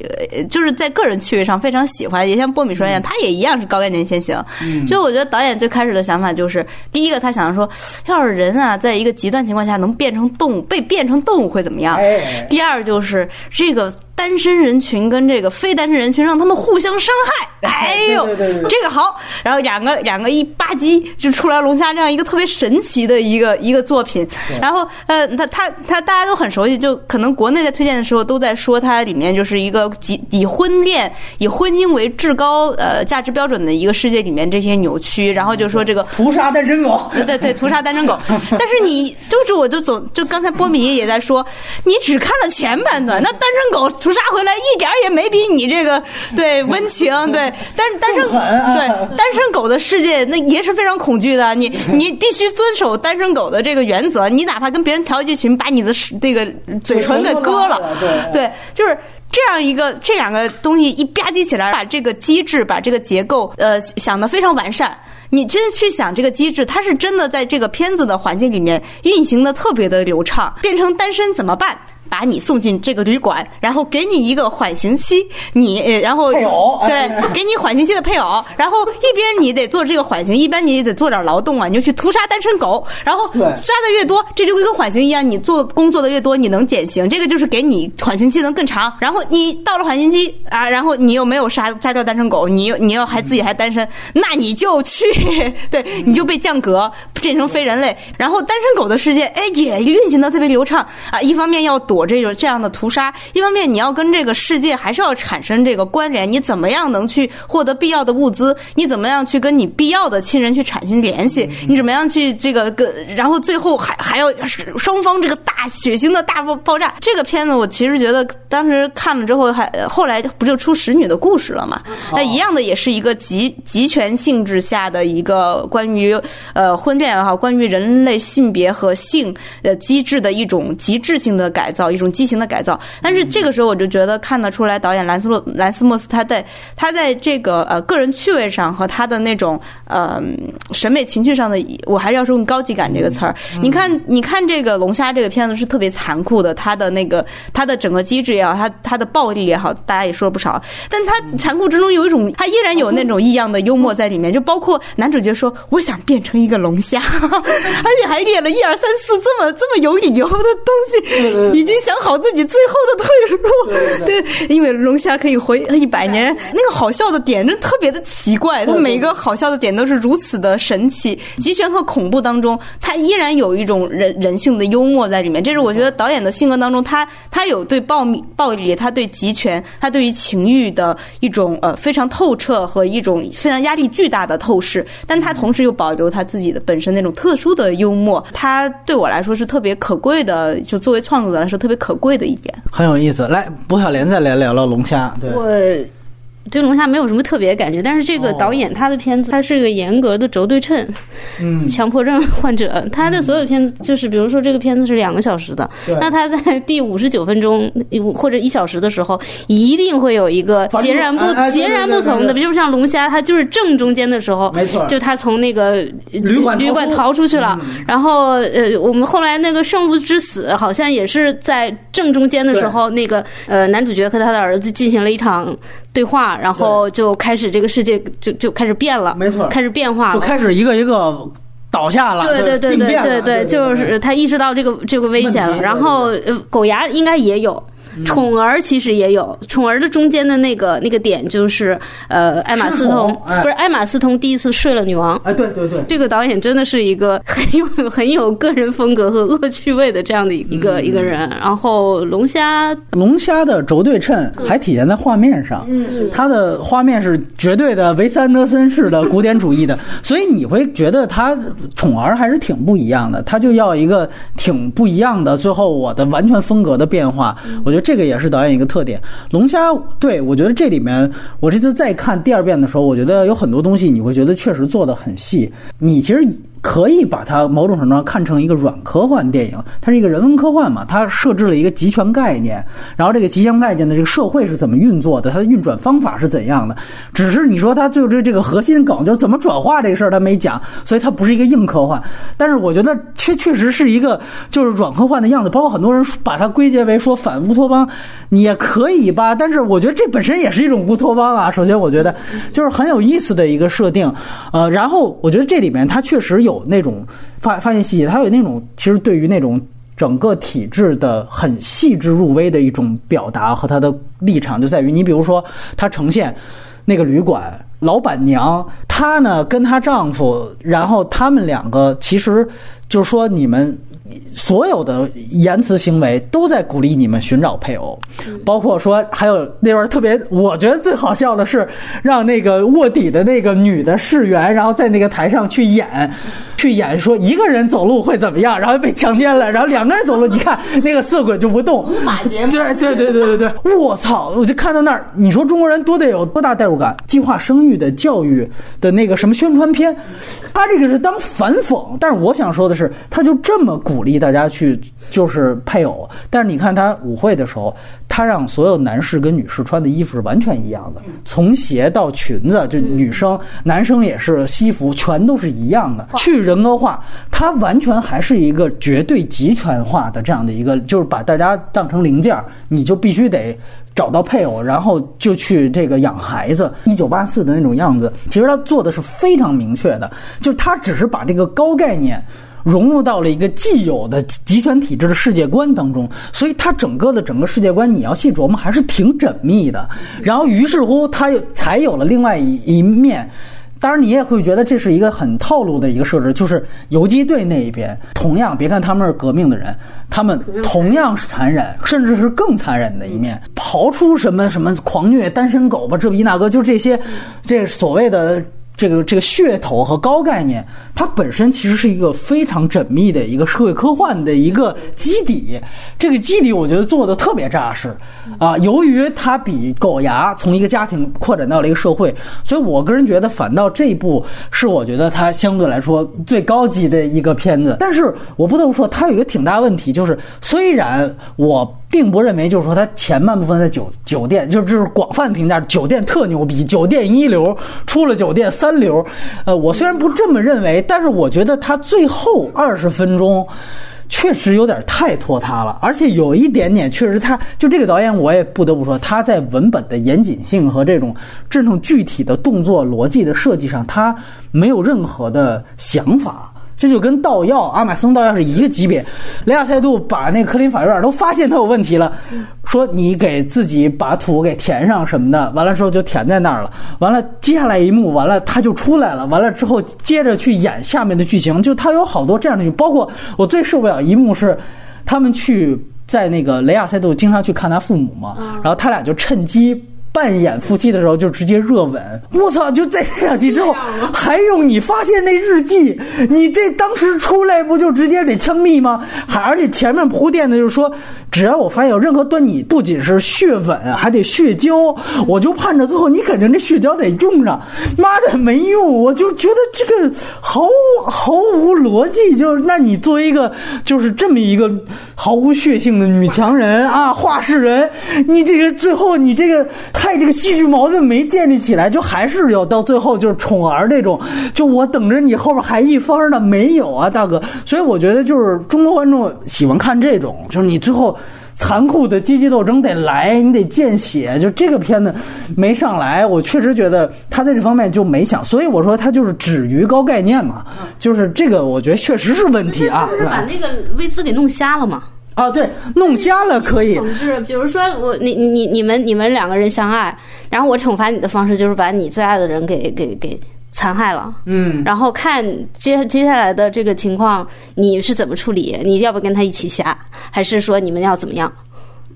就是在个人趣味上非常喜欢，也像波米说一样，他也一样是高概念先行。就我觉得导演最开始的想法就是，第一个他想说，要是人啊，在一个极端情况下能变成动物，被变成动物会怎么样？第二就是这个。单身人群跟这个非单身人群，让他们互相伤害。哎呦，对对对对这个好。然后两个两个一吧唧就出来龙虾这样一个特别神奇的一个一个作品。然后呃，他他他大家都很熟悉，就可能国内在推荐的时候都在说它里面就是一个以以婚恋以婚姻为至高呃价值标准的一个世界里面这些扭曲，然后就说这个 <laughs> 屠杀单身狗，对对对，屠杀单身狗。<laughs> 但是你就是我就总就刚才波米也在说，你只看了前半段，那单身狗屠杀回来一点儿也没比你这个对温情对，<laughs> 但是单身对单身狗的世界那也是非常恐惧的，你 <laughs> 你必须遵守单身狗的这个原则，你哪怕跟别人调戏群，把你的这个嘴唇给割了，对对，就是。这样一个这两个东西一吧唧起来，把这个机制、把这个结构，呃，想得非常完善。你真去想这个机制，它是真的在这个片子的环境里面运行的特别的流畅。变成单身怎么办？把你送进这个旅馆，然后给你一个缓刑期，你呃然后配偶对哎，给你缓刑期的配偶，<laughs> 然后一边你得做这个缓刑，一边你也得做点劳动啊，你就去屠杀单身狗，然后杀的越多，这就跟缓刑一样，你做工作的越多，你能减刑，这个就是给你缓刑期能更长。然后你到了缓刑期啊，然后你又没有杀杀掉单身狗，你又你又还自己还单身，那你就去 <laughs> 对，你就被降格变成非人类。然后单身狗的世界，哎，也运行的特别流畅啊。一方面要躲这种这样的屠杀，一方面你要跟这个世界还是要产生这个关联。你怎么样能去获得必要的物资？你怎么样去跟你必要的亲人去产生联系？你怎么样去这个跟？然后最后还还要双方这个大血腥的大爆爆炸。这个片子我其实觉得当时看了之后还，后来不就出使女的故事了嘛？那一样的也是一个集集权性质下的一个关于呃婚恋也好，关于人类性别和性呃机制的一种极致性的改造，一种畸形的改造。但是这个时候我就觉得看得出来，导演兰斯洛兰斯莫斯他在他在这个呃个人趣味上和他的那种呃审美情趣上的，我还是要说用高级感这个词儿。你看，你看这个龙虾这个片子是特别残酷的，它的那个它的整个机制也好，它它的暴力也好，大家也说了不少。但它残酷之中有一种，它依然有那种异样的幽默在里面，就 <laughs> 包括男主角说我想变成一个龙虾，而且还列了一二三四这么这么有理由的东西，已经想好自己最后的退路。对，因为龙虾可以活一百年，那个好笑的点真特别的奇怪，它每一个好笑的点都是如此的神奇。集权和恐怖当中，它依然有一种人人性的幽默在里面。这是我觉得导演的性格当中，他他有对暴力、暴力，他对集权，他对于情欲的一种呃非常透彻和一种非常压力巨大的透视，但他同时又保留他自己的本身那种特殊的幽默。他对我来说是特别可贵的，就作为创作者来说特别可贵的一点。很有意思。来，薄小莲再来聊聊龙虾。对，我对龙虾没有什么特别感觉，但是这个哦。导演他的片子，他是个严格的轴对称，嗯，<laughs> 强迫症患者，他的所有片子就是，比如说这个片子是两个小时的对，那他在第五十九分钟或者一小时的时候，一定会有一个截然不截然不同的，比如像龙虾，它就是正中间的时候，没错就他从那个旅馆旅馆逃出去了，然后呃，我们后来那个圣物之死好像也是在正中间的时候，那个呃男主角和他的儿子进行了一场对话，然后就开始这个世界就就开始变了，没错。开始变化了，就开始一个一个倒下了，对对对对对对，就是他意识到这个这个危险了，然后呃狗牙应该也有。宠儿其实也有，宠儿的中间的那个那个点就是，呃，艾玛斯通哎。不是艾玛斯通第一次睡了女王，哎，对对对，这个导演真的是一个很有很有个人风格和恶趣味的这样的一个、一个人。然后龙虾，龙虾的轴对称还体现在画面上，嗯，它的画面是绝对的维斯安德森式的古典主义的，<laughs> 所以你会觉得他宠儿还是挺不一样的，他就要一个挺不一样的，最后我的完全风格的变化，我觉得这个也是导演一个特点。龙虾，对我觉得这里面，我这次再看第二遍的时候，我觉得有很多东西你会觉得确实做的很细，你其实。可以把它某种程度上看成一个软科幻电影，它是一个人文科幻嘛，它设置了一个集权概念，然后这个集权概念的这个社会是怎么运作的，它的运转方法是怎样的，只是你说它最后这这个核心梗就是怎么转化这个事儿，它没讲，所以它不是一个硬科幻，但是我觉得确确实是一个就是软科幻的样子，包括很多人把它归结为说反乌托邦，也可以吧，但是我觉得这本身也是一种乌托邦啊。首先，我觉得就是很有意思的一个设定，呃，然后我觉得这里面它确实有那种发发现细节，他有那种其实对于那种整个体制的很细致入微的一种表达和他的立场，就在于你比如说他呈现那个旅馆老板娘，她呢跟她丈夫，然后他们两个其实就是说你们。所有的言辞行为都在鼓励你们寻找配偶，包括说还有那边特别，我觉得最好笑的是让那个卧底的那个女的市员，然后在那个台上去演，去演说一个人走路会怎么样，然后被强奸了，然后两个人走路，你看那个色鬼就不动，无法节目，对对对对对对，我操！我就看到那儿，你说中国人多得有多大代入感？计划生育的教育的那个什么宣传片，他这个是当反讽，但是我想说的是，他就这么鼓励大家去就是配偶，但是你看他舞会的时候，他让所有男士跟女士穿的衣服是完全一样的，从鞋到裙子，就女生、男生也是西服，全都是一样的。去人格化，他完全还是一个绝对集权化的这样的一个，就是把大家当成零件儿，你就必须得。找到配偶，然后就去这个养孩子，一九八四的那种样子。其实他做的是非常明确的，就是他只是把这个高概念融入到了一个既有的集权体制的世界观当中，所以他整个的整个世界观，你要细琢磨还是挺缜密的。然后于是乎，他又才有了另外一一面。当然，你也会觉得这是一个很套路的一个设置，就是游击队那一边，同样别看他们是革命的人，他们同样是残忍，甚至是更残忍的一面。刨出什么什么狂虐单身狗吧，这逼那个，就这些，这所谓的。这个这个噱头和高概念，它本身其实是一个非常缜密的一个社会科幻的一个基底。这个基底我觉得做的特别扎实啊。由于它比狗牙从一个家庭扩展到了一个社会，所以我个人觉得反倒这一部是我觉得它相对来说最高级的一个片子。但是我不得不说，它有一个挺大问题，就是虽然我。并不认为就是说他前半部分在酒酒店，就是这是广泛评价，酒店特牛逼，酒店一流，出了酒店三流。呃，我虽然不这么认为，但是我觉得他最后二十分钟确实有点太拖沓了，而且有一点点确实，他就这个导演，我也不得不说，他在文本的严谨性和这种这种具体的动作逻辑的设计上，他没有任何的想法。这就跟盗药，阿玛斯通盗药是一个级别。雷亚塞杜把那个科林法院都发现他有问题了，说你给自己把土给填上什么的，完了之后就填在那儿了。完了，接下来一幕完了他就出来了。完了之后接着去演下面的剧情，就他有好多这样的剧，包括我最受不了一幕是，他们去在那个雷亚塞杜经常去看他父母嘛，然后他俩就趁机。<laughs> 扮演夫妻的时候就直接热吻，我操！就在这两集之后，还用你发现那日记？你这当时出来不就直接得枪毙吗？还而且前面铺垫的就是说，只要我发现有任何端倪，不仅是血吻，还得血交，我就盼着最后你肯定这血交得用上。妈的没用，我就觉得这个毫无毫无逻辑。就是那你作为一个就是这么一个毫无血性的女强人啊，话事人，你这个最后你这个。太这个戏剧矛盾没建立起来，就还是有到最后就是宠儿这种，就我等着你后边还一番呢，没有啊，大哥。所以我觉得就是中国观众喜欢看这种，就是你最后残酷的阶级斗争得来，你得见血。就这个片子没上来，我确实觉得他在这方面就没想，所以我说他就是止于高概念嘛，就是这个我觉得确实是问题啊。是把那个威兹给弄瞎了嘛？啊，对，弄瞎了可以。惩治，比如说我，你你你们你们两个人相爱，然后我惩罚你的方式就是把你最爱的人给给给残害了。嗯，然后看接接下来的这个情况你是怎么处理？你要不跟他一起瞎，还是说你们要怎么样？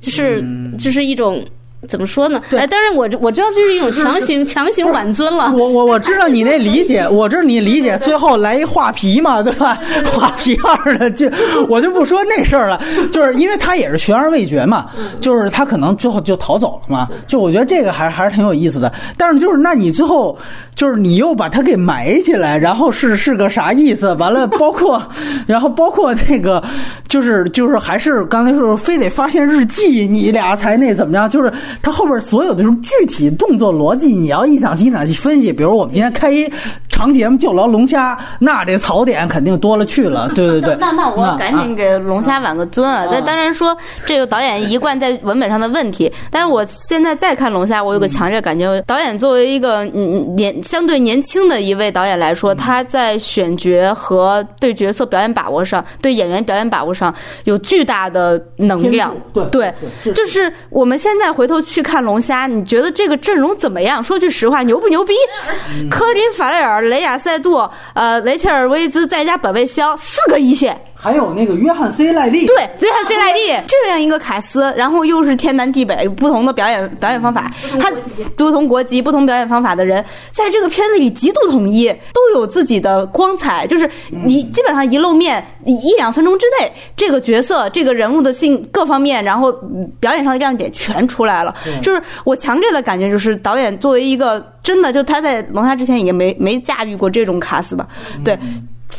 就是就是一种。怎么说呢？哎，但是我我知道这是一种强行 <laughs> 强行挽尊了。我我我知道你那理解，<laughs> 我知道你理解。最后来一画皮嘛，对吧？<laughs> 画皮二的就我就不说那事儿了，就是因为他也是悬而未决嘛，就是他可能最后就逃走了嘛。就我觉得这个还还是挺有意思的。但是就是那你最后就是你又把他给埋起来，然后是是个啥意思？完了，包括然后包括那个就是就是还是刚才说非得发现日记，你俩才那怎么样？就是。它后边所有的这种具体动作逻辑，你要一场戏一场戏分析。比如我们今天开一。长节目就聊龙虾，那这槽点肯定多了去了。<laughs> 对对对，那那我赶紧给龙虾挽个尊啊！这当然说这个导演一贯在文本上的问题，但是我现在再看龙虾，我有个强烈感觉，导演作为一个嗯年相对年轻的一位导演来说，他在选角和对角色表演把握上，对演员表演把握上有巨大的能量。对对，就是我们现在回头去看龙虾，你觉得这个阵容怎么样？说句实话，牛不牛逼？科林·法雷尔、雷亚塞杜、呃雷切尔·威兹再加本卫肖四个一线。还有那个约翰 C 赖利，对，约翰 C 赖利这样一个卡斯，然后又是天南地北不同的表演表演方法，他不同国籍、不同表演方法的人，在这个片子里极度统一，都有自己的光彩。就是你基本上一露面，一两分钟之内，这个角色、这个人物的性各方面，然后表演上的亮点全出来了。就是我强烈的感觉，就是导演作为一个真的，就他在龙虾之前已经没没驾驭过这种卡斯的，对。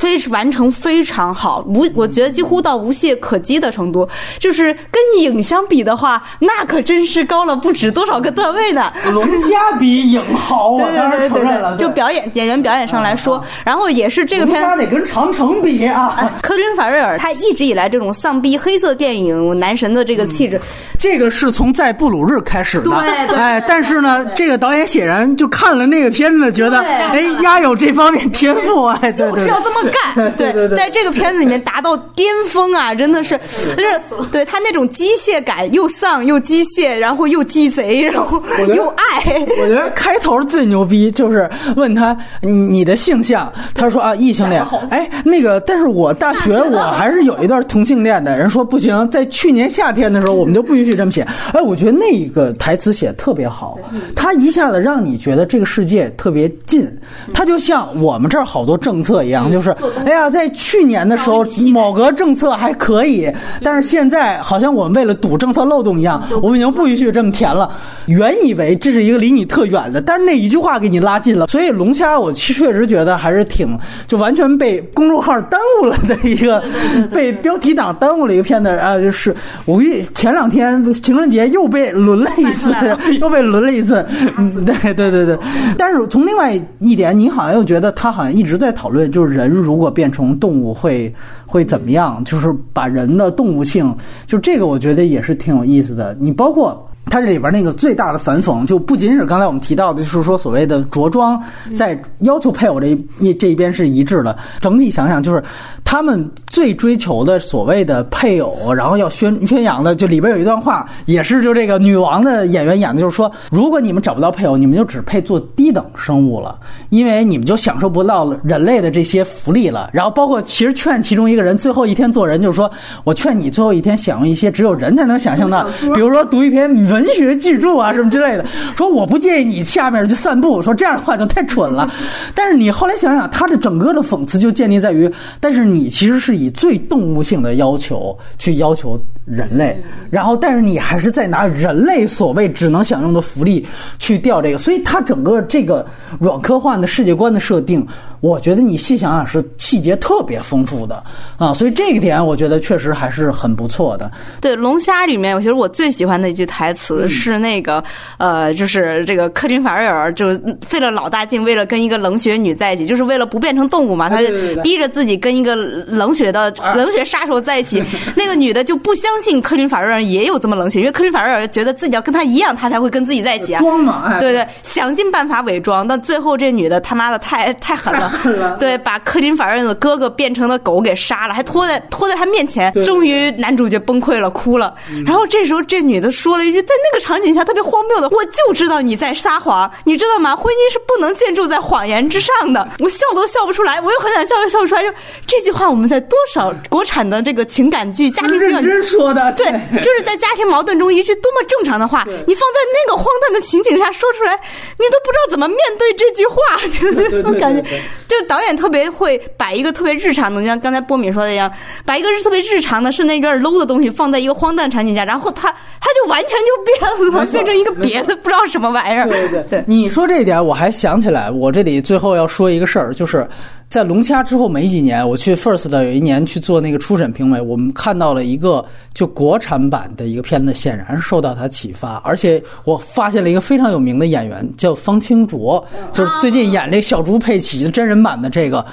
非完成非常好，无我觉得几乎到无懈可击的程度。就是跟影相比的话，那可真是高了不止多少个段位呢。龙虾比影好，<laughs> 我当然承认了。就表演演员表演上来说，然后也是这个片龙虾得跟长城比啊。科林·法瑞尔他一直以来这种丧逼黑色电影男神的这个气质，这个是从在布鲁日开始的。对对。哎，但是呢，这个导演显然就看了那个片子，觉得哎，丫有这方面天赋，哎，就是要这么。干 <laughs> <laughs> 对，在这个片子里面达到巅峰啊！真的是，<laughs> 就是对他那种机械感，又丧又机械，然后又鸡贼，然后又爱。我觉得开头最牛逼，就是问他你的性向，他说啊异性恋。哎，那个，但是我大学我还是有一段同性恋的。人说不行，在去年夏天的时候，我们就不允许这么写。哎，我觉得那个台词写的特别好，他一下子让你觉得这个世界特别近，他就像我们这儿好多政策一样，就是。哎呀，在去年的时候，某个政策还可以，但是现在好像我们为了堵政策漏洞一样，我们已经不允许这么填了。原以为这是一个离你特远的，但是那一句话给你拉近了。所以龙虾，我确实觉得还是挺，就完全被公众号耽误了的一个，被标题党耽误了一个片子啊。就是五一前两天情人节又被轮了一次，<laughs> 又被轮了一次。<laughs> 对对对对，但是从另外一点，你好像又觉得他好像一直在讨论，就是人如果变成动物会会怎么样？就是把人的动物性，就这个我觉得也是挺有意思的。你包括。它这里边那个最大的反讽，就不仅是刚才我们提到的，就是说所谓的着装在要求配偶这一这一边是一致的。整体想想，就是他们最追求的所谓的配偶，然后要宣宣扬的，就里边有一段话，也是就这个女王的演员演的，就是说，如果你们找不到配偶，你们就只配做低等生物了，因为你们就享受不到人类的这些福利了。然后包括其实劝其中一个人最后一天做人，就是说我劝你最后一天享用一些只有人才能想象的，比如说读一篇文。文学巨著啊，什么之类的，说我不建议你下面去散步，说这样的话就太蠢了。但是你后来想想，他的整个的讽刺就建立在于，但是你其实是以最动物性的要求去要求人类，然后但是你还是在拿人类所谓只能享用的福利去钓这个，所以它整个这个软科幻的世界观的设定。我觉得你细想想是细节特别丰富的啊，所以这一点我觉得确实还是很不错的。对《龙虾》里面，我觉得我最喜欢的一句台词是那个呃，就是这个克林·法瑞尔就费了老大劲，为了跟一个冷血女在一起，就是为了不变成动物嘛，他就逼着自己跟一个冷血的 <laughs> 冷血杀手在一起。那个女的就不相信克林·法瑞尔也有这么冷血，因为克林·法瑞尔觉得自己要跟他一样，他才会跟自己在一起啊。装嘛，对对，想尽办法伪装，但最后这女的他妈的太 <laughs> 太狠了。对，把柯林法瑞尔的哥哥变成了狗给杀了，还拖在拖在他面前，终于男主角崩溃了，哭了。然后这时候这女的说了一句，在那个场景下特别荒谬的：“我就知道你在撒谎，你知道吗？婚姻是不能建筑在谎言之上的。”我笑都笑不出来，我又很想笑又笑不出来。就这句话，我们在多少国产的这个情感剧、家庭剧真说的，对，就是在家庭矛盾中一句多么正常的话，你放在那个荒诞的情景下说出来，你都不知道怎么面对这句话，<laughs> 就那种感觉。就导演特别会把一个特别日常的，就像刚才波米说的一样，把一个是特别日常的、是那有点 low 的东西放在一个荒诞场景下，然后他他就完全就变了，变成一个别的不知道什么玩意儿。对对对。你说这一点，我还想起来，我这里最后要说一个事儿，就是在龙虾之后没几年，我去 First 的有一年去做那个初审评委，我们看到了一个就国产版的一个片子，显然是受到他启发，而且我发现了一个非常有名的演员叫方清卓，就是最近演这小猪佩奇的真人版的这个，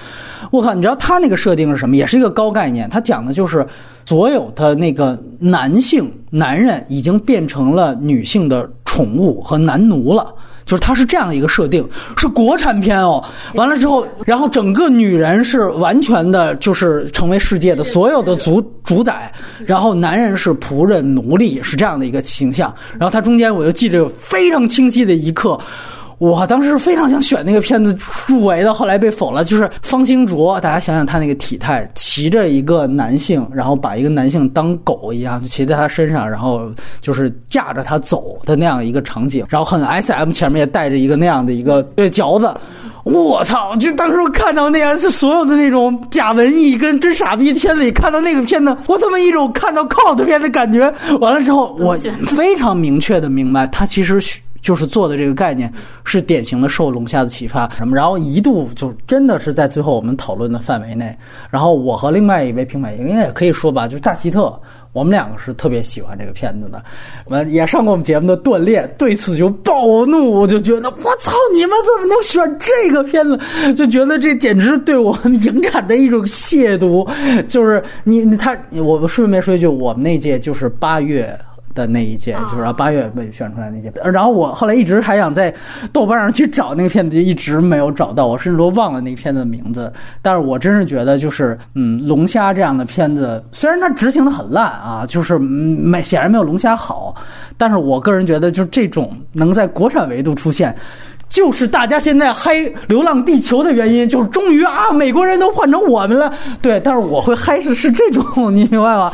我靠，你知道他那个设定是什么？也是一个高概念，他讲的就是。所有的那个男性男人已经变成了女性的宠物和男奴了。就是它是这样一个设定，是国产片哦。完了之后，然后整个女人是完全的，就是成为世界的所有的主主宰，然后男人是仆人奴隶，是这样的一个形象。然后它中间我就记着有非常清晰的一刻。我当时非常想选那个片子入围的，后来被否了。就是方清卓，大家想想他那个体态，骑着一个男性，然后把一个男性当狗一样，骑在他身上，然后就是架着他走的那样一个场景，然后很 S M，前面也带着一个那样的一个对嚼子。我操！就当时看到那样，所有的那种假文艺跟真傻逼片子里看到那个片子，我他妈一种看到 cult 片的感觉。完了之后，我非常明确的明白，他其实就是做的这个概念是典型的受龙虾的启发什么，然后一度就真的是在最后我们讨论的范围内。然后我和另外一位评委应该也可以说吧，就是大奇特，我们两个是特别喜欢这个片子的。我们也上过我们节目的锻炼，对此就暴怒，我就觉得我操，你们怎么能选这个片子？就觉得这简直对我们影展的一种亵渎。就是你你他，我顺便说一句，我们那届就是八月。的那一届，就是八月被选出来那届。然后我后来一直还想在豆瓣上去找那个片子，就一直没有找到，我甚至都忘了那个片子的名字。但是我真是觉得，就是嗯，龙虾这样的片子，虽然它执行的很烂啊，就是没显然没有龙虾好，但是我个人觉得，就是这种能在国产维度出现。就是大家现在嗨《流浪地球》的原因，就是终于啊，美国人都换成我们了。对，但是我会嗨是是这种，你明白吗？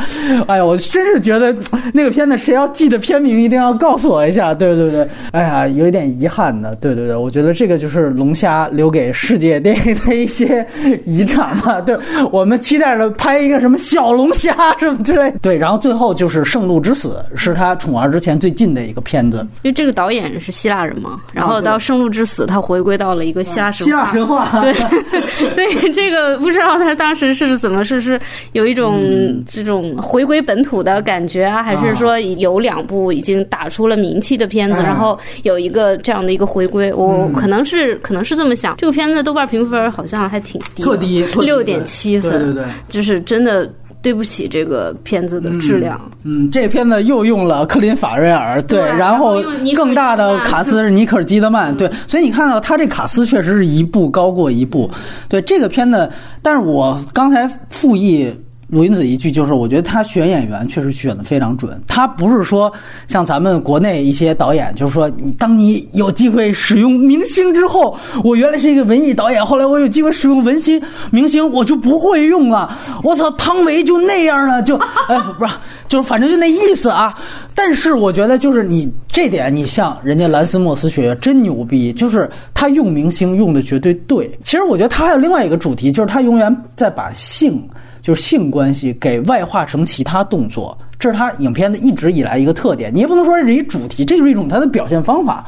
哎呀，我真是觉得那个片子谁要记得片名，一定要告诉我一下。对对对，哎呀，有一点遗憾的。对对对，我觉得这个就是龙虾留给世界电影的一些遗产吧。对我们期待着拍一个什么小龙虾什么之类。对，然后最后就是《圣路之死》，是他宠儿之前最近的一个片子。因为这个导演是希腊人嘛，然后到《圣路》。之死，他回归到了一个希腊神话。希腊神话，对 <laughs> 对，这个不知道他当时是怎么是是有一种这种回归本土的感觉啊，还是说有两部已经打出了名气的片子，然后有一个这样的一个回归？我可能是可能是这么想。这个片子豆瓣评分好像还挺低，特低，六点七分，对对对，就是真的。对不起，这个片子的质量。嗯，这片子又用了克林法瑞尔，对，然后更大的卡斯是尼克尔基德曼，对，所以你看到他这卡斯确实是一步高过一步。对这个片子，但是我刚才复议。鲁云子一句就是，我觉得他选演员确实选的非常准。他不是说像咱们国内一些导演，就是说，你当你有机会使用明星之后，我原来是一个文艺导演，后来我有机会使用文星明星，我就不会用了。我操，汤唯就那样了，就 <laughs> 哎，不是，就是反正就那意思啊。但是我觉得就是你这点，你像人家兰斯莫斯学院真牛逼，就是他用明星用的绝对对。其实我觉得他还有另外一个主题，就是他永远在把性。就是性关系给外化成其他动作，这是他影片的一直以来一个特点。你也不能说是一主题，这是一种他的表现方法。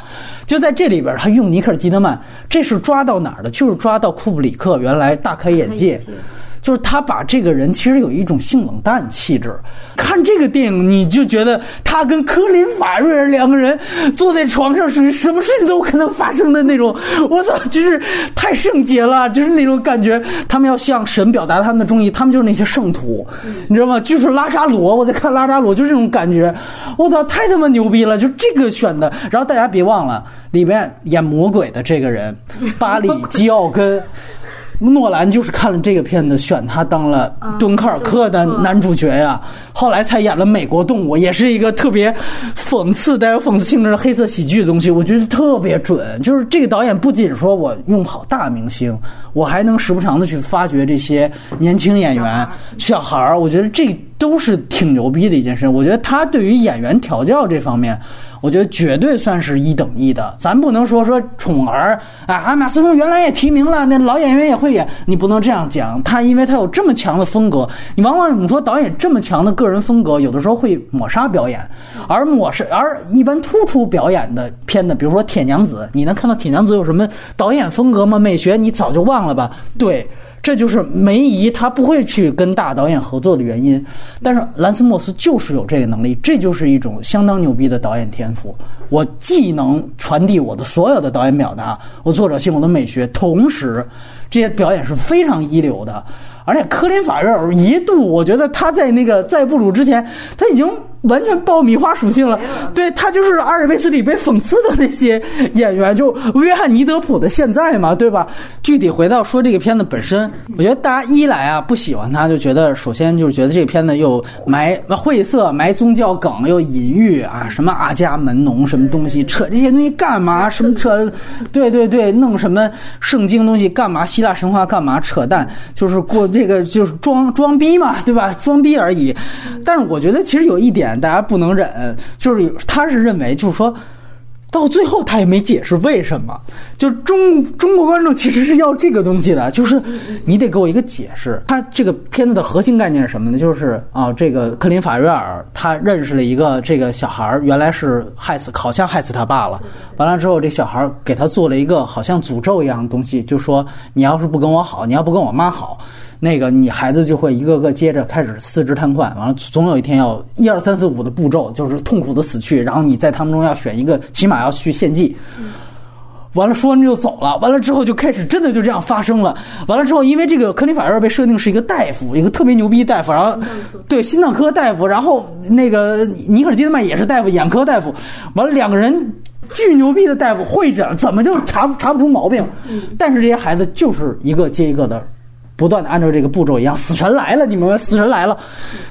就在这里边，他用尼克尔基德曼，这是抓到哪儿的？就是抓到库布里克原来大开眼界。就是他把这个人其实有一种性冷淡气质，看这个电影你就觉得他跟科林法瑞尔两个人坐在床上，属于什么事情都可能发生的那种。我操，就是太圣洁了，就是那种感觉。他们要向神表达他们的忠义，他们就是那些圣徒，<laughs> 你知道吗？就是拉扎罗，我在看拉扎罗，就是这种感觉。我操，太他妈牛逼了！就这个选的，然后大家别忘了里面演魔鬼的这个人，巴里基 <laughs> 奥根。诺兰就是看了这个片子，选他当了敦刻尔克的男主角呀，后来才演了《美国动物》，也是一个特别讽刺、带有讽刺性质的黑色喜剧的东西。我觉得特别准，就是这个导演不仅说我用好大明星，我还能时不常的去发掘这些年轻演员、小孩儿。我觉得这都是挺牛逼的一件事。我觉得他对于演员调教这方面，我觉得绝对算是一等一的。咱不能说说宠儿啊，马思聪原来也提名了，那老演员也会演，你不能这样讲。他因为他有这么强的风格，你往往你说导演这么强的个人风格，有的时候会抹杀表演，而抹杀而一般突出表演的片子，比如说《铁娘子》，你能看到《铁娘子》有什么导演风格吗？美学你早就忘了了吧？对。这就是梅姨她不会去跟大导演合作的原因，但是兰斯莫斯就是有这个能力，这就是一种相当牛逼的导演天赋。我既能传递我的所有的导演表达，我作者性我的美学，同时这些表演是非常一流的。而且科林法瑞尔一度，我觉得他在那个在布鲁之前，他已经。完全爆米花属性了，对他就是阿尔卑斯里被讽刺的那些演员，就约翰尼德普的现在嘛，对吧？具体回到说这个片子本身，我觉得大家一来啊不喜欢他，就觉得首先就是觉得这个片子又埋晦涩、埋宗教梗，又隐喻啊什么阿伽门农什么东西，扯这些东西干嘛？什么扯？对对对，弄什么圣经东西干嘛？希腊神话干嘛？扯淡，就是过这个就是装装逼嘛，对吧？装逼而已。但是我觉得其实有一点。大家不能忍，就是他是认为，就是说到最后他也没解释为什么。就中中国观众其实是要这个东西的，就是你得给我一个解释。他这个片子的核心概念是什么呢？就是啊，这个克林法瑞尔他认识了一个这个小孩，原来是害死，好像害死他爸了。完了之后，这小孩给他做了一个好像诅咒一样的东西，就说你要是不跟我好，你要不跟我妈好。那个你孩子就会一个个接着开始四肢瘫痪，完了总有一天要一二三四五的步骤，就是痛苦的死去，然后你在他们中要选一个，起码要去献祭。完了说完就走了，完了之后就开始真的就这样发生了。完了之后，因为这个科林法院被设定是一个大夫，一个特别牛逼大夫，然后对心脏科大夫，然后那个尼克基德曼也是大夫，眼科大夫。完了两个人巨牛逼的大夫会诊，怎么就查查不出毛病？但是这些孩子就是一个接一个的。不断的按照这个步骤一样，死神来了，你明白？死神来了，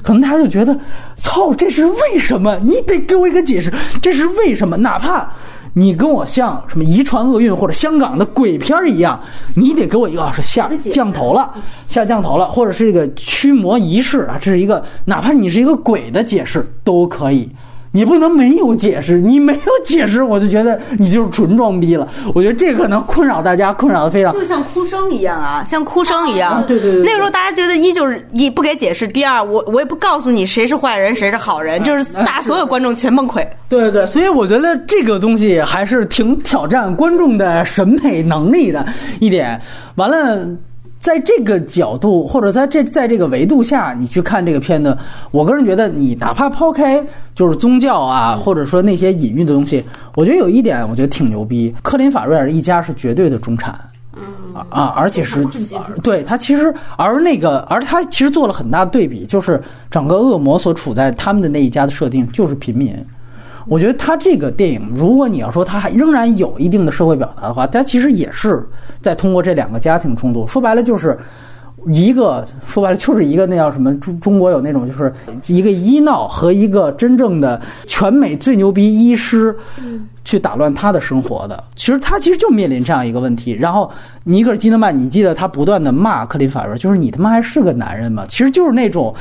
可能大家就觉得，操，这是为什么？你得给我一个解释，这是为什么？哪怕你跟我像什么遗传厄运或者香港的鬼片一样，你得给我一个是下降头了，下降头了，或者是这个驱魔仪式啊，这是一个，哪怕你是一个鬼的解释都可以。你不能没有解释，你没有解释，我就觉得你就是纯装逼了。我觉得这可能困扰大家，困扰的非常。就像哭声一样啊，像哭声一样。对对对。那个时候大家觉得一就是一不给解释，第二我我也不告诉你谁是坏人谁是好人，就是大所有观众全崩溃。<laughs> 对对对，所以我觉得这个东西还是挺挑战观众的审美能力的一点。完了。在这个角度，或者在这在这个维度下，你去看这个片子，我个人觉得，你哪怕抛开就是宗教啊，或者说那些隐喻的东西，我觉得有一点，我觉得挺牛逼。克林法瑞尔一家是绝对的中产，啊，而且是对他其实，而那个，而他其实做了很大的对比，就是整个恶魔所处在他们的那一家的设定就是平民。我觉得他这个电影，如果你要说他还仍然有一定的社会表达的话，他其实也是在通过这两个家庭冲突，说白了就是一个说白了就是一个那叫什么中中国有那种就是一个医闹和一个真正的全美最牛逼医师去打乱他的生活的，其实他其实就面临这样一个问题，然后。尼格尔基德曼，你记得他不断的骂克林法瑞，就是你他妈还是个男人吗？其实就是那种，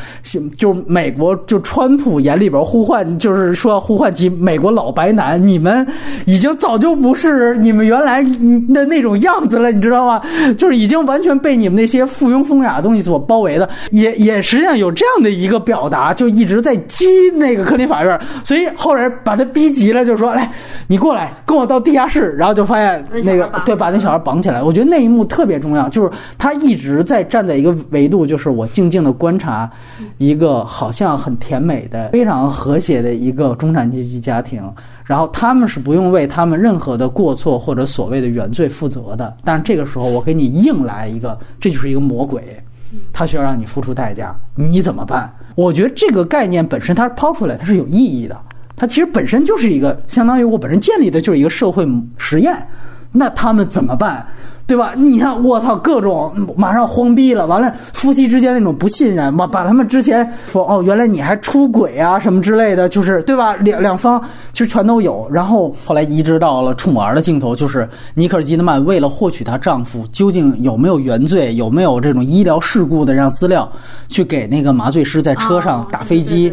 就是美国就川普眼里边呼唤，就是说呼唤起美国老白男，你们已经早就不是你们原来的那种样子了，你知道吗？就是已经完全被你们那些附庸风雅的东西所包围的，也也实际上有这样的一个表达，就一直在激那个克林法院，所以后来把他逼急了，就说来，你过来跟我到地下室，然后就发现那个对，把那小孩绑起来，我觉得。那一幕特别重要，就是他一直在站在一个维度，就是我静静的观察一个好像很甜美的、非常和谐的一个中产阶级家庭，然后他们是不用为他们任何的过错或者所谓的原罪负责的。但是这个时候，我给你硬来一个，这就是一个魔鬼，他需要让你付出代价，你怎么办？我觉得这个概念本身，它是抛出来它是有意义的，它其实本身就是一个相当于我本身建立的就是一个社会实验。那他们怎么办？对吧？你看，我操，各种马上慌逼了。完了，夫妻之间那种不信任，把把他们之前说哦，原来你还出轨啊什么之类的，就是对吧？两两方其实全都有。然后后来移植到了宠儿的镜头，就是尼克尔基德曼为了获取她丈夫究竟有没有原罪，有没有这种医疗事故的这样资料，去给那个麻醉师在车上打飞机。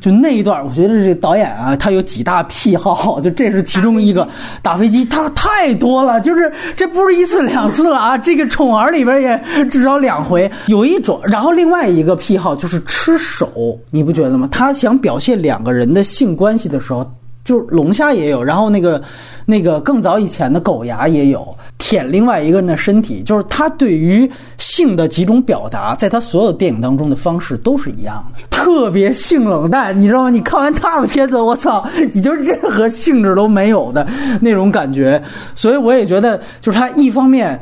就那一段，我觉得这导演啊，他有几大癖好，<laughs> 就这是其中一个。打飞机他太多了，就是这不是一次两次了啊！这个《宠儿》里边也至少两回。有一种，然后另外一个癖好就是吃手，你不觉得吗？他想表现两个人的性关系的时候，就是龙虾也有，然后那个那个更早以前的狗牙也有。舔另外一个人的身体，就是他对于性的几种表达，在他所有电影当中的方式都是一样的，特别性冷淡，你知道吗？你看完他的片子，我操，你就任何兴致都没有的那种感觉。所以我也觉得，就是他一方面，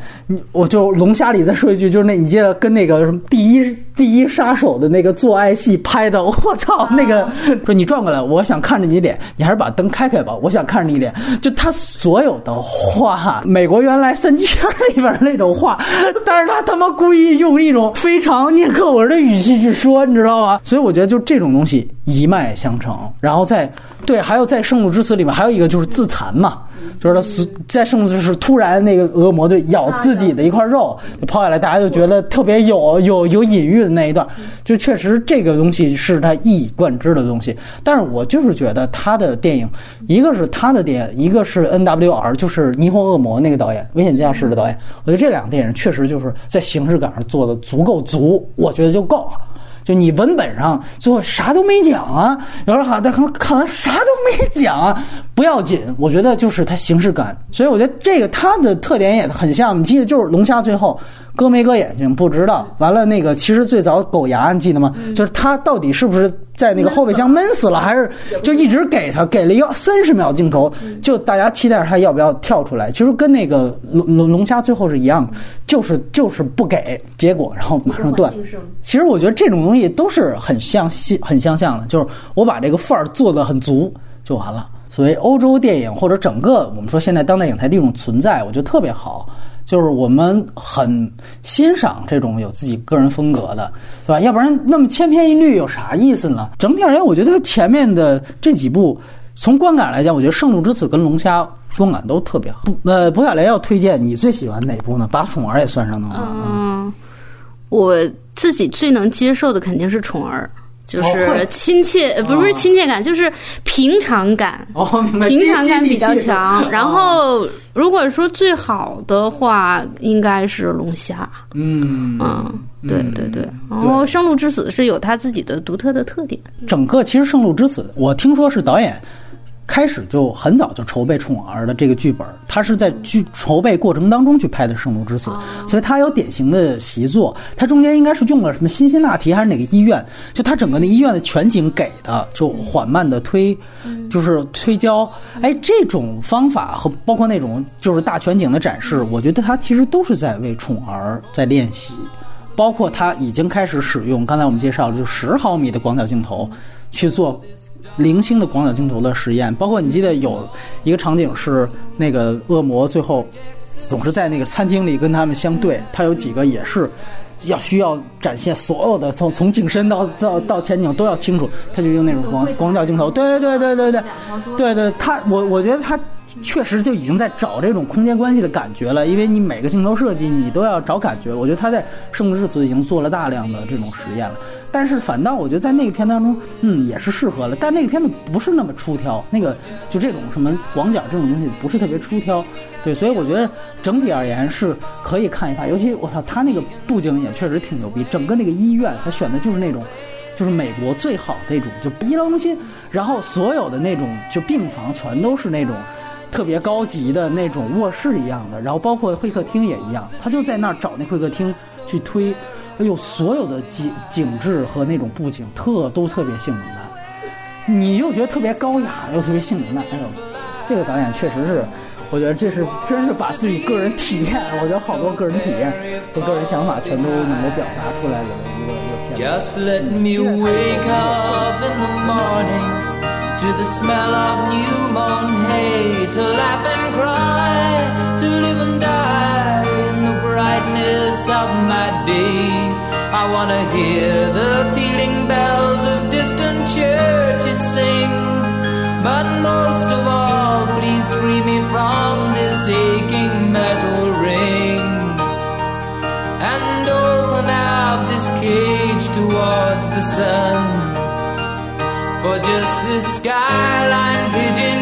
我就龙虾里再说一句，就是那你记得跟那个什么第一第一杀手的那个做爱戏拍的，我操，那个 <laughs> 说你转过来，我想看着你脸，你还是把灯开开吧，我想看着你脸。就他所有的话，美国原来。三级片里边那种话，但是他他妈故意用一种非常念课文的语气去说，你知道吗？<laughs> 所以我觉得就这种东西一脉相承，然后在对，还有在《圣母之死》里面还有一个就是自残嘛。就是他死在圣之是突然那个恶魔就咬自己的一块肉就抛下来，大家就觉得特别有有有隐喻的那一段，就确实这个东西是他一以贯之的东西。但是我就是觉得他的电影，一个是他的电影，一个是 N W R，就是霓虹恶魔那个导演，危险驾驶的导演。我觉得这两个电影确实就是在形式感上做的足够足，我觉得就够了。就你文本上最后啥都没讲啊，有人好，但看看完啥都没讲啊，不要紧，我觉得就是它形式感，所以我觉得这个它的特点也很像，你记得就是龙虾最后。割没割眼睛不知道，完了那个其实最早狗牙你记得吗？就是它到底是不是在那个后备箱闷死了，还是就一直给它给了一个三十秒镜头，就大家期待它要不要跳出来？其实跟那个龙龙龙虾最后是一样的，就是就是不给结果，然后马上断。其实我觉得这种东西都是很相像很相像的，就是我把这个范儿做的很足就完了。所谓欧洲电影或者整个我们说现在当代影坛的一种存在，我觉得特别好。就是我们很欣赏这种有自己个人风格的，对吧？要不然那么千篇一律有啥意思呢？整体而言，我觉得前面的这几部，从观感来讲，我觉得《圣路之死》跟《龙虾》观感都特别好。呃，博小雷要推荐你最喜欢哪部呢？把《宠儿》也算上的话，嗯，我自己最能接受的肯定是《宠儿》。就是亲切，不是亲切感，就是平常感。哦，明白。平常感比较强。然后，如果说最好的话，应该是龙虾。嗯嗯，对对对。然后，《生路之死》是有它自己的独特的特点。整个其实《生路之死》，我听说是导演。开始就很早就筹备《宠儿》的这个剧本，他是在剧筹备过程当中去拍的《圣路之死》，所以他有典型的习作。他中间应该是用了什么辛辛那提还是哪个医院？就他整个那医院的全景给的，就缓慢的推，就是推焦。哎，这种方法和包括那种就是大全景的展示，我觉得他其实都是在为《宠儿》在练习。包括他已经开始使用刚才我们介绍的就十毫米的广角镜头去做。零星的广角镜头的实验，包括你记得有一个场景是那个恶魔最后总是在那个餐厅里跟他们相对，他有几个也是要需要展现所有的从从景深到到到前景都要清楚，他就用那种广广角镜头，对对对对对对，对对，他我我觉得他确实就已经在找这种空间关系的感觉了，因为你每个镜头设计你都要找感觉，我觉得他在《圣之子》已经做了大量的这种实验了。但是反倒我觉得在那个片当中，嗯，也是适合了。但那个片子不是那么出挑，那个就这种什么广角这种东西不是特别出挑，对，所以我觉得整体而言是可以看一看。尤其我操，他那个布景也确实挺牛逼，整个那个医院他选的就是那种，就是美国最好的那种就医疗中心，然后所有的那种就病房全都是那种特别高级的那种卧室一样的，然后包括会客厅也一样，他就在那儿找那会客厅去推。哎呦，所有的景景致和那种布景特都特别性冷淡，你又觉得特别高雅，又特别性冷淡。哎呦，这个导演确实是，我觉得这是真是把自己个人体验，我觉得好多个人体验和个人想法全都能够表达出来的一个一个片子。to live of my day. I wanna hear the pealing bells of distant churches sing. But most of all, please free me from this aching metal ring. And open up this cage towards the sun. For just this skyline pigeon